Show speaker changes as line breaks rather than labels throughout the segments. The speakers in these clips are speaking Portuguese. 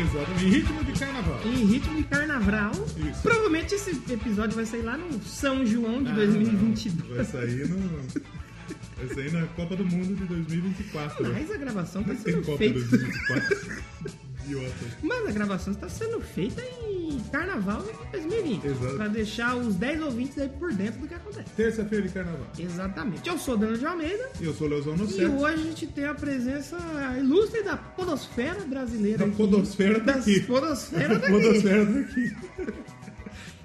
Exatamente. Em ritmo de carnaval.
Em ritmo de carnaval.
Isso.
Provavelmente esse episódio vai sair lá no São João de
Ah,
2022.
Vai sair no. Vai sair na Copa do Mundo de 2024. né?
Mas a gravação
Não tem
sendo
Copa
feita.
2024. Idiota.
Mas a gravação está sendo feita em carnaval de 2020.
Exato.
Para deixar os 10 ouvintes aí por dentro do que acontece.
Terça-feira de carnaval.
Exatamente. Eu sou Daniel de Almeida.
Eu sou o Leozão no
E hoje a gente tem a presença ilustre da podosfera brasileira.
Da
aqui.
podosfera daqui.
podosfera daqui.
Podosfera daqui.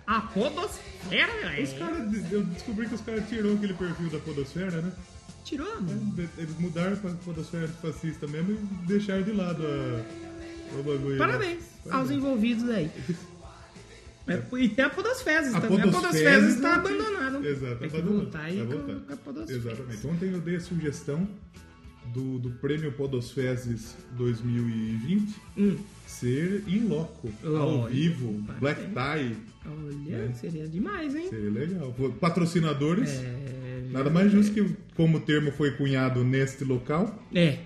A podosfera, velho.
Os caras, eu descobri que os caras tirou aquele perfil da podosfera, né?
Tirou, mano.
Eles mudaram pra podosfera fascista mesmo e deixaram de lado a, o bagulho. né?
Parabéns aos envolvidos aí. É, e tem a Podosfezes também. A
Podosfezes
está abandonada.
Exato,
Tem que voltar aí com, a Podosfezes.
Exatamente. Ontem eu dei a sugestão do, do prêmio Podosfezes 2020
Hum,
ser in loco, ao vivo, black tie.
olha,
É.
seria demais, hein?
Seria legal. Patrocinadores.
É,
Nada mais justo que, como o termo foi cunhado neste local,
é.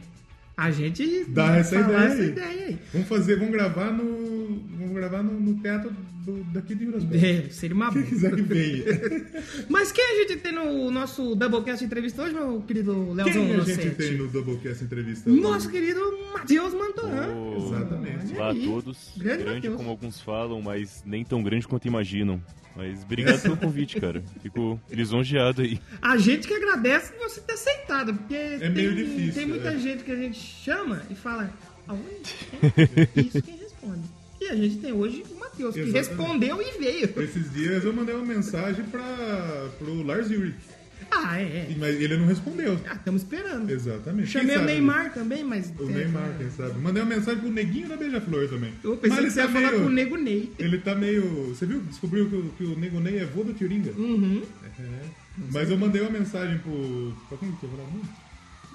A gente
Dá essa ideia
essa
aí.
ideia aí.
vamos fazer, vamos gravar no. Vamos gravar no, no teatro do- daqui de Ostras.
É, seria uma
Quem
boa.
quiser que venha.
Mas quem a gente tem no nosso Doublecast entrevista hoje, meu querido Leozão
Quem a gente tem no Doublecast entrevista?
Nosso querido Matheus Mantoran.
Oh,
Exatamente.
Olá a todos.
Grande
Grande, como alguns falam, mas nem tão grande quanto imaginam. Mas obrigado pelo convite, cara. Fico lisonjeado aí.
A gente que agradece você ter aceitado, porque tem,
meio difícil,
tem muita
é.
gente que a gente chama e fala, aonde? É Isso quem responde. E a gente tem hoje o Matheus, que respondeu e veio.
Esses dias eu mandei uma mensagem para pro Lars Ulrich,
Ah, é.
mas ele não respondeu.
Ah, estamos esperando.
Exatamente.
Chamei o? Neymar também, mas...
O
é,
Neymar, quem sabe. Mandei uma mensagem pro Neguinho da Beija-Flor também.
Eu pensei
Mas
que você ia
tá
falar
meio-
com o Nego Ney.
Ele tá meio. Você viu? Descobriu que, o- que o Nego Ney é vô do Tiringa?
Uhum.
É. Mas eu mandei uma mensagem pro. Pra quem que eu?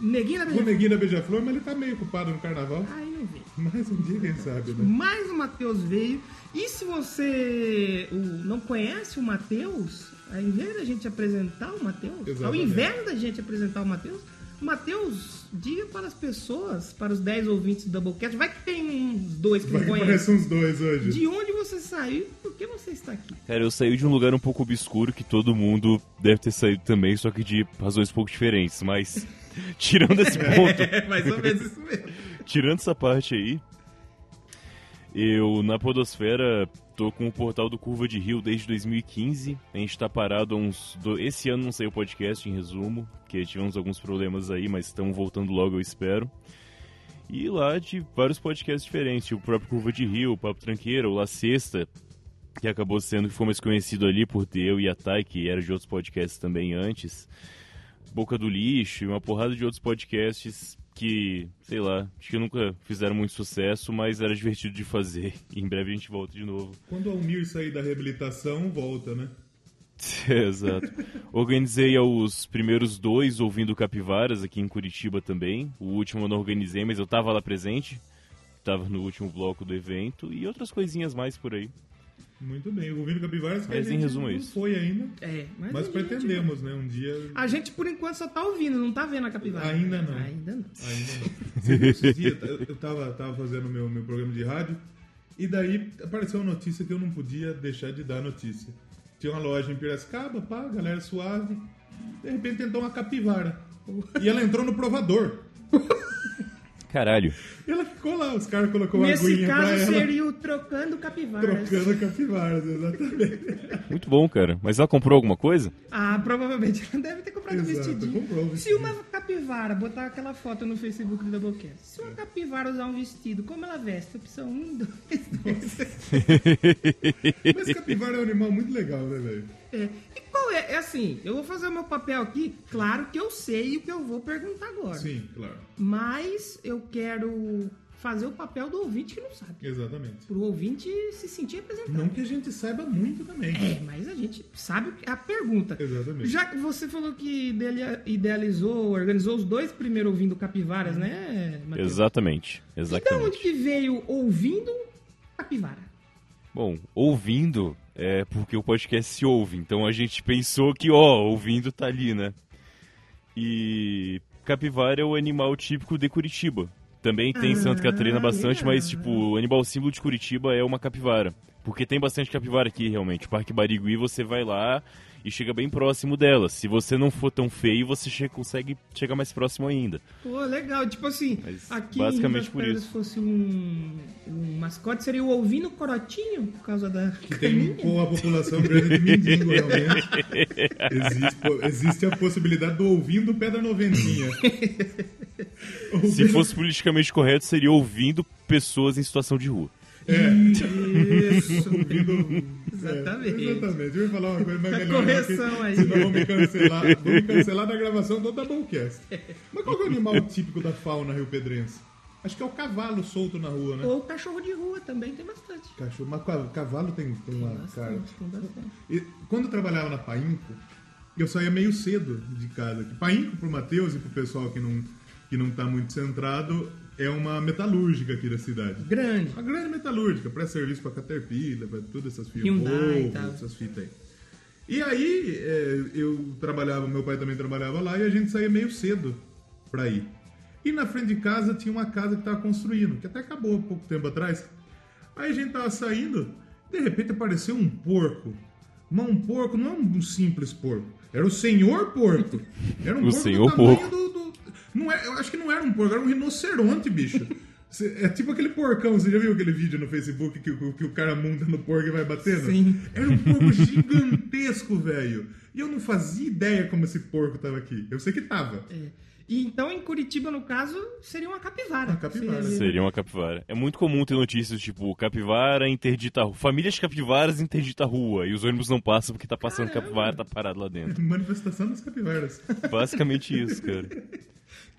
Neguinho da
Pro
Beija-
Neguinho da Beija-Flor, mas ele tá meio ocupado no carnaval.
Ai, não vi.
Mas um dia, quem sabe, né?
Mais o Matheus veio. E se você o- não conhece o Matheus, ao invés da gente apresentar o Matheus, ao
Exatamente.
invés da gente apresentar o Matheus, Matheus, diga para as pessoas, para os 10 ouvintes do Doublecast, vai que tem uns dois que
Vai
não
que
conhecem.
parece uns dois hoje.
De onde você saiu e por que você está aqui?
Cara, eu saí de um lugar um pouco obscuro que todo mundo deve ter saído também, só que de razões um pouco diferentes. Mas, tirando esse ponto,
É mais ou menos isso mesmo.
tirando essa parte aí, eu na Podosfera tô com o portal do Curva de Rio desde 2015. A gente tá parado uns. do- Esse ano não saiu podcast, em resumo, porque tivemos alguns problemas aí, mas estamos voltando logo, eu espero. E lá de vários podcasts diferentes, tipo o próprio Curva de Rio, o Papo Tranqueira, o La Sexta, que acabou sendo que foi mais conhecido ali por ter e a Thay, que era de outros podcasts também antes. Boca do Lixo e uma porrada de outros podcasts que, sei lá, acho que nunca fizeram muito sucesso, mas era divertido de fazer. E em breve a gente volta de novo.
Quando o Almir sair da reabilitação, volta, né?
Exato. Organizei os primeiros dois ouvindo Capivaras aqui em Curitiba também. O último eu não organizei, mas eu tava lá presente. Tava no último bloco do evento e outras coisinhas mais por aí.
Muito bem. O Ouvindo Capivaras que a
Mas em
gente
resumo é
não
isso.
foi ainda.
É, mas,
Mas
a gente-
pretendemos, né? Um dia.
A gente, por enquanto, só tá ouvindo, não tá vendo a capivara.
Ainda não.
Ainda não.
Ainda não. Você dias? Eu tava, tava fazendo meu, meu programa de rádio e daí apareceu uma notícia que eu não podia deixar de dar notícia. Tinha uma loja em Piracicaba, pá, galera suave. De repente tentou uma capivara. E ela entrou no provador.
Caralho.
E ela ficou lá, os caras colocou uma
Nesse
aguinha pra
caso, seria o trocando capivaras.
Trocando capivaras, exatamente.
Muito bom, cara. Mas ela comprou alguma coisa?
Ah, provavelmente ela deve ter comprado um
Exato,
vestidinho.
comprou um
Se uma capivara botar aquela foto no Facebook do Doublecast, se uma capivara usar um vestido, como ela veste? Opção 1, 2, 2.
Mas capivara é um animal muito legal, né, velho?
É. E qual é? É assim, eu vou fazer o meu papel aqui. Claro que eu sei o que eu vou perguntar agora.
Sim, claro.
Mas eu quero fazer o papel do ouvinte que não sabe.
Exatamente.
Pro ouvinte se sentir representado.
Não que a gente saiba muito também.
É, mas a gente sabe a pergunta.
Exatamente.
Já que você falou que idea- idealizou, organizou os dois primeiro ouvindo capivaras, né, Matheus?
Exatamente.
E da onde
Exatamente.
que veio ouvindo capivara?
Bom, ouvindo é porque o podcast se ouve. Então a gente pensou que, ó, ouvindo tá ali, né? E capivara é o animal típico de Curitiba. Também tem
Ah,
Santa Catarina bastante, mas tipo, o animal símbolo de Curitiba é uma capivara. Porque tem bastante capivara aqui, realmente. O Parque Barigui, você vai lá e chega bem próximo dela. Se você não for tão feio, você che- consegue chegar mais próximo ainda.
Pô, legal. Tipo assim,
Mas
aqui
basicamente
em
por isso.
se fosse um, um mascote, seria o Ovino Corotinho, por causa da
Tem
caninha.
pô, a população grande de mendigo, realmente. Existe, existe a possibilidade do ouvindo pedra noventinha.
Se fosse politicamente correto, seria ouvindo pessoas em situação de rua.
Isso.
ouvindo.
Exatamente.
É, exatamente. Eu ia falar uma coisa mais
A
melhor.
correção
que-
aí.
Senão vão me cancelar. Vão me cancelar da gravação do Doublecast. Mas qual é o animal típico da fauna rio-pedrense? Acho que é o cavalo solto na rua, né?
Ou cachorro de rua também tem bastante.
Cachorro, mas ca- cavalo tem, tem uma cara.
Bastante, tem bastante.
E quando eu trabalhava na Painco, eu saía meio cedo de casa. Painco pro Matheus e pro pessoal que não, que não tá muito centrado, é uma metalúrgica aqui da cidade.
Grande.
Uma grande metalúrgica, presta serviço pra Caterpillar, pra todas essas fitas.
Hyundai e tal.
essas fitas aí. E aí, é, eu trabalhava, meu pai também trabalhava lá, e a gente saía meio cedo pra ir. E na frente de casa tinha uma casa que tava construindo, que até acabou há pouco tempo atrás. Aí a gente tava saindo, de repente apareceu um porco. Mas um porco não é um simples porco. Era o senhor porco. Era um
O
porco
senhor
do tamanho
porco.
do, do- Não é, eu acho que não era um porco, era um rinoceronte, bicho. É tipo aquele porcão, você já viu aquele vídeo no Facebook que, o- que o cara monta no porco e vai batendo?
Sim.
Era um porco gigantesco, velho. E eu não fazia ideia como esse porco tava aqui. Eu sei que tava.
É. E então em Curitiba, no caso, seria uma capivara.
Uma capivara.
Seria-
Seria uma capivara. É muito comum ter notícias tipo capivara interdita rua. Famílias de capivaras interdita a rua. E os ônibus não passam porque tá passando
Caramba.
capivara, tá parado lá dentro.
Manifestação das capivaras.
Basicamente isso, cara.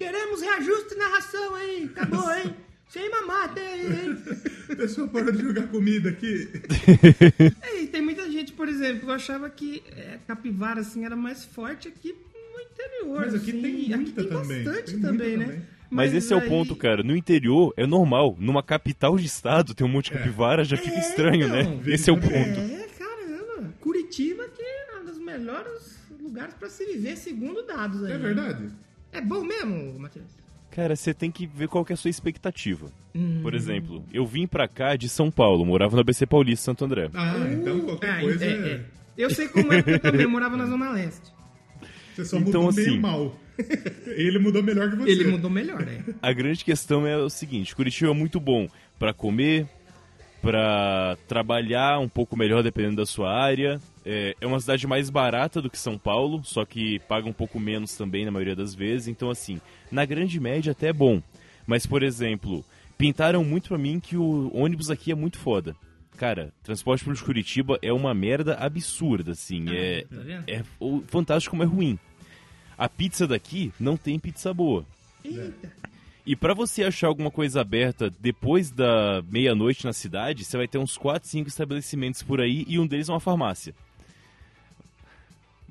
Queremos reajuste na ração, hein? Acabou, hein? Sem mamata, hein?
A pessoa parou de jogar comida aqui.
É, e tem muita gente, por exemplo, eu achava que é, capivara assim era mais forte aqui no interior.
Mas aqui
assim.
tem
Aqui
muita
tem
também.
bastante
Tem muita
também, né?
também.
Mas, esse é o
aí-
ponto, cara. No interior é normal. Numa capital de estado tem um monte de capivara, já fica
É,
estranho,
então.
né? Esse é o ponto.
É, caramba. Curitiba que é um dos melhores lugares pra se viver, segundo dados aí.
É verdade?
É bom mesmo, Matheus?
Cara, você tem que ver qual que é a sua expectativa.
Hum.
Por exemplo, eu vim pra cá de São Paulo, morava no ABC Paulista, Santo André.
Ah, então qualquer
Ah,
coisa
é,
é...
é. Eu sei como é, porque eu também morava na Zona Leste.
Você só
Então,
mudou meio
assim-
mal. Ele mudou melhor que você.
Ele mudou melhor, né?
A grande questão é o seguinte: Curitiba é muito bom pra comer, pra trabalhar um pouco melhor dependendo da sua área. É, é uma cidade mais barata do que São Paulo, só que paga um pouco menos também na maioria das vezes. Então, assim, na grande média até é bom. Mas, por exemplo, pintaram muito pra mim que o ônibus aqui é muito foda. Cara, transporte público de Curitiba é uma merda absurda, assim. É,
tá vendo?
é fantástico como é ruim. A pizza daqui não tem pizza boa.
Eita.
E pra você achar alguma coisa aberta depois da meia-noite na cidade, você vai ter uns 4, 5 estabelecimentos por aí e um deles é uma farmácia.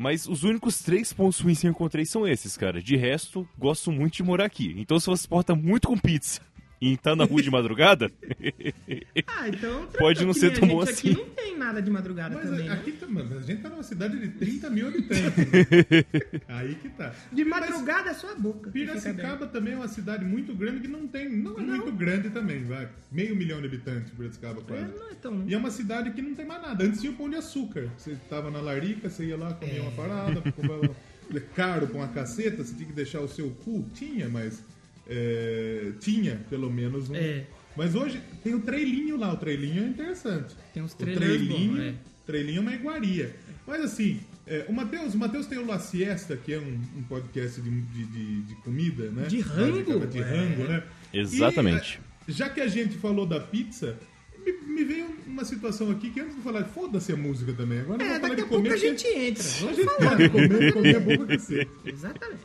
Mas os únicos três pontos ruins que eu encontrei são esses, cara. De resto, gosto muito de morar aqui. Então se você se porta muito com pizza e tá na rua de madrugada,
Ah, então.
Pode não ser
a
tão bom
aqui
assim.
não tem nada de madrugada
Mas
também. né?
aqui tá, mas a gente tá numa cidade de 30 mil habitantes. né? Aí que tá.
De
Mas
madrugada é só a boca.
Piracicaba também é uma cidade muito grande que não tem. Não é muito grande também, vai. Meio milhão de habitantes, Piracicaba
aberta.
quase.
É, não é tão.
E é uma cidade que não tem mais nada. Antes tinha o pão de açúcar. Você tava na larica, você ia lá, comia
É.
uma parada, comprava é caro com uma caceta, você tinha que deixar o seu cu. Tinha, mas. É, tinha, pelo menos. Um...
É.
Mas hoje tem o trailinho lá. O trailinho é interessante.
Tem uns
O
trailers
trailinho,
bons, é.
trailinho é uma iguaria. Mas assim, é, o Matheus o Mateus tem o La Siesta, que é um, um podcast de, de, de- de comida, né?
De rango?
De rango,
É.
né?
Exatamente.
E, é, já que a gente falou da pizza, me, me veio uma situação aqui que antes de falar, foda-se a música também. Agora
É,
vou falar
daqui
de
a pouco
comer.
a gente entra.
A
Vamos
gente
falar.
comer, comer é bom pra cacete.
Exatamente.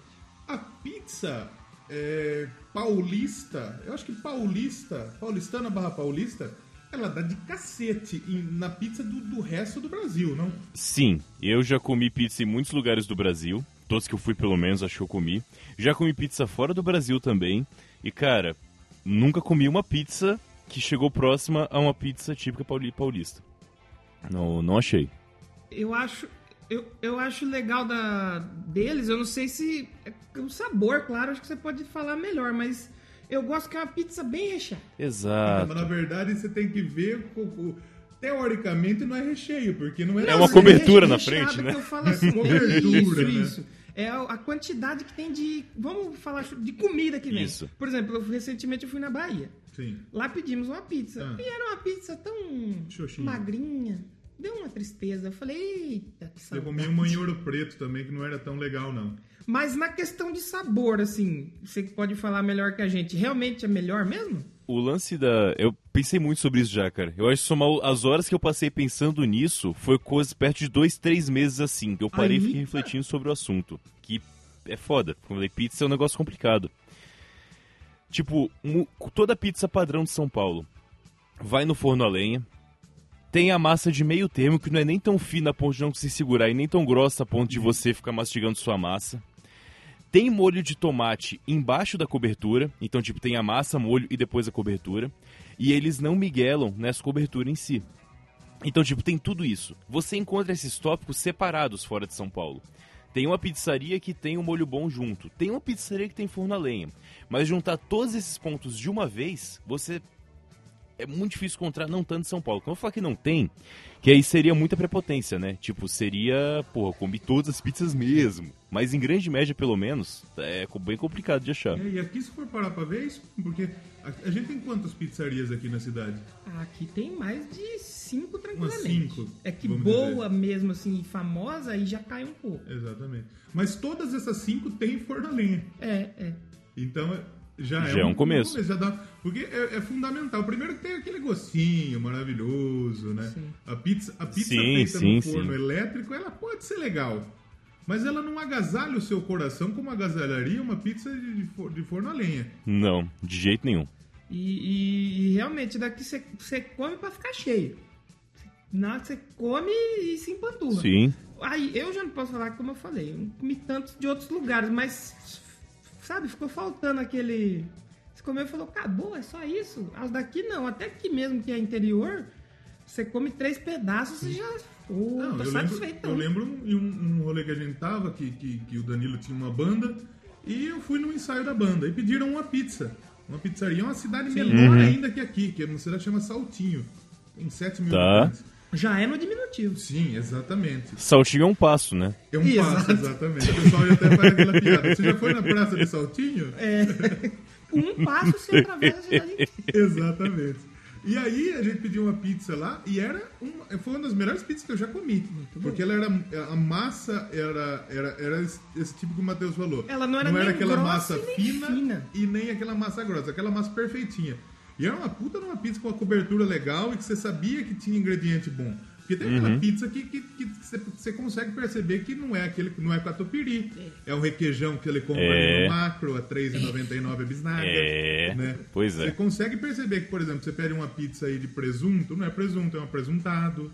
A pizza é, paulista, eu acho que paulista, paulistana barra paulista, ela dá de cacete em- na pizza do, do resto do Brasil, não?
Sim, eu já comi pizza em muitos lugares do Brasil. Todos que eu fui, pelo menos, acho que eu comi. Já comi pizza fora do Brasil também. E, cara, nunca comi uma pizza que chegou próxima a uma pizza típica pauli- paulista. Não, não achei.
Eu acho. Eu, eu acho legal da, deles, eu não sei se. é O sabor, claro, acho que você pode falar melhor, mas Eu gosto que é uma pizza bem recheada.
Exato.
Mas na verdade você tem que ver. Teoricamente não é recheio, porque não é.
É uma cobertura na frente, né?
Que eu falo assim,
Cobertura,
isso,
né?
isso. É a a quantidade que tem de. Vamos falar de comida que vem.
Isso.
Por exemplo, eu- recentemente eu fui na Bahia.
Sim.
Lá pedimos uma pizza.
Ah.
E era uma pizza tão
Xoxinha.
magrinha. Deu uma tristeza. Eu falei, eita, que
Eu
saudade.
comi um manhouro preto também, que não era tão legal, não.
Mas na questão de sabor, assim, você que pode falar melhor que a gente, realmente é melhor mesmo?
O lance da. Eu pensei muito sobre isso já, cara. Eu acho que somar as horas que eu passei pensando nisso foi coisa perto de dois, três meses assim, que eu parei e fiquei refletindo sobre o assunto. Que é foda. Como eu falei, pizza é um negócio complicado. Tipo, toda pizza padrão de São Paulo vai no forno a lenha. Tem a massa de meio termo, que não é nem tão fina a ponto de não se segurar e nem tão grossa a ponto de você ficar mastigando sua massa. Tem molho de tomate embaixo da cobertura, então tipo tem a massa, molho e depois a cobertura, e eles não miguelam nessa cobertura em si. Então tipo tem tudo isso. Você encontra esses tópicos separados fora de São Paulo. Tem uma pizzaria que tem um molho bom junto, tem uma pizzaria que tem forno a lenha, mas juntar todos esses pontos de uma vez, você é muito difícil encontrar, não tanto em São Paulo. Quando eu falar que não tem, que aí seria muita prepotência, né? Tipo, seria, porra, comi todas as pizzas mesmo. Mas em grande média, pelo menos, é bem complicado de achar.
É, E aqui, se for parar pra ver isso, porque a, a gente tem quantas pizzarias aqui na cidade?
Aqui tem mais de cinco
Umas
tranquilamente.
cinco,
é que boa mesmo, assim, famosa, aí já cai um pouco.
Exatamente. Mas todas essas cinco têm forno a lenha.
É, é.
Então é- já,
Já é um começo.
já dá- porque é, é fundamental. Primeiro que tem aquele gostinho maravilhoso, né?
Sim.
A pizza, a pizza
Sim,
feita
sim,
no forno
sim.
elétrico, ela pode ser legal. Mas ela não agasalha o seu coração como agasalharia uma pizza de, de for- de forno a lenha.
Não, de jeito nenhum.
E, e- e realmente daqui você, você come pra ficar cheio. Na, você come e se empanturra.
Sim.
Aí eu já não posso falar como eu falei, eu não comi tantos de outros lugares, mas sabe, ficou faltando aquele. Você comeu e falou, acabou, é só isso. As daqui não, até aqui mesmo que é interior, você come três pedaços e já. Oh,
Não,
tô
eu lembro,
satisfeitão.
eu lembro em um, um rolê que a gente tava, que, que, que o Danilo tinha uma banda, e eu fui no ensaio da banda, e pediram uma pizza. Uma pizzaria, uma cidade menor ainda que aqui, que é uma cidade chama Saltinho. Tem 7 mil
Tá.
habitantes.
Já é no diminutivo.
Sim, exatamente.
Saltinho é um passo, né?
É um
Exato.
passo, exatamente. O pessoal já até faz aquela piada. Você já foi na praça de Saltinho?
Com um passo você atravessa inteira.
Exatamente. E aí a gente pediu uma pizza lá e era uma, foi uma das melhores pizzas que eu já comi. Porque ela era. A massa era, era, era esse, esse tipo que o Matheus falou.
Ela não era nem
aquela
grossa
massa
e nem
fina,
fina.
e nem aquela massa grossa, aquela massa perfeitinha. E era uma puta de uma pizza com uma cobertura legal e que você sabia que tinha ingrediente bom. Porque tem
Uhum.
aquela pizza que, que, que você, você consegue perceber que não é aquele não é catupiry. É um requeijão que ele compra ali
É.
no macro, a R$3,99 a bisnaga.
É.
Né?
Pois
Você
é.
consegue perceber que, por exemplo, você pede uma pizza aí de presunto, não é presunto, é um apresuntado.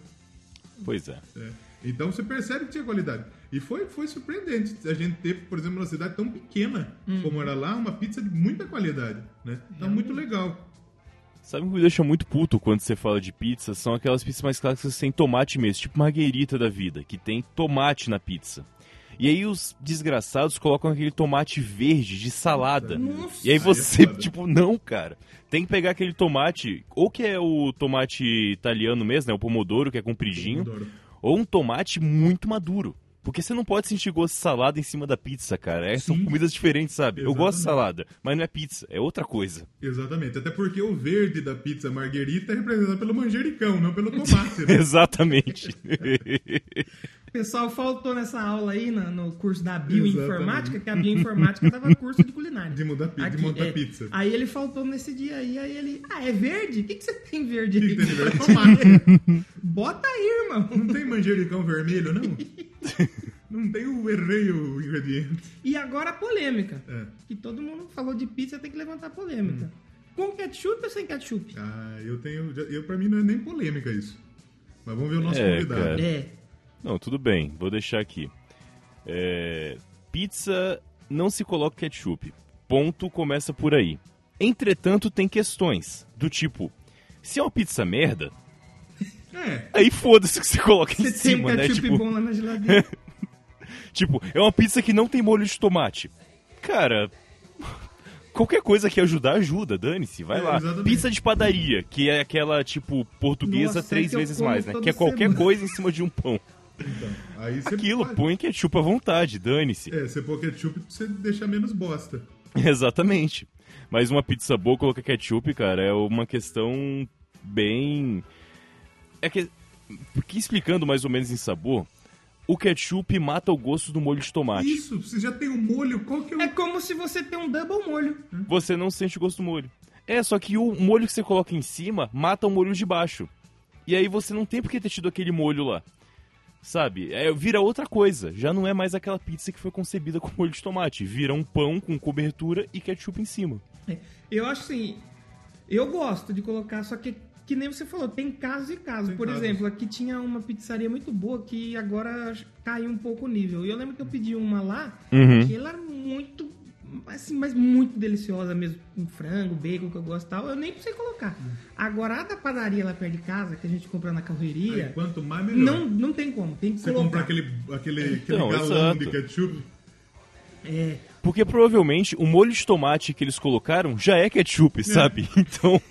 Pois é.
né? Então você percebe que tinha qualidade. E foi, foi surpreendente a gente ter, por exemplo, uma cidade tão pequena como era lá, uma pizza de muita qualidade. Né? Então, muito legal.
Sabe o que me deixa muito puto quando você fala de pizza? São aquelas pizzas mais clássicas sem tomate mesmo, tipo marguerita da vida, que tem tomate na pizza. E aí os desgraçados colocam aquele tomate verde de salada.
Nossa.
E aí
é
você,
foda.
tipo, não, cara. Tem que pegar aquele tomate, ou que é o tomate italiano mesmo, né? O pomodoro, que é compridinho,
Adoro.
ou um tomate muito maduro. Porque você não pode sentir gosto de salada em cima da pizza, cara. É, são comidas diferentes, sabe? Eu gosto de
Exatamente.
salada, mas não é pizza, é outra coisa.
Exatamente. Até porque o verde da pizza marguerita é representado pelo manjericão, não pelo tomate. né?
Exatamente.
Pessoal faltou nessa aula aí no, no curso da bioinformática,
Exatamente.
que a bioinformática dava curso de culinária.
De mudar pi- de
Aqui,
montar
é.
pizza.
Aí ele faltou nesse dia aí, aí ele, ah, é verde? O que, que você tem verde
Que
aí?
tem verde?
Bota aí, irmão.
Não tem manjericão vermelho, não? Não tem o errei o ingrediente.
E agora a polêmica.
É.
Que todo mundo falou de pizza, tem que levantar a polêmica. Com ketchup ou sem ketchup?
Ah, eu tenho. Eu, pra mim não é nem polêmica isso. Mas vamos ver o nosso
É,
convidado.
cara.
É.
Não, tudo bem, vou deixar aqui. É, Pizza não se coloca ketchup. Ponto começa por aí. Entretanto, tem questões do tipo: se é uma pizza merda,
É.
aí foda-se que você coloca em
Você tem um
cima, né?
ketchup
Tipo,
bom lá na geladeira.
tipo, é uma pizza que não tem molho de tomate. Cara, qualquer coisa que ajudar, ajuda, dane-se, vai
É,
lá.
exatamente.
Pizza de padaria, que é aquela, tipo, portuguesa
Nossa,
três vezes mais, né? Que é qualquer
semana.
coisa em cima de um pão.
Então, aí você
Aquilo,
pode-
põe ketchup à vontade, dane-se.
É, você pôr ketchup pra você deixar menos bosta.
Exatamente. Mas uma pizza boa colocar ketchup, cara, é uma questão bem. É que. Porque explicando mais ou menos em sabor, o ketchup mata o gosto do molho de tomate.
Isso, você já tem um molho, qual que é o...
É como se você tem um double molho.
Você não sente o gosto do molho. É, só que o molho que você coloca em cima mata o molho de baixo. E aí você não tem por que ter tido aquele molho lá. Sabe? É, vira outra coisa. Já não é mais aquela pizza que foi concebida com molho de tomate. Vira um pão com cobertura e ketchup em cima.
É, Eu acho assim, eu gosto de colocar, só que que nem você falou, tem casos e casos.
Tem
Por
casos.
exemplo, aqui tinha uma pizzaria muito boa que agora caiu um pouco o nível. E eu lembro que eu pedi uma lá,
Uhum.
que ela era muito, assim, mas muito deliciosa mesmo, com frango, bacon que eu gosto e tal. Eu nem precisei colocar. Agora a da padaria lá perto de casa, que a gente compra na
Aí,
correria,
quanto mais, melhor.
não, não tem como, tem que
Você
colocar.
compra aquele, aquele, aquele
Então,
galão de
exato.
ketchup.
É,
Porque provavelmente o molho de tomate que eles colocaram já é ketchup, sabe? Então,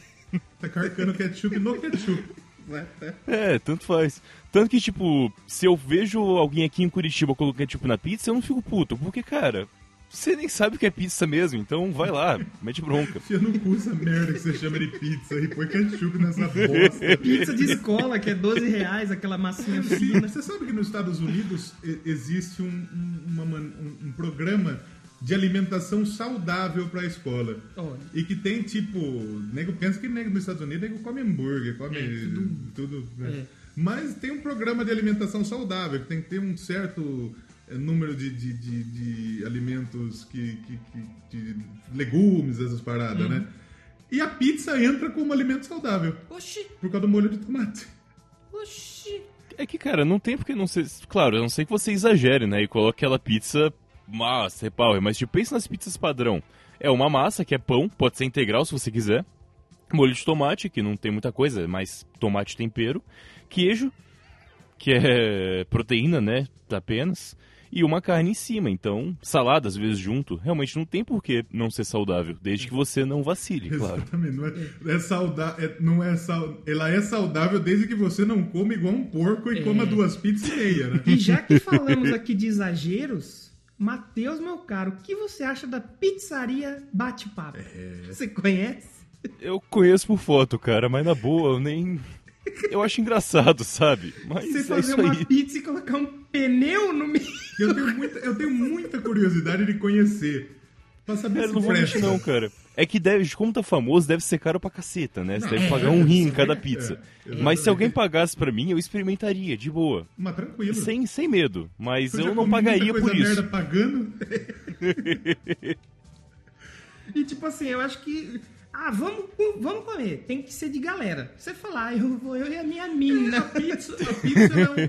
Tá carcando ketchup no ketchup.
é, tanto faz. Tanto que, tipo, se eu vejo alguém aqui em Curitiba colocando ketchup na pizza, eu não fico puto. Porque, cara, você nem sabe o que é pizza mesmo, então vai lá, mete bronca.
Enfia no cu essa merda que você chama de pizza e põe ketchup nessa bosta.
pizza de escola, que é 12 reais, aquela massinha fina.
Você sabe que nos Estados Unidos existe um, um- uma um- um programa de alimentação saudável pra escola.
Olha.
E que tem tipo. Nego pensa que nego nos Estados Unidos nego come hambúrguer, come tudo. né?
É.
Mas tem um programa de alimentação saudável, que tem que ter um certo número de, de, de- de alimentos que, que, que- de legumes, essas paradas, né? E a pizza entra como alimento saudável,
Oxi,
por causa do molho de tomate.
oxi.
É que, cara, não tem porque não ser. Claro, a não sei que você exagere, né? E coloque aquela pizza massa, power, mas tipo, pense nas pizzas padrão. É uma massa que é pão, pode ser integral se você quiser. Molho de tomate, que não tem muita coisa, é mais tomate e tempero. Queijo, que é proteína, né? Apenas. E uma carne em cima. Então, salada às vezes junto. Realmente não tem por que não ser saudável, desde que você não vacile, claro.
Exatamente. Não é, é sauda, é- não é sal, ela é saudável desde que você não come igual um porco e
É.
coma duas pizzas e meia, né?
E já que falamos aqui de exageros, Matheus, meu caro, o que você acha da pizzaria Bate-Papo? Você conhece?
Eu conheço por foto, cara, mas na boa eu nem. Eu acho engraçado, sabe? Mas
Você
é
fazer
isso
uma
aí.
pizza e colocar um pneu no meio.
Eu tenho muita, eu tenho muita curiosidade de conhecer. Pra saber
Cara,
se
não vou
presta.
mentir não, cara. É que deve, como tá famoso, deve ser caro pra caceta, né? Você
Não,
deve
é,
pagar um rim em
é,
cada
é,
pizza.
é,
Mas se alguém pagasse pra mim, eu experimentaria, de boa.
Mas tranquilo.
Sem, sem medo. Mas
já
eu não pagaria por isso.
merda pagando.
E tipo assim, eu acho que. Ah, vamos, vamos comer. Tem que ser de galera. Você falar, ah, eu vou, eu e a minha
A
mina.
pizza, a pizza, ela é, um,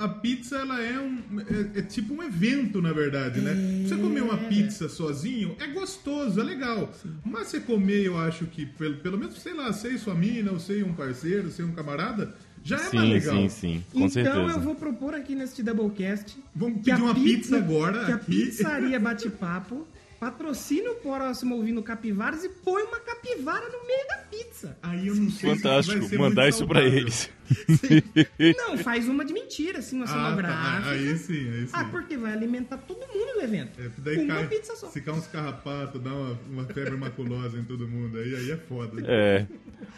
a, a pizza ela é, um, é, é tipo um evento, na verdade, né? Você comer uma pizza sozinho é gostoso, é legal. Mas você comer, eu acho que, pelo, pelo menos, sei lá, sei sua mina, ou sei um parceiro, sei um camarada, já é mais
Sim,
legal.
sim, sim. Com
então
certeza.
eu vou propor aqui neste Doublecast.
Vamos
que
pedir
a
uma pizza agora
Que a
aqui.
pizzaria Bate-Papo patrocine o próximo ouvindo Capivaras e põe uma capivara no meio da pizza.
Aí eu não sei se
Fantástico,
ser
mandar isso pra
saudável.
eles.
Não, faz uma de mentira, assim, uma
Ah, tá,
cenográfica.
aí sim, aí sim.
Ah, porque vai alimentar todo mundo no evento.
É, daí
Com uma
cai,
pizza só.
se cai uns carrapatos, dá uma, uma febre maculosa em todo mundo, aí, aí é foda.
É.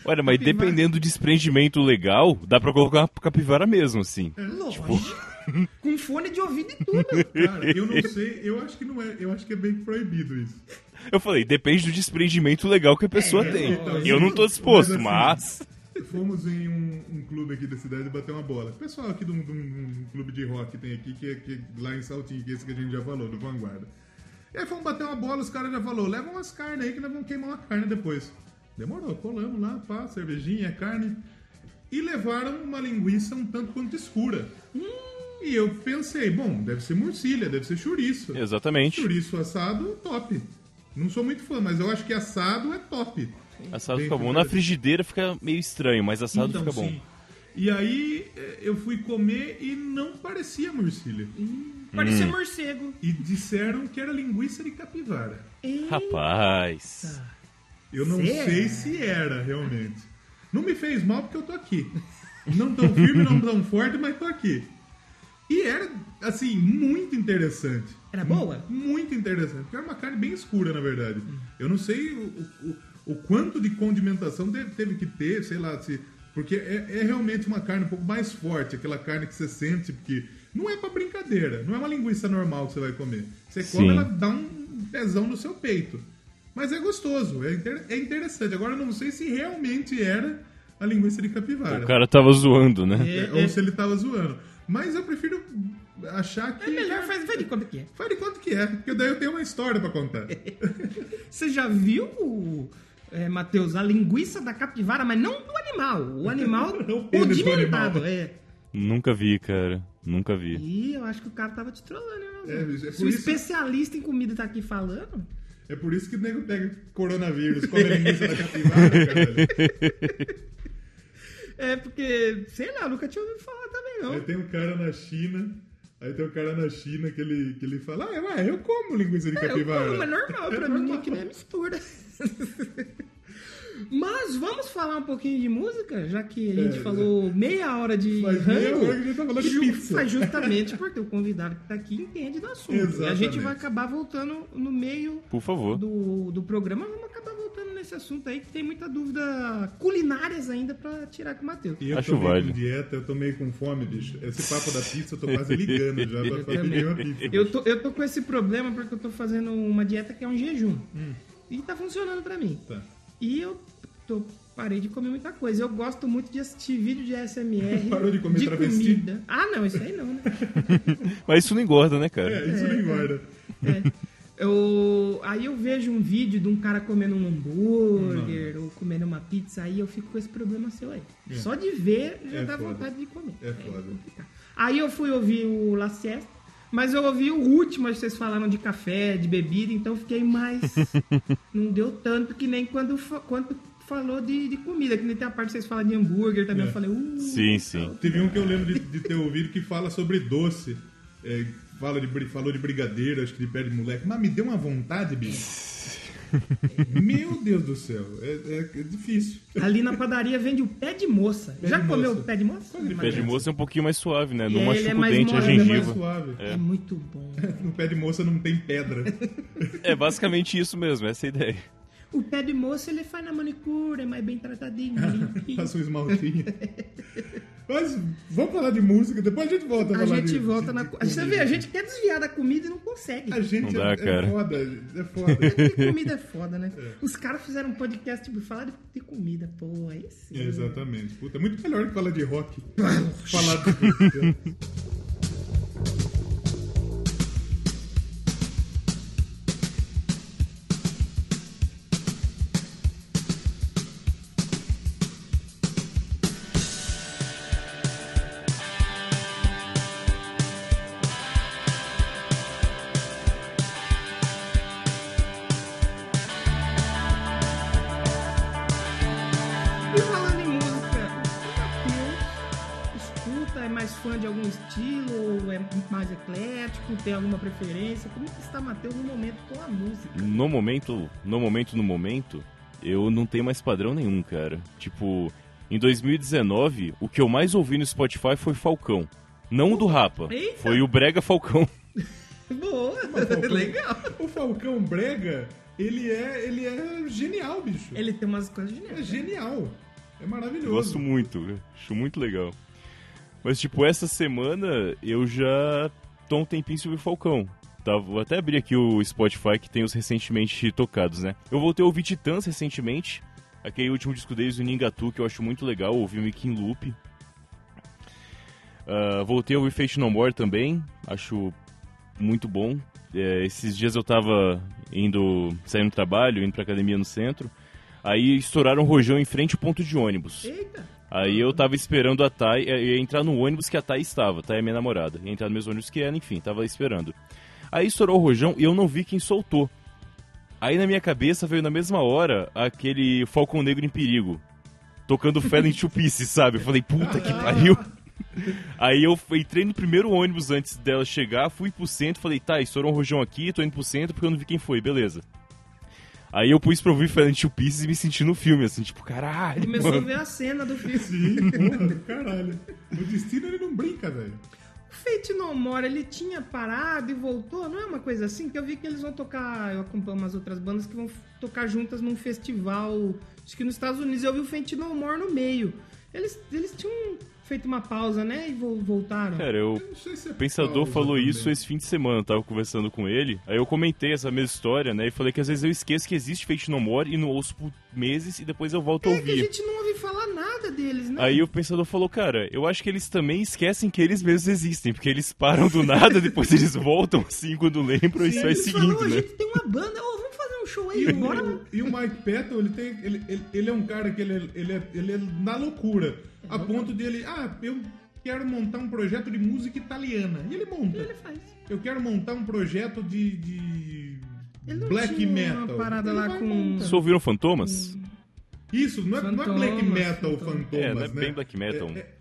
Olha, mas
Capivara.
dependendo do desprendimento legal, dá pra colocar uma capivara mesmo, assim.
Lógico. Com fone de ouvido e tudo.
Cara, eu não sei, eu acho que não é, eu acho que é bem proibido isso.
Eu falei, depende do desprendimento legal que a pessoa
É,
tem.
então,
eu não tô disposto,
mas assim,
mas.
Fomos em um, um clube aqui da cidade bater uma bola. O pessoal aqui de um, de um- um clube de rock que tem aqui, que, é- que lá em Saltinho, que é esse que a gente já falou, do Vanguarda. E aí fomos bater uma bola, os caras já falaram, leva umas carnes aí que nós vamos queimar uma carne depois. Demorou, colamos lá, pá, cervejinha, carne. E levaram uma linguiça um tanto quanto escura. E eu pensei, bom, deve ser morcilha, deve ser chouriço.
Exatamente.
Chouriço assado, top. Não sou muito fã, mas eu acho que assado é top.
Assado
Bem
fica bom. Na frigideira fica meio estranho, mas assado
Então,
fica bom.
sim. E aí eh, eu fui comer e não parecia morcilha.
Parecia morcego.
E disseram que era linguiça de capivara.
Eita.
Rapaz.
Eu não
Será?
sei se era, realmente. Não me fez mal porque eu tô aqui. Não tão firme, não tão forte, mas tô aqui. E era, assim, muito interessante.
Era boa?
Muito interessante. Porque era uma carne bem escura, na verdade. Eu não sei o, o, o quanto de condimentação teve, teve que ter, sei lá, se. Porque é, é realmente uma carne um pouco mais forte, aquela carne que você sente, porque não é pra brincadeira, não é uma linguiça normal que você vai comer. Você come,
Sim.
ela dá um tesão no seu peito. Mas é gostoso, é, inter- é interessante. Agora eu não sei se realmente era a linguiça de capivara.
O cara tava zoando, né?
É, ou se ele tava zoando. Mas eu prefiro achar que.
É melhor, faz, faz de conta que é.
Faz de conta que é, porque daí eu tenho uma história pra contar.
Você já viu, é, Matheus, a linguiça da capivara, mas não do animal. O animal
O pênis do
condimentado.
animal.
É.
Nunca vi, cara. Nunca vi.
Ih, eu acho que o cara tava te trollando, né?
É, é
Se o
isso-
especialista em comida tá aqui falando.
É por isso que o nego pega coronavírus, come a linguiça da capivara, cara.
É porque, sei lá, eu nunca tinha ouvido falar também, não.
Aí tem um cara na China. Aí tem um cara na China que ele, que ele fala, ah, ué, eu como linguiça de
É, eu
capivara.
como, é normal pra
É
mim,
normal.
que nem é mistura. Mas vamos falar um pouquinho de música, já que a gente
É,
falou meia hora de
Faz meia
rango.
hora que a gente tá falando de pizza.
Faz justamente porque o convidado que tá aqui entende do assunto. E a
Exatamente.
gente vai acabar voltando no meio
Por favor.
do, do programa, vamos nesse assunto aí, que tem muita dúvida culinárias ainda pra tirar com o Matheus.
E eu
Acho
tô meio
válido.
com dieta, eu tô meio com fome, bicho. Esse papo da pizza eu tô quase ligando já pra, uma pizza.
Eu tô, eu tô com esse problema porque eu tô fazendo uma dieta que é um jejum. E tá funcionando pra mim.
Tá.
E eu tô, parei de comer muita coisa. Eu gosto muito de assistir vídeo de ASMR.
Parou de comer travesti?
comida. Ah, não, isso aí não, né?
Mas isso não engorda, né, cara?
É, isso não engorda.
Eu, aí eu vejo um vídeo de um cara comendo um hambúrguer ou comendo uma pizza, aí eu fico com esse problema seu aí.
É.
Só de ver já
É
dá
foda.
vontade de comer.
É foda.
complicado. Aí eu fui ouvir o La Siesta, mas eu ouvi o último, acho que vocês falaram de café, de bebida, então eu fiquei mais. não deu tanto que nem quando, quando falou de, de comida, que nem tem a parte que vocês falam de hambúrguer também.
É.
Eu falei, uh,
Sim, sim.
Teve um que eu lembro de, de ter ouvido que fala sobre doce. É, fala de, falou de brigadeiro, acho que de pé de moleque. Mas me deu uma vontade, bicho. Meu Deus do céu. É, é- é difícil.
ali na padaria vende o pé de moça.
Pé
Já
de
comeu
moça.
o pé de moça?
De
Pé de moça é um pouquinho mais suave, né?
E
Não machuca
é
o
mais
dente, a
mole,
Ele é mais
gengiva.
suave.
É muito bom.
No pé de moça não tem pedra.
É basicamente isso mesmo, essa é a ideia.
O pé de moça ele faz na manicure, é mais bem tratadinho.
Passa um esmaltinho. Mas vamos falar de música, depois a gente volta a,
A
falar
gente
de-
volta
de-
na.
de
Você
comida.
vê, a gente quer desviar da comida e não consegue.
A gente
Não dá,
é,
cara.
é foda, é foda.
Porque comida é foda, né? Os caras fizeram um podcast tipo, falar de, de comida, pô, aí sim.
É, exatamente. Puta, é muito melhor que falar de rock. falar de música.
é mais eclético, tem alguma preferência? Como que está Matheus no momento com a música?
No momento, no momento, no momento, eu não tenho mais padrão nenhum, cara. Tipo, em 2019, o que eu mais ouvi no Spotify foi Falcão. Não o do Rapa.
Eita!
Foi o Brega Falcão.
Boa, legal.
O Falcão Brega, ele é, ele é genial, bicho.
Ele tem umas coisas
É
geniais.
genial. É maravilhoso.
Gosto muito, acho muito legal. Mas, tipo, essa semana eu já tô um tempinho sobre o Falcão. Tá, vou até abrir aqui o Spotify que tem os recentemente tocados, né? Eu voltei a ouvir Titãs recentemente. Aquele último disco deles, o Ningatu, que eu acho muito legal. Ouvi o Mickey Loop. Ah, voltei a ouvir Fate No More também. Acho muito bom. É, esses dias eu tava indo, saindo do trabalho, indo pra academia no centro. Aí estouraram um rojão em frente ao ponto de ônibus.
Eita.
Aí eu tava esperando a Thay, eh, ia entrar no ônibus que a Thay estava, Thay é minha namorada. Ia entrar no mesmo ônibus que ela, enfim, tava esperando. Aí estourou o rojão e eu não vi quem soltou. Aí na minha cabeça veio na mesma hora aquele Falcão Negro em Perigo. Tocando in Two Pieces, sabe? Eu falei, puta que pariu. Aí eu entrei no primeiro ônibus antes dela chegar, fui pro centro, falei, tá, estourou um rojão aqui, tô indo pro centro porque eu não vi quem foi, beleza. Aí eu pus pra ouvir Silent Two Pieces e me senti no filme, assim, tipo, caralho.
Começou
mano.
a ver a cena do filme.
Sim, porra, caralho. O destino ele não brinca, velho.
O Fate No More, ele tinha parado e voltou, não é uma coisa assim? Que eu vi que eles vão tocar, eu acompanho umas outras bandas que vão tocar juntas num festival, acho que nos Estados Unidos, eu vi o Fate No More no meio. Eles, eles tinham feito uma pausa, né, e vo- voltaram.
Cara, eu
Eu não sei se é
O Pensador
pausa
falou
também.
isso esse fim de semana, eu tava conversando com ele. Aí eu comentei essa mesma história, né? E falei que às vezes eu esqueço que existe Fate No More e não ouço por meses e depois eu volto a
é que a
ouvir.
gente não ouve falar nada deles, né?
Aí o Pensador falou, cara, eu acho que eles também esquecem que eles mesmos existem, porque eles param do nada, depois eles voltam assim quando lembram e
Sim,
isso vai
eles
seguindo,
falam, a
né?
gente tem uma banda, vamos um show aí,
E
bora.
o, e o Mike Patton, ele, tem, ele, ele, ele é um cara que ele, é- ele, é, ele é na loucura. A ponto de ele, ah, eu quero montar um projeto de música italiana. E ele monta.
Ele faz.
Eu quero montar um projeto de, de
Ele não
black
tinha
metal.
uma parada
Ele
lá com-
montar.
Vocês ouviram Fantomas?
Isso, não é, não é
Fantomas,
black metal
Fantomas.
fantomas,
É, não é
né?
bem black metal.
É, é-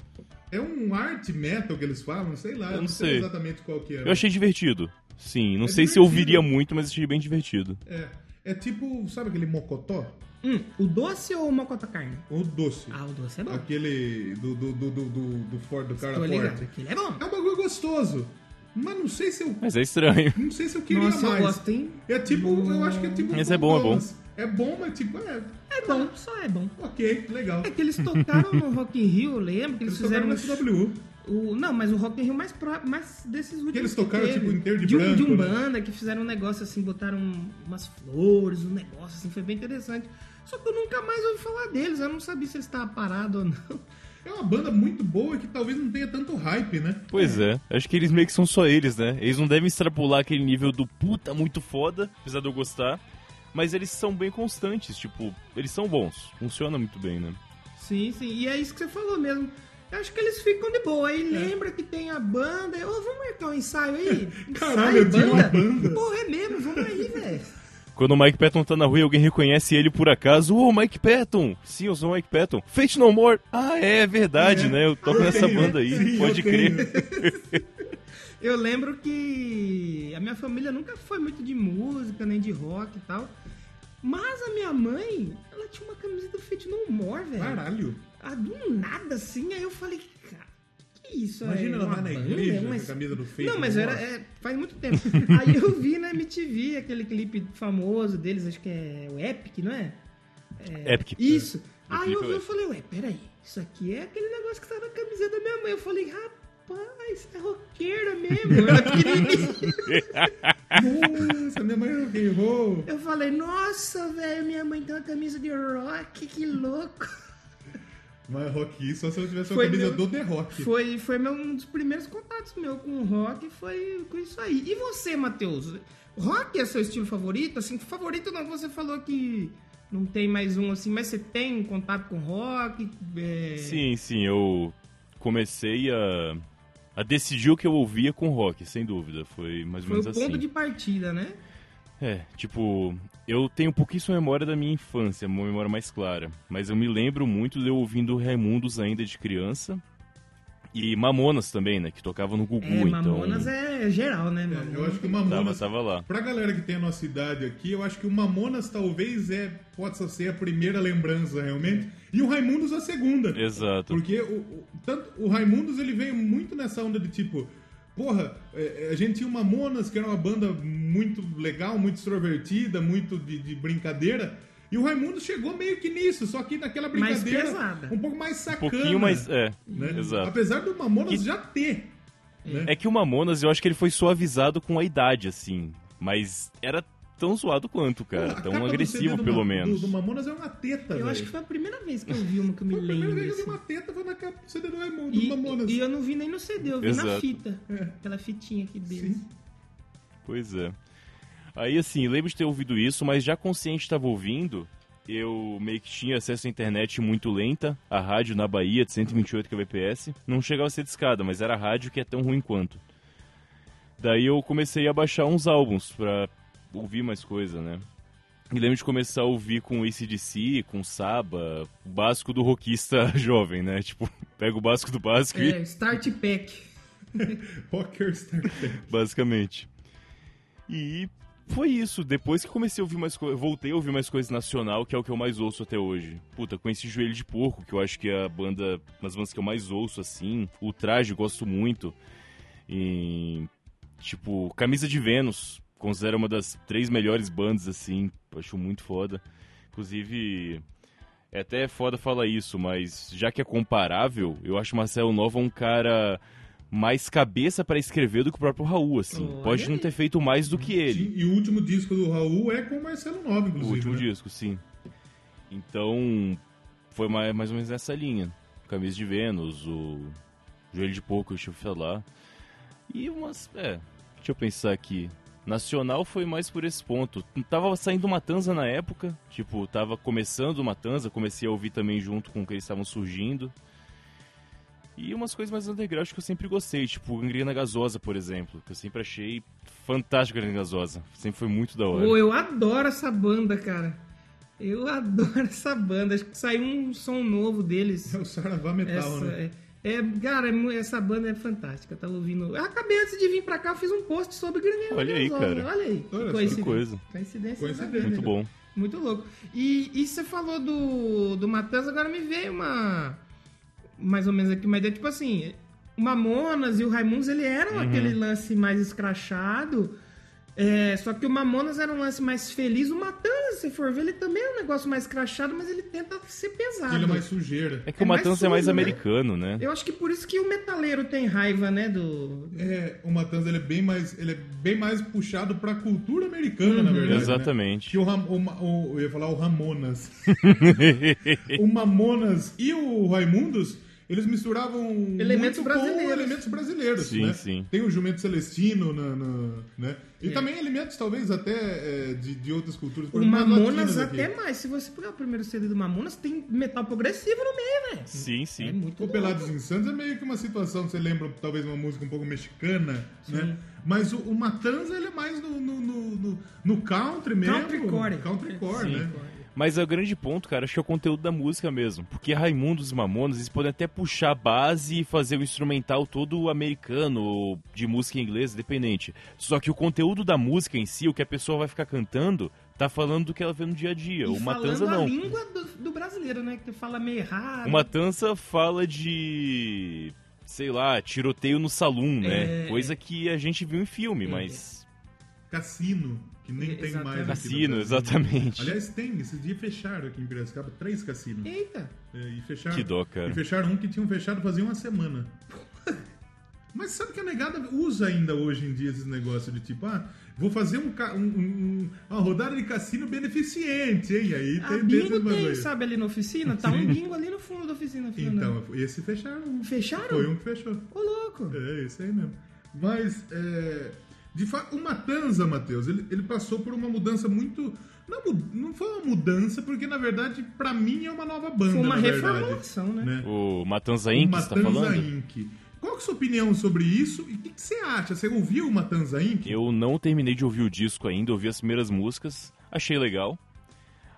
é um art metal que eles falam, sei lá,
Eu não
sei
sei.
exatamente qual que é.
Eu achei divertido. Sim, não
É
sei se eu
divertido.
ouviria muito, mas achei bem divertido.
É, é tipo, sabe aquele mocotó?
Hum, o doce ou o mocota carne?
O doce.
Ah, o doce é bom.
Aquele do, do, do, do, do, do, for- do cara
Tô ligado,
forte.
aquele é bom.
É um bagulho gostoso. Mas não sei se eu.
Mas é estranho.
Não sei se eu queria
Nossa, eu
mais.
gosto, hein?
É tipo, eu acho que é tipo.
Mas é bom, é bom.
É bom, mas tipo, é.
É bom, só é bom.
Ok, legal.
É que eles tocaram no Rock in Rio, eu lembro que eles,
Eles tocaram
fizeram
no
um
SW.
O, não, mas o Rock in Rio mais, pro, mais desses últimos.
eles tocaram,
teve.
tipo, inteiro de
de, um,
branco,
de um
né?
banda que fizeram um negócio assim, botaram umas flores, um negócio assim, foi bem interessante. Só que eu nunca mais ouvi falar deles, eu não sabia se eles estavam parados ou não.
É uma banda muito boa que talvez não tenha tanto hype, né?
Pois é, acho que eles meio que são só eles, né? Eles não devem extrapolar aquele nível do puta muito foda, apesar de eu gostar. Mas eles são bem constantes, tipo, eles são bons. Funciona muito bem, né?
Sim, sim, e é isso que você falou mesmo. Acho que eles ficam de boa.
É.
Aí lembra que tem a banda. Ô, vamos marcar um ensaio aí?
Caralho,
ensaio,
tinha uma banda.
Porra, é mesmo, vamos aí, velho.
Quando o Mike Patton tá na rua e alguém reconhece ele por acaso, ô, Mike Patton! Sim, eu sou o Mike Patton. Fate No More! Ah, é, verdade,
É.
né? Eu toco
Eu
nessa
tenho,
banda aí,
sim,
pode
eu
crer.
Eu lembro que a minha família nunca foi muito de música, nem de rock e tal. Mas a minha mãe, ela tinha uma camisa do Fate No More, velho.
Caralho.
Ah, do nada assim, aí eu falei, cara, que isso?
Imagina
é
ela
uma
vai na
banda?
igreja
Mas-
com a camisa do Fate
Não, mas
No
era, é, faz muito tempo. aí eu vi na MTV aquele clipe famoso deles, acho que é o Epic, não é?
Epic.
Isso.
O
Aí eu
é
vi e falei, ué, peraí, isso aqui é aquele negócio que tá na camiseta da minha mãe. Eu falei, rapaz, é roqueira mesmo. Eu era pequenininho.
Nossa, minha mãe é rock and roll.
Eu falei, nossa, velho, minha mãe tem uma camisa de rock, que louco.
Mas rock só se eu tivesse uma camisa
meu-
do The Rock.
Foi, foi meu, um dos primeiros contatos meu com o rock, foi com isso aí. E você, Matheus? Rock é seu estilo favorito? Assim, favorito não, você falou que não tem mais um assim, mas você tem contato com rock? É...
Sim, sim, eu comecei a, a decidir o que eu ouvia com rock, sem dúvida. Foi mais ou
Foi o
menos
ponto
assim.
de partida, né?
É, tipo, eu tenho pouquíssima memória da minha infância, uma memória mais clara. Mas eu me lembro muito de eu ouvindo Raimundos ainda de criança. E Mamonas também, né? Que tocava no Gugu,
É,
então.
Mamonas é geral, né,
É, eu acho que o
Tava,
Mamonas.
tava lá.
Pra galera que tem a nossa idade aqui, eu acho que o Mamonas talvez é, possa ser a primeira lembrança realmente. E o Raimundos a segunda.
Exato.
Porque o, o- tanto, o Raimundos ele veio muito nessa onda de tipo, porra, é, é, a gente tinha o Mamonas, que era uma banda muito legal, muito extrovertida, muito de, de brincadeira. E o Raimundos chegou meio que nisso, só que naquela
Mais
brincadeira
pesada.
um pouco mais
Um
sacana.
pouquinho mais. É,
né?
exato.
Apesar do Mamonas
Que-
já ter. Né?
É que o Mamonas, eu acho que ele foi suavizado com a idade, assim. Mas era tão zoado quanto, cara.
Pô,
tão agressivo, pelo
Ma-
menos.
Do, do Mamonas é uma teta,
Eu acho que foi a primeira vez que eu vi uma que eu me
Foi a primeira
lembro.
vez que eu vi
assim.
uma teta foi na capa do CD do Raimundo,
E,
do Mamonas.
e eu não vi nem no CD, eu vi na
Exato.
fita.
É.
Aquela fitinha aqui deles.
Sim.
Pois é. Aí, assim, lembro de ter ouvido isso, mas já consciente estava ouvindo, eu meio que tinha acesso à internet muito lenta, a rádio na Bahia de 128 kbps. Não chegava a ser discada, mas era a rádio que é tão ruim quanto. Daí eu comecei a baixar uns álbuns pra ouvir mais coisa, né? E lembro de começar a ouvir com ACDC, com Saba, o básico do rockista jovem, né? Tipo, Pega o básico do básico
É,
e.
Start Pack.
Rocker Star Trek.
Basicamente. E foi isso. Depois que comecei a ouvir mais coisas. Voltei a ouvir mais coisas nacional, que é o que eu mais ouço até hoje. Puta, conheci Joelho de Porco, que eu acho que é a banda. Uma das bandas que eu mais ouço, assim. O Traje, gosto muito. E. Tipo, Camisa de Vênus. Considero uma das três melhores bandas, assim. Acho muito foda. Inclusive. É até foda falar isso, mas já que é comparável, eu acho Marcelo Nova um cara mais cabeça pra escrever do que o próprio Raul, assim.
Olha
Pode não ter feito mais do que ele.
E o último disco do Raul é com o Marcelo Nova,
O
inclusive.
último
né?
disco, sim. Então, foi mais, mais ou menos nessa linha. Camisa de Vênus, o Joelho de Porco, deixa eu falar. E umas. É, deixa eu pensar aqui. Nacional foi mais por esse ponto. Tava saindo Matanza na época, tipo, tava começando Matanza, comecei a ouvir também junto com o que eles estavam surgindo. E umas coisas mais underground que eu sempre gostei, tipo Gangrena Gasosa, por exemplo, que eu sempre achei fantástico Gangrena Gasosa. Sempre foi muito da hora.
Pô, eu adoro essa banda, cara. Eu adoro essa banda. Acho que saiu um som novo deles.
É o Saravá Metal,
Essa,
né?
é, é, cara, é essa banda é fantástica. Eu tava ouvindo. Eu acabei antes de vir pra cá, eu fiz um post sobre Granada.
Olha aí, cara.
Olha aí.
Olha
coincidência.
coisa.
Coincidência.
Coincidência.
Muito bom.
Muito louco. E, e você falou do, do Matanza, agora me veio uma. Mais ou menos aqui, uma ideia. Tipo assim, o Mamonas e o Raimundos, ele eram
Uhum.
aquele lance mais escrachado. É, só que o Mamonas era um lance mais feliz. O Matanza, se for ver, ele também é um negócio mais crachado, mas ele tenta ser pesado.
Ele é mais sujeira.
É que
É
o
mais
Matanza é mais
sujo, né?
americano, né?
Eu acho que por isso que o metaleiro tem raiva, né? Do.
É, o Matanza ele é bem mais, ele é bem mais puxado pra cultura americana, na verdade. né?
Exatamente.
Que o, Ram- o, o- eu ia falar o Ramonas. o Mamonas e o Raimundos, eles misturavam
Elementos
muito
brasileiros.
com elementos brasileiros,
Sim,
né?
sim.
Tem o jumento celestino, na, na- né? E
É.
também elementos talvez até é, de, de outras culturas.
O Mamonas
latinas aqui.
até mais. Se você pegar o primeiro CD do Mamonas, tem metal progressivo no meio, velho.
Sim,
É
sim.
muito
O. Pelados Insanos é meio que uma situação, você lembra talvez uma música um pouco mexicana, né? Mas o, o Matanza ele é mais no, no, no, no- no country mesmo.
Countrycore.
Countrycore,
Sim.
né?
Mas é o grande ponto, cara, acho que é o conteúdo da música mesmo. Porque Raimundos e Mamonas, eles podem até puxar a base e fazer o instrumental todo americano, ou de música em inglês, independente. Só que o conteúdo da música em si, o que a pessoa vai ficar cantando, tá falando do que ela vê no dia a dia.
E
o Matanza
falando
não.
a língua do, do brasileiro, né? Que fala meio errado.
O Matanza fala de. sei lá, tiroteio no salão, né?
É.
Coisa que a gente viu em filme,
É.
mas.
Cassino, que nem tem
Exatamente.
mais.
Cassino, exatamente.
Aliás, tem, esses dias fecharam aqui em Piracicaba três cassinos.
Eita.
É, e fecharam.
Que dó, cara.
E fecharam um que tinham fechado fazia uma semana. Mas sabe que a negada usa ainda hoje em dia esses negócios de tipo, ah, vou fazer um, um- um- uma rodada de cassino beneficente, hein? Aí
A
tem,
Ah, bingo tem,
aí.
sabe, ali na oficina? Tá um bingo ali no fundo da oficina. Fernando.
Então, esse fecharam. um.
Fecharam?
Foi um que fechou.
Ô, louco.
É, isso aí mesmo. Mas, é, de fato, o Matanza, Matheus, ele, ele passou por uma mudança muito. Não, não foi uma mudança, porque na verdade, pra mim, é uma nova banda.
Foi uma
na verdade,
reformulação, né?
O Matanza
O
Inc., você tá
Matanza
falando?
Inc. Qual que é a sua opinião sobre isso e o que, que você acha? Você ouviu o Matanza Inc?
Eu não terminei de ouvir o disco ainda, ouvi as primeiras músicas, achei legal.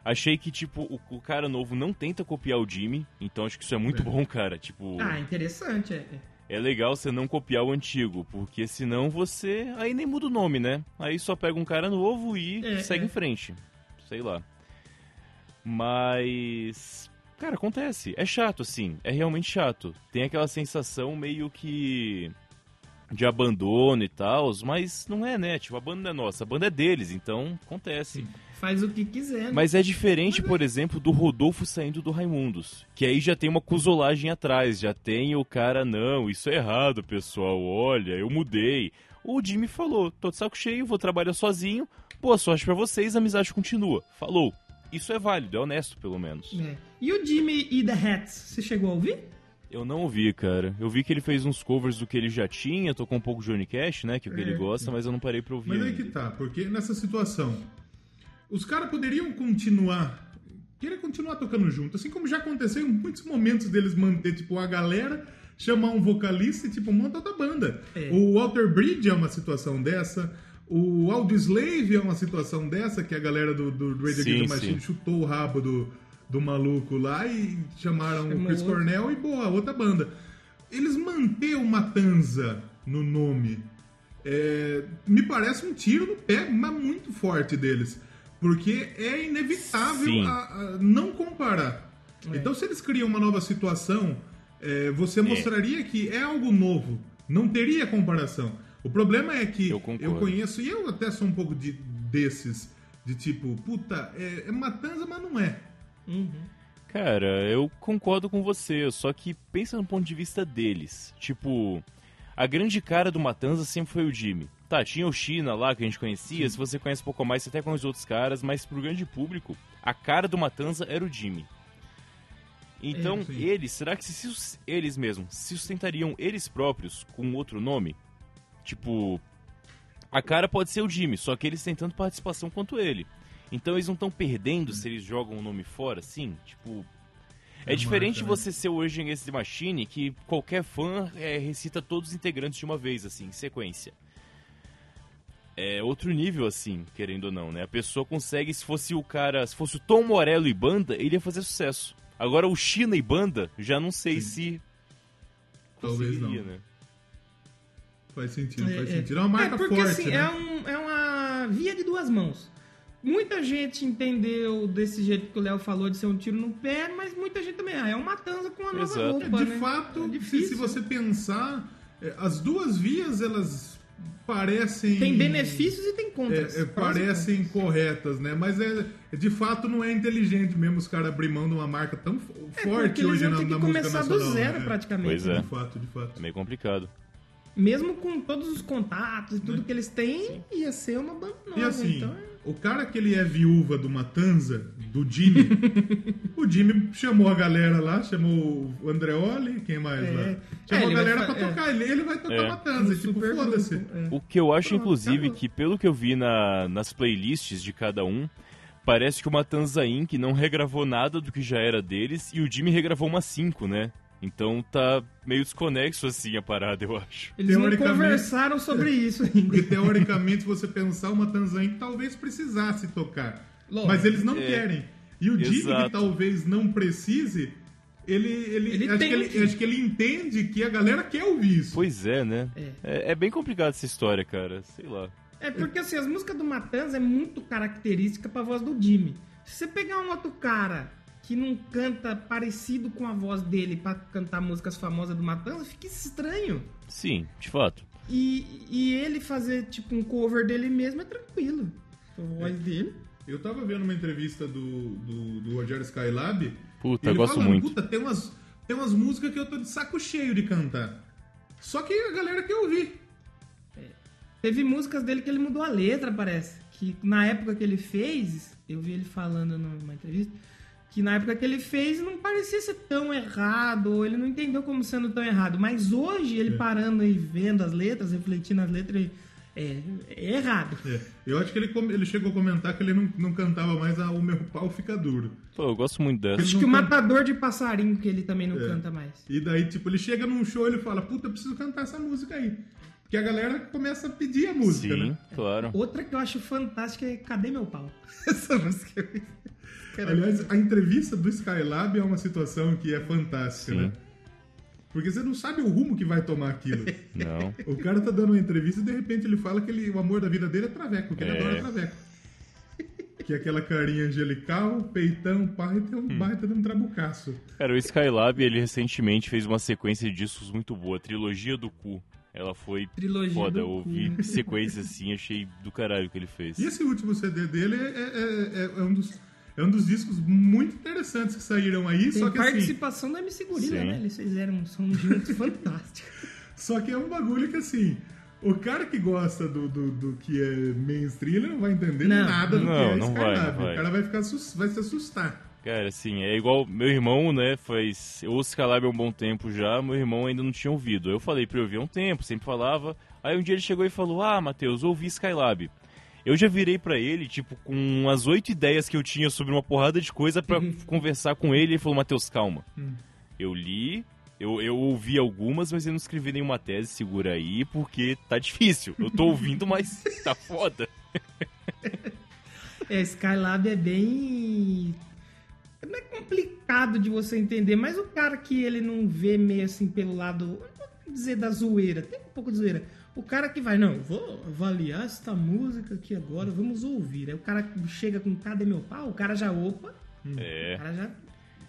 Achei que, tipo, o, o cara novo não tenta copiar o Jimmy, então acho que isso é muito
É.
bom, cara. Tipo,
Ah, interessante. É.
é legal você não copiar o antigo, porque senão você. Aí nem muda o nome, né? Aí só pega um cara novo e
É,
segue
é.
em frente. Sei lá. Mas. Cara, acontece. É chato, assim. É realmente chato. Tem aquela sensação meio que. de abandono e tal, mas não é, né? Tipo, a banda não é nossa, a banda é deles, então acontece.
Faz o que quiser. né?
Mas é diferente, por exemplo, do Rodolfo saindo do Raimundos. Que aí já tem uma cusolagem atrás, já tem o cara, não, isso é errado, pessoal, olha, eu mudei. O Jimmy falou, tô de saco cheio, vou trabalhar sozinho, boa sorte pra vocês, a amizade continua. Falou. Isso é válido, é honesto, pelo menos.
É. E o Jimmy e The Hats, você chegou a ouvir?
Eu não ouvi, cara. Eu vi que ele fez uns covers do que ele já tinha, tocou um pouco de Johnny Cash, né, que é o que ele gosta, mas eu não parei pra ouvir
Mas aí
ainda.
que tá, porque nessa situação, os caras poderiam continuar, querer continuar tocando junto, assim como já aconteceu em muitos momentos deles manter, tipo, a galera, chamar um vocalista e, tipo, monta outra banda.
É.
O Walter Bridge é uma situação dessa, o Audioslave é uma situação dessa, que a galera do, do Against the Machine chutou o rabo do, do maluco lá e chamaram o Chris
outro.
Cornell e boa, outra banda. Eles mantêm o Matanza no nome. é, me parece um tiro no pé, mas muito forte deles. Porque é inevitável a- a não comparar.
É.
Então, se eles criam uma nova situação, é, você mostraria que é algo novo. Não teria comparação. O problema é que
Eu
eu, conheço, e eu até sou um pouco de, desses, de tipo, puta, é, é Matanza, mas não é.
Uhum.
Cara, eu concordo com você, só que pensa no ponto de vista deles. Tipo, a grande cara do Matanza sempre foi o Jimmy. Tá, tinha o China lá que a gente conhecia, se você conhece um pouco mais, você até conhece outros caras, mas pro grande público, a cara do Matanza era o Jimmy. Então,
É, sim.
eles, será que se eles mesmos se sustentariam eles próprios com outro nome? Tipo, a cara pode ser o Jimmy, só que eles têm tanto participação quanto ele. Então eles não estão perdendo se eles jogam o nome fora, sim? Tipo. É,
É
diferente
marca, né?
você ser o Rage Against the Machine, que qualquer fã é, recita todos os integrantes de uma vez, assim, em sequência. É outro nível, assim, querendo ou não, né? A pessoa consegue, se fosse o cara, se fosse o Tom Morello e banda, ele ia fazer sucesso. Agora o China e banda, já não sei se.
Talvez não.
né?
Faz sentido,
É,
faz
é.
sentido. É uma marca
é porque
forte,
assim,
né?
é, um- é uma via de duas mãos. Muita gente entendeu desse jeito que o Léo falou de ser um tiro no pé, mas muita gente também, ah, é uma matanza com uma nova roupa,
de
né?
fato,
É
se, se você pensar, é, as duas vias, elas parecem...
Tem benefícios e tem contras.
É, é,
e
parecem corretas, né? Mas é, de fato não é inteligente mesmo os caras abrir mão de uma marca tão
É,
forte
eles
hoje
iam
na,
ter
na
que
música
começar do
nacional.
zero
né?
praticamente.
Pois é.
De fato, de fato.
É meio complicado.
Mesmo com todos os contatos e tudo que eles têm, ia ser uma banda nova.
E assim,
então, é-
o cara que ele é viúva do Matanza, do Jimmy, o Jimmy chamou a galera lá, chamou o Andreoli, quem mais
É.
lá?
É,
Chamou
ele
a galera pra
é.
tocar, ele, ele vai tocar
É.
Matanza,
um
tipo, foda-se.
é.
O que eu acho,
Pronto,
inclusive,
acabou.
que pelo que eu vi na- nas playlists de cada um, parece que o Matanza Inc. não regravou nada do que já era deles e o Jimmy regravou umas 5, né? Então tá meio desconexo assim a parada, eu acho.
Eles não conversaram sobre isso ainda.
Porque teoricamente, se você pensar, o Matanza Inc. talvez precisasse tocar.
Lógico.
Mas eles não
É.
querem. E o Jimmy, que talvez não precise, ele, ele,
Ele
acho,
tem
que ele,
que-
acho que ele entende que a galera quer ouvir isso.
Pois é, né?
É.
É, é bem complicado essa história, cara. Sei lá.
É porque assim, as músicas do Matanza é muito característica pra voz do Jimmy. Se você pegar um outro cara que não canta parecido com a voz dele pra cantar músicas famosas do Matanza, fica estranho.
Sim, de fato.
E, e ele fazer tipo um cover dele mesmo é tranquilo. A voz dele.
Eu tava vendo uma entrevista do, do, do Rogério Skylab.
Puta,
ele
eu gosto
falando,
muito.
Puta, tem umas, tem umas músicas que eu tô de saco cheio de cantar. Só que a galera quer ouvir.
Teve músicas dele que ele mudou a letra, parece. Que na época que ele fez, eu vi ele falando numa entrevista, que na época que ele fez não parecia ser tão errado, ou ele não entendeu como sendo tão errado. Mas hoje, ele parando e vendo as letras, refletindo as letras, é, é errado.
É, eu acho que ele, ele chegou a comentar que ele não, não cantava mais a O Meu Pau Fica Duro.
Pô, eu gosto muito dessa.
Acho que o Matador de Passarinho, que ele também não
É.
canta mais.
E daí, tipo, ele chega num show e ele fala, puta, eu preciso cantar essa música aí. Porque a galera começa a pedir a música,
Sim,
né?
claro.
Outra que eu acho fantástica é Cadê Meu Pau? Essa música. Cara,
Aliás, a entrevista do Skylab é uma situação que é fantástica,
Sim.
né? Porque você não sabe o rumo que vai tomar aquilo.
Não.
o cara tá dando uma entrevista e de repente ele fala que ele- o amor da vida dele é traveco, que ele
É.
adora traveco. Que é aquela carinha angelical, peitão, pai, tem
Hum.
um baita de um trabucaço.
Cara, o Skylab, ele recentemente fez uma sequência de discos muito boa, Trilogia do Cu. Ela foi
Trilogia
foda, eu ouvi sequência assim, achei do caralho o que ele fez.
E esse último CD dele é, é- é- é um, dos, é um dos discos muito interessantes que saíram aí,
Tem
só que assim,
participação da MC Gorila,
Sim.
né? Eles fizeram um som juntos fantástico.
só que é um bagulho que assim, o cara que gosta do, do, do que é mainstream, ele não vai entender
Não.
nada do
Não,
que é
não vai,
Skylab.
não vai.
O cara vai ficar vai se assustar.
Cara, assim, é igual meu irmão, né, faz... Eu ouço Skylab há um bom tempo já, meu irmão ainda não tinha ouvido. Eu falei pra ele ouvir há um tempo, sempre falava. Aí um dia ele chegou e falou, ah, Matheus, ouvi Skylab. Eu já virei pra ele, tipo, com umas oito ideias que eu tinha sobre uma porrada de coisa pra conversar com ele. Ele falou, Matheus, calma. Eu li, eu, eu ouvi algumas, mas eu não escrevi nenhuma tese, segura aí, porque tá difícil. Eu tô ouvindo, mas tá foda.
É, Skylab é bem. Não é com- complicado de você entender, mas o cara que ele não vê meio assim pelo lado, não vou dizer da zoeira, tem um pouco de zoeira. O cara que vai, não, vou avaliar esta música aqui agora, vamos ouvir. Aí o cara chega com cadê meu pau? O cara já opa, o
É.
cara já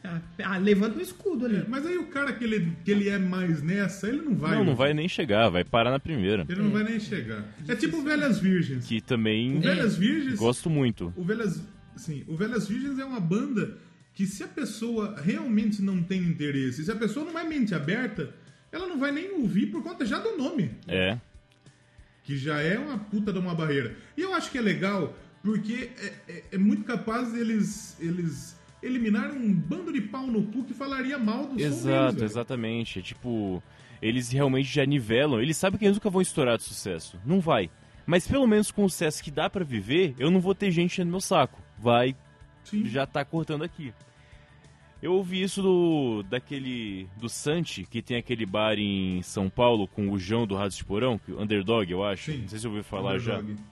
ah, ah, levanta o escudo ali.
É, mas aí o cara que ele, que ele é mais nessa, ele não vai.
Não, não vai nem chegar, vai parar na primeira.
Ele não vai nem chegar. É tipo Velhas Virgens.
Que também
O Velhas Virgens.
gosto muito.
O Velhas, sim, o Velhas Virgens é uma banda que se a pessoa realmente não tem interesse, se a pessoa não é mente aberta, ela não vai nem ouvir por conta já do nome,
É.
que já é uma puta de uma barreira. E eu acho que é legal porque é, é- é muito capaz eles eles eliminarem um bando de pau no cu que falaria mal do som deles,
Exato,
velho.
exatamente. É tipo, eles realmente já nivelam. Eles sabem que eles nunca vão estourar de sucesso. Não vai. Mas pelo menos com o sucesso que dá pra viver, eu não vou ter gente no meu saco. Vai,
Sim.
já tá cortando aqui. Eu ouvi isso do daquele do Santi, que tem aquele bar em São Paulo com o João do Rádio de Porão, que- Underdog, eu acho.
Sim.
Não sei se ouviu falar já.
Underdog.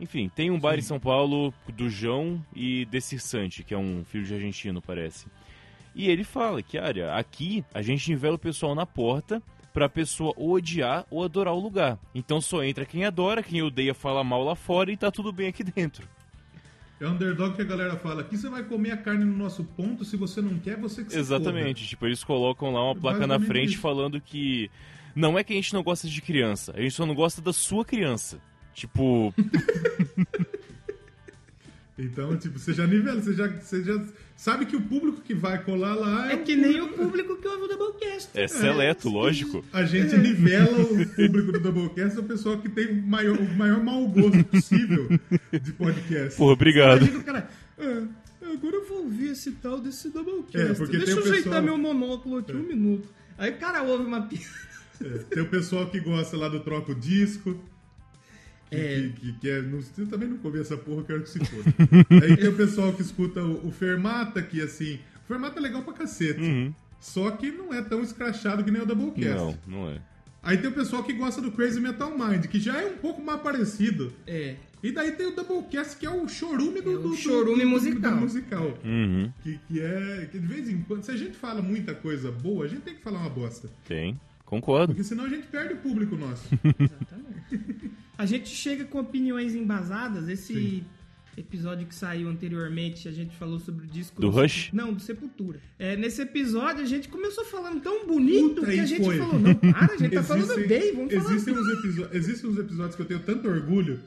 Enfim, tem um bar
Sim.
em São Paulo do João e desse Santi, que é um filho de argentino, parece. E ele fala que, olha, aqui a gente nivela o pessoal na porta pra pessoa ou odiar ou adorar o lugar. Então só entra quem adora, quem odeia fala mal lá fora e tá tudo bem aqui dentro.
É underdog que a galera fala, aqui você vai comer a carne no nosso ponto, se você não quer, você que se
Exatamente. Tipo, eles colocam lá uma placa na frente
isso.
falando que não é que a gente não gosta de criança, a gente só não gosta da sua criança. Tipo,
Então, tipo, você já nivela, você já, você já sabe que o público que vai colar lá é,
É que nem o público que ouve o Doublecast.
é seleto, lógico.
A gente nivela o público do Doublecast, é o pessoal que tem o maior, o maior mau gosto possível de podcast.
Porra, obrigado.
Cara, "Ah, agora eu vou ouvir esse tal desse Doublecast.
É, porque
Deixa eu
pessoal-
ajeitar meu monóculo aqui um minuto. Aí o cara ouve uma piada.
É, tem o pessoal que gosta lá do troco disco. Que,
É.
que, que, que é, não, eu também nunca ouvi essa porra, quero que se foda. Aí tem o pessoal que escuta o, o Fermata, que assim. O Fermata é legal pra cacete.
Uhum.
Só que não é tão escrachado que nem o Doublecast.
Não, não é.
Aí tem o pessoal que gosta do Crazy Metal Mind, que já é um pouco mais parecido.
É.
E daí tem o Doublecast, que é o chorume do,
É o chorume
do- do-
musical.
do musical.
Uhum.
Que, que é. Que de vez em quando. Se a gente fala muita coisa boa, a gente tem que falar uma bosta.
Tem. Concordo.
Porque senão a gente perde o público nosso.
Exatamente. A gente chega com opiniões embasadas. Esse
Sim.
episódio que saiu anteriormente, a gente falou sobre o disco...
Do Rush?
Não, do Sepultura. É, nesse episódio, a gente começou falando tão bonito
Puta,
que a gente
foi.
falou, não, para, a gente tá falando bem, vamos falar
existem
bem.
uns, existem uns episódios que eu tenho tanto orgulho,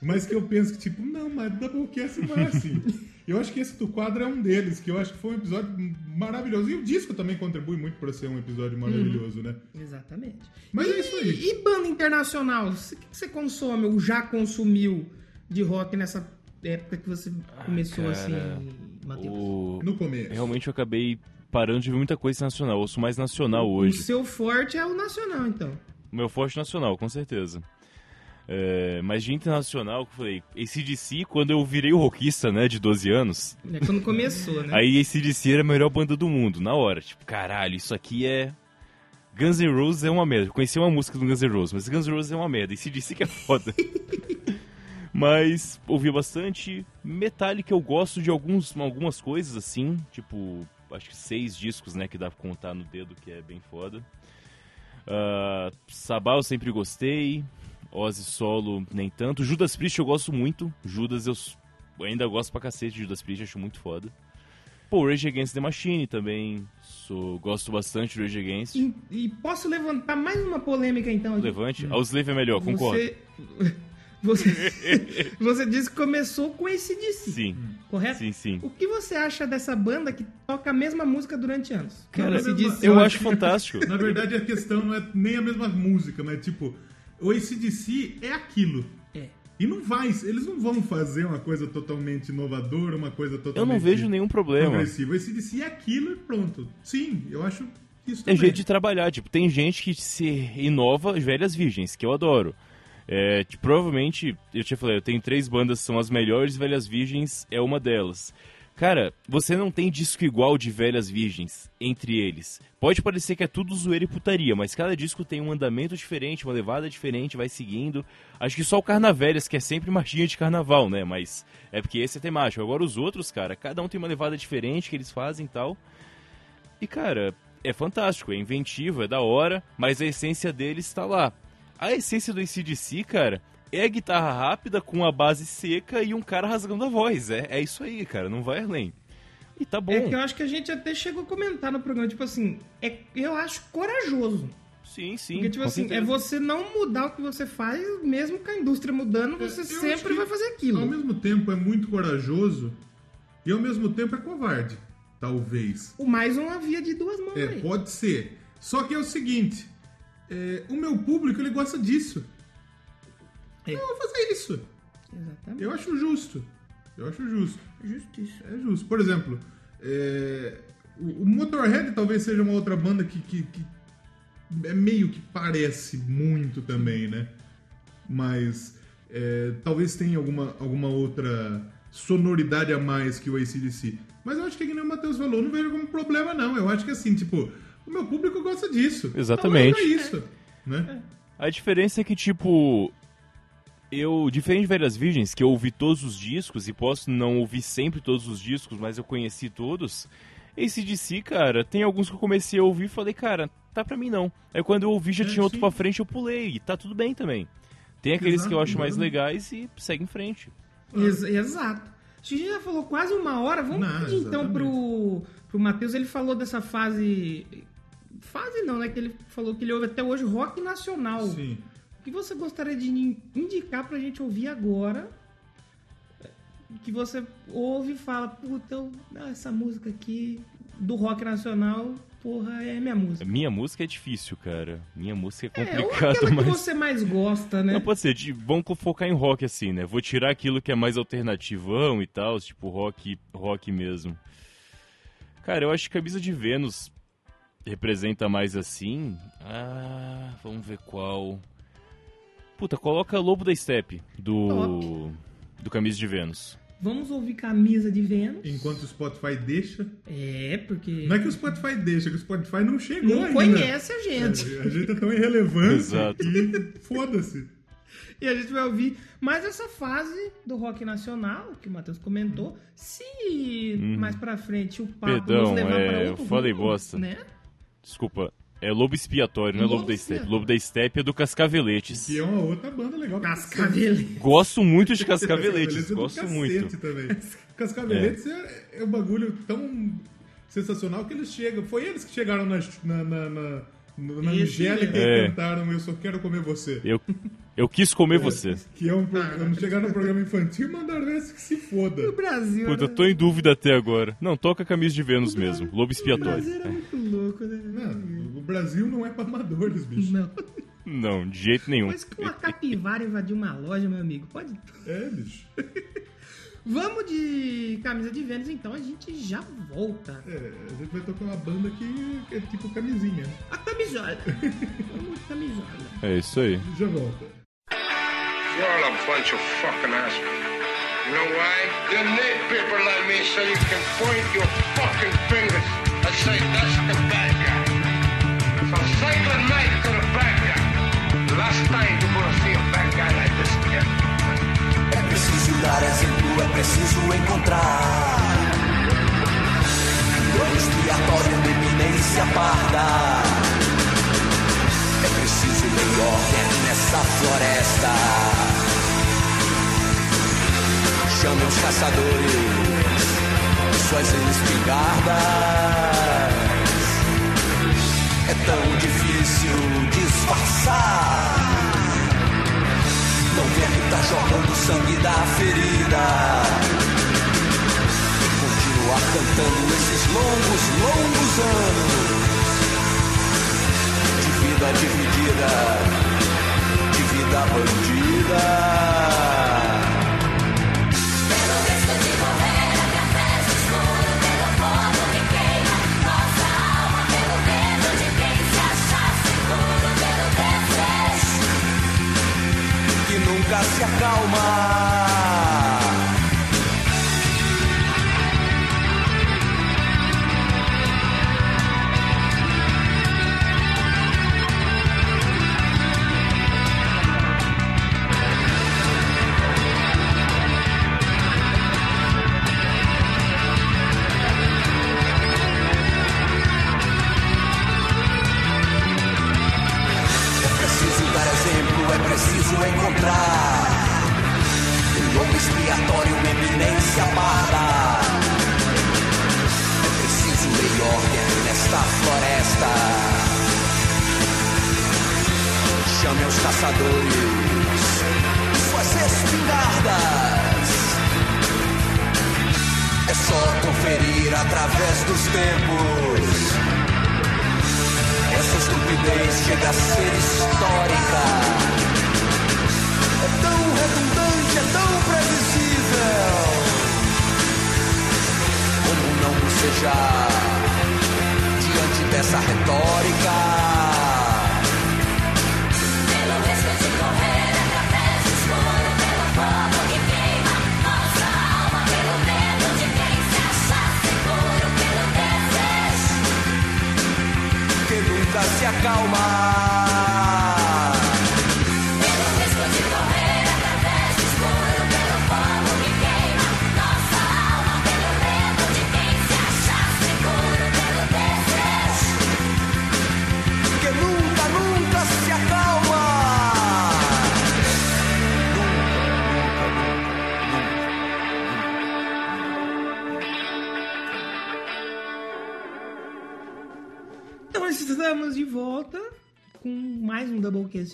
mas que eu penso que, tipo, não, mas Doublecast não é assim. Eu acho que esse do quadro é um deles, que eu acho que foi um episódio maravilhoso. E o disco também contribui muito para ser um episódio maravilhoso, né?
Exatamente.
Mas
e,
é isso aí.
E banda internacional? O que você consome ou já consumiu de rock nessa época que você começou
Ah, cara,
assim, Matheus?
O...
No começo.
Realmente eu acabei parando de ver muita coisa nacional. Eu ouço mais nacional
O
hoje.
seu forte é o nacional, então.
O meu forte nacional, com certeza. É, mas de internacional, que eu falei, ACDC, quando eu virei o rockista, né, de 12 anos,
É quando começou, né?
aí ACDC era a melhor banda do mundo, na hora. Tipo, caralho, isso aqui é... Guns N' Roses é uma merda. Eu conheci uma música do Guns N' Roses, mas Guns N' Roses é uma merda. ACDC que é foda. mas ouvi bastante. Metallica eu gosto de alguns, algumas coisas, assim. Tipo, acho que seis discos, né, que dá pra contar no dedo, que é bem foda. Ah, Sabá eu sempre gostei. Ozzy Solo nem tanto. Judas Priest eu gosto muito. Judas eu ainda gosto pra cacete de Judas Priest, acho muito foda. Pô, Rage Against the Machine também. Sou, gosto bastante do Rage Against.
E, e posso levantar mais uma polêmica, então? aqui?
Levante. A Slave é melhor, concordo.
Você, você, você disse que começou com esse DC,
Sim,
correto?
sim, sim.
O que você acha dessa banda que toca a mesma música durante anos?
Cara,
Esse DC.
eu acho fantástico.
Na verdade, a questão não é nem a mesma música, mas tipo, o ACDC é aquilo.
É.
E não vai, eles não vão fazer uma coisa totalmente inovadora, uma coisa totalmente.
Eu não vejo nenhum problema.
progressiva. O ACDC é aquilo e pronto. Sim, eu acho isso
É
também.
jeito de trabalhar. Tipo, tem gente que se inova velhas virgens, que eu adoro. É, tipo, provavelmente, eu te falei, eu tenho três bandas que são as melhores velhas virgens, é uma delas. Cara, você não tem disco igual de velhas virgens entre eles. Pode parecer que é tudo zoeira e putaria, mas cada disco tem um andamento diferente, uma levada diferente, vai seguindo. Acho que só o Carnavelhas, que é sempre marchinha de carnaval, né? Mas é porque esse é temático. Agora os outros, cara, cada um tem uma levada diferente que eles fazem e tal. E, cara, é fantástico, é inventivo, é da hora, mas a essência deles está lá. A essência do ACDC, cara, é guitarra rápida com a base seca e um cara rasgando a voz. É, é isso aí, cara, não vai além. E tá bom.
É que eu acho que a gente até chegou a comentar no programa, tipo assim, é, eu acho corajoso.
Sim, sim.
Porque, tipo assim,
certeza.
é você não mudar o que você faz, mesmo com a indústria mudando,
É,
você
eu
sempre vai fazer aquilo.
Ao mesmo tempo é muito corajoso e ao mesmo tempo é covarde. Talvez.
O mais uma via de duas mãos
É,
aí.
pode ser. Só que é o seguinte: é, o meu público ele gosta disso.
É.
Eu vou fazer isso.
Exatamente.
Eu acho justo. Eu acho justo.
Justiça.
É justo. Por exemplo, é, o, o Motorhead talvez seja uma outra banda que, que, que é meio que parece muito também, né? Mas é, talvez tenha alguma, alguma outra sonoridade a mais que o ACDC. Mas eu acho que, é que nem o Matheus falou, eu não vejo como problema, não. Eu acho que assim, tipo, o meu público gosta disso.
Exatamente.
Então é isso. Né?
A diferença é que, tipo, eu, diferente de Velhas Virgens, que eu ouvi todos os discos e posso não ouvir sempre todos os discos, mas eu conheci todos. Esse DC, cara, tem alguns que eu comecei a ouvir e falei, cara, tá pra mim não. Aí quando eu ouvi já
É,
tinha outro
sim.
pra frente, eu pulei e tá tudo bem também. Tem aqueles que eu
Exato,
acho mais legais e segue em frente.
Ex- exato. A gente já falou quase uma hora. Vamos
Não,
pedir então pro, pro Matheus. Ele falou dessa fase. Fase não, né? Que ele falou que ele ouve até hoje rock nacional.
Sim.
O que você gostaria de in- indicar pra gente ouvir agora? Que você ouve e fala, puta, eu- ah, essa música aqui do rock nacional, porra, é minha música.
Minha música é difícil, cara. Minha música é
É, ou
complicada,
aquela que
mas...
você mais gosta, né?
Não, pode ser, de- vamos focar em rock assim, né? Vou tirar aquilo que é mais alternativão e tal, tipo rock, rock mesmo. Cara, eu acho que Camisa de Vênus representa mais assim. Ah, vamos ver qual. Puta, coloca Lobo da Steppe do do Camisa de Vênus.
Vamos ouvir Camisa de Vênus.
Enquanto o Spotify deixa.
É, porque
Não é que o Spotify deixa, que o Spotify não chegou
não
ainda.
conhece a gente.
É, A gente é tão irrelevante
Exato.
que foda-se.
E a gente vai ouvir mais essa fase do rock nacional, que o Matheus comentou. Se mais pra frente o papo
Perdão,
nos levar
é,
pra
eu
outro
falei
rumo,
bosta.
Né?
Desculpa, é Lobo Expiatório, não é
Lobo
da Steppe.
Expiatório.
Lobo da Steppe é do Cascaveletes.
Que é uma outra banda legal.
Cascavelho.
Gosto muito de
Cascaveletes
Cascaveletes,
é
gosto muito.
também. Cascaveletes é. é um bagulho tão sensacional que eles chegam. Foi eles que chegaram na, na, na, na, na
Esse
Angélica
é.
e cantaram Eu Só Quero Comer Você.
Eu, eu quis comer você.
Que é um programa. chegaram no programa infantil e mandaram esse que se foda.
O Brasil.
Puta, eu
né?
tô em dúvida até agora. Não, toca Camisa de Vênus mesmo. Lobo
O Brasil
Expiatório.
era muito louco, né?
Não, o Brasil não é pra amadores, bicho.
Não.
Não, de jeito nenhum.
Mas que uma capivara invadiu uma loja, meu amigo. Pode.
É, bicho.
Vamos de camisa de Vênus, então a gente já volta.
É, a gente vai tocar uma banda que é tipo camisinha.
A camisola. Vamos de camisola.
É isso aí.
Já volta.
You're all a bunch of fucking assholes. You know why? You need people like me so you can point your fucking fingers and say, that's the bad guy. So say good night to the bad guy. Last time you're gonna see a bad guy like this again.
É preciso dar exemplo, é preciso encontrar. Lobo expiatório de eminência parda. É preciso lei ordem nessa floresta. Chame os caçadores suas espingardas. É tão difícil disfarçar não vê que tá jogando sangue da ferida. E continuar cantando esses longos, longos anos. De vida dividida, de vida bandida nunca se acalma.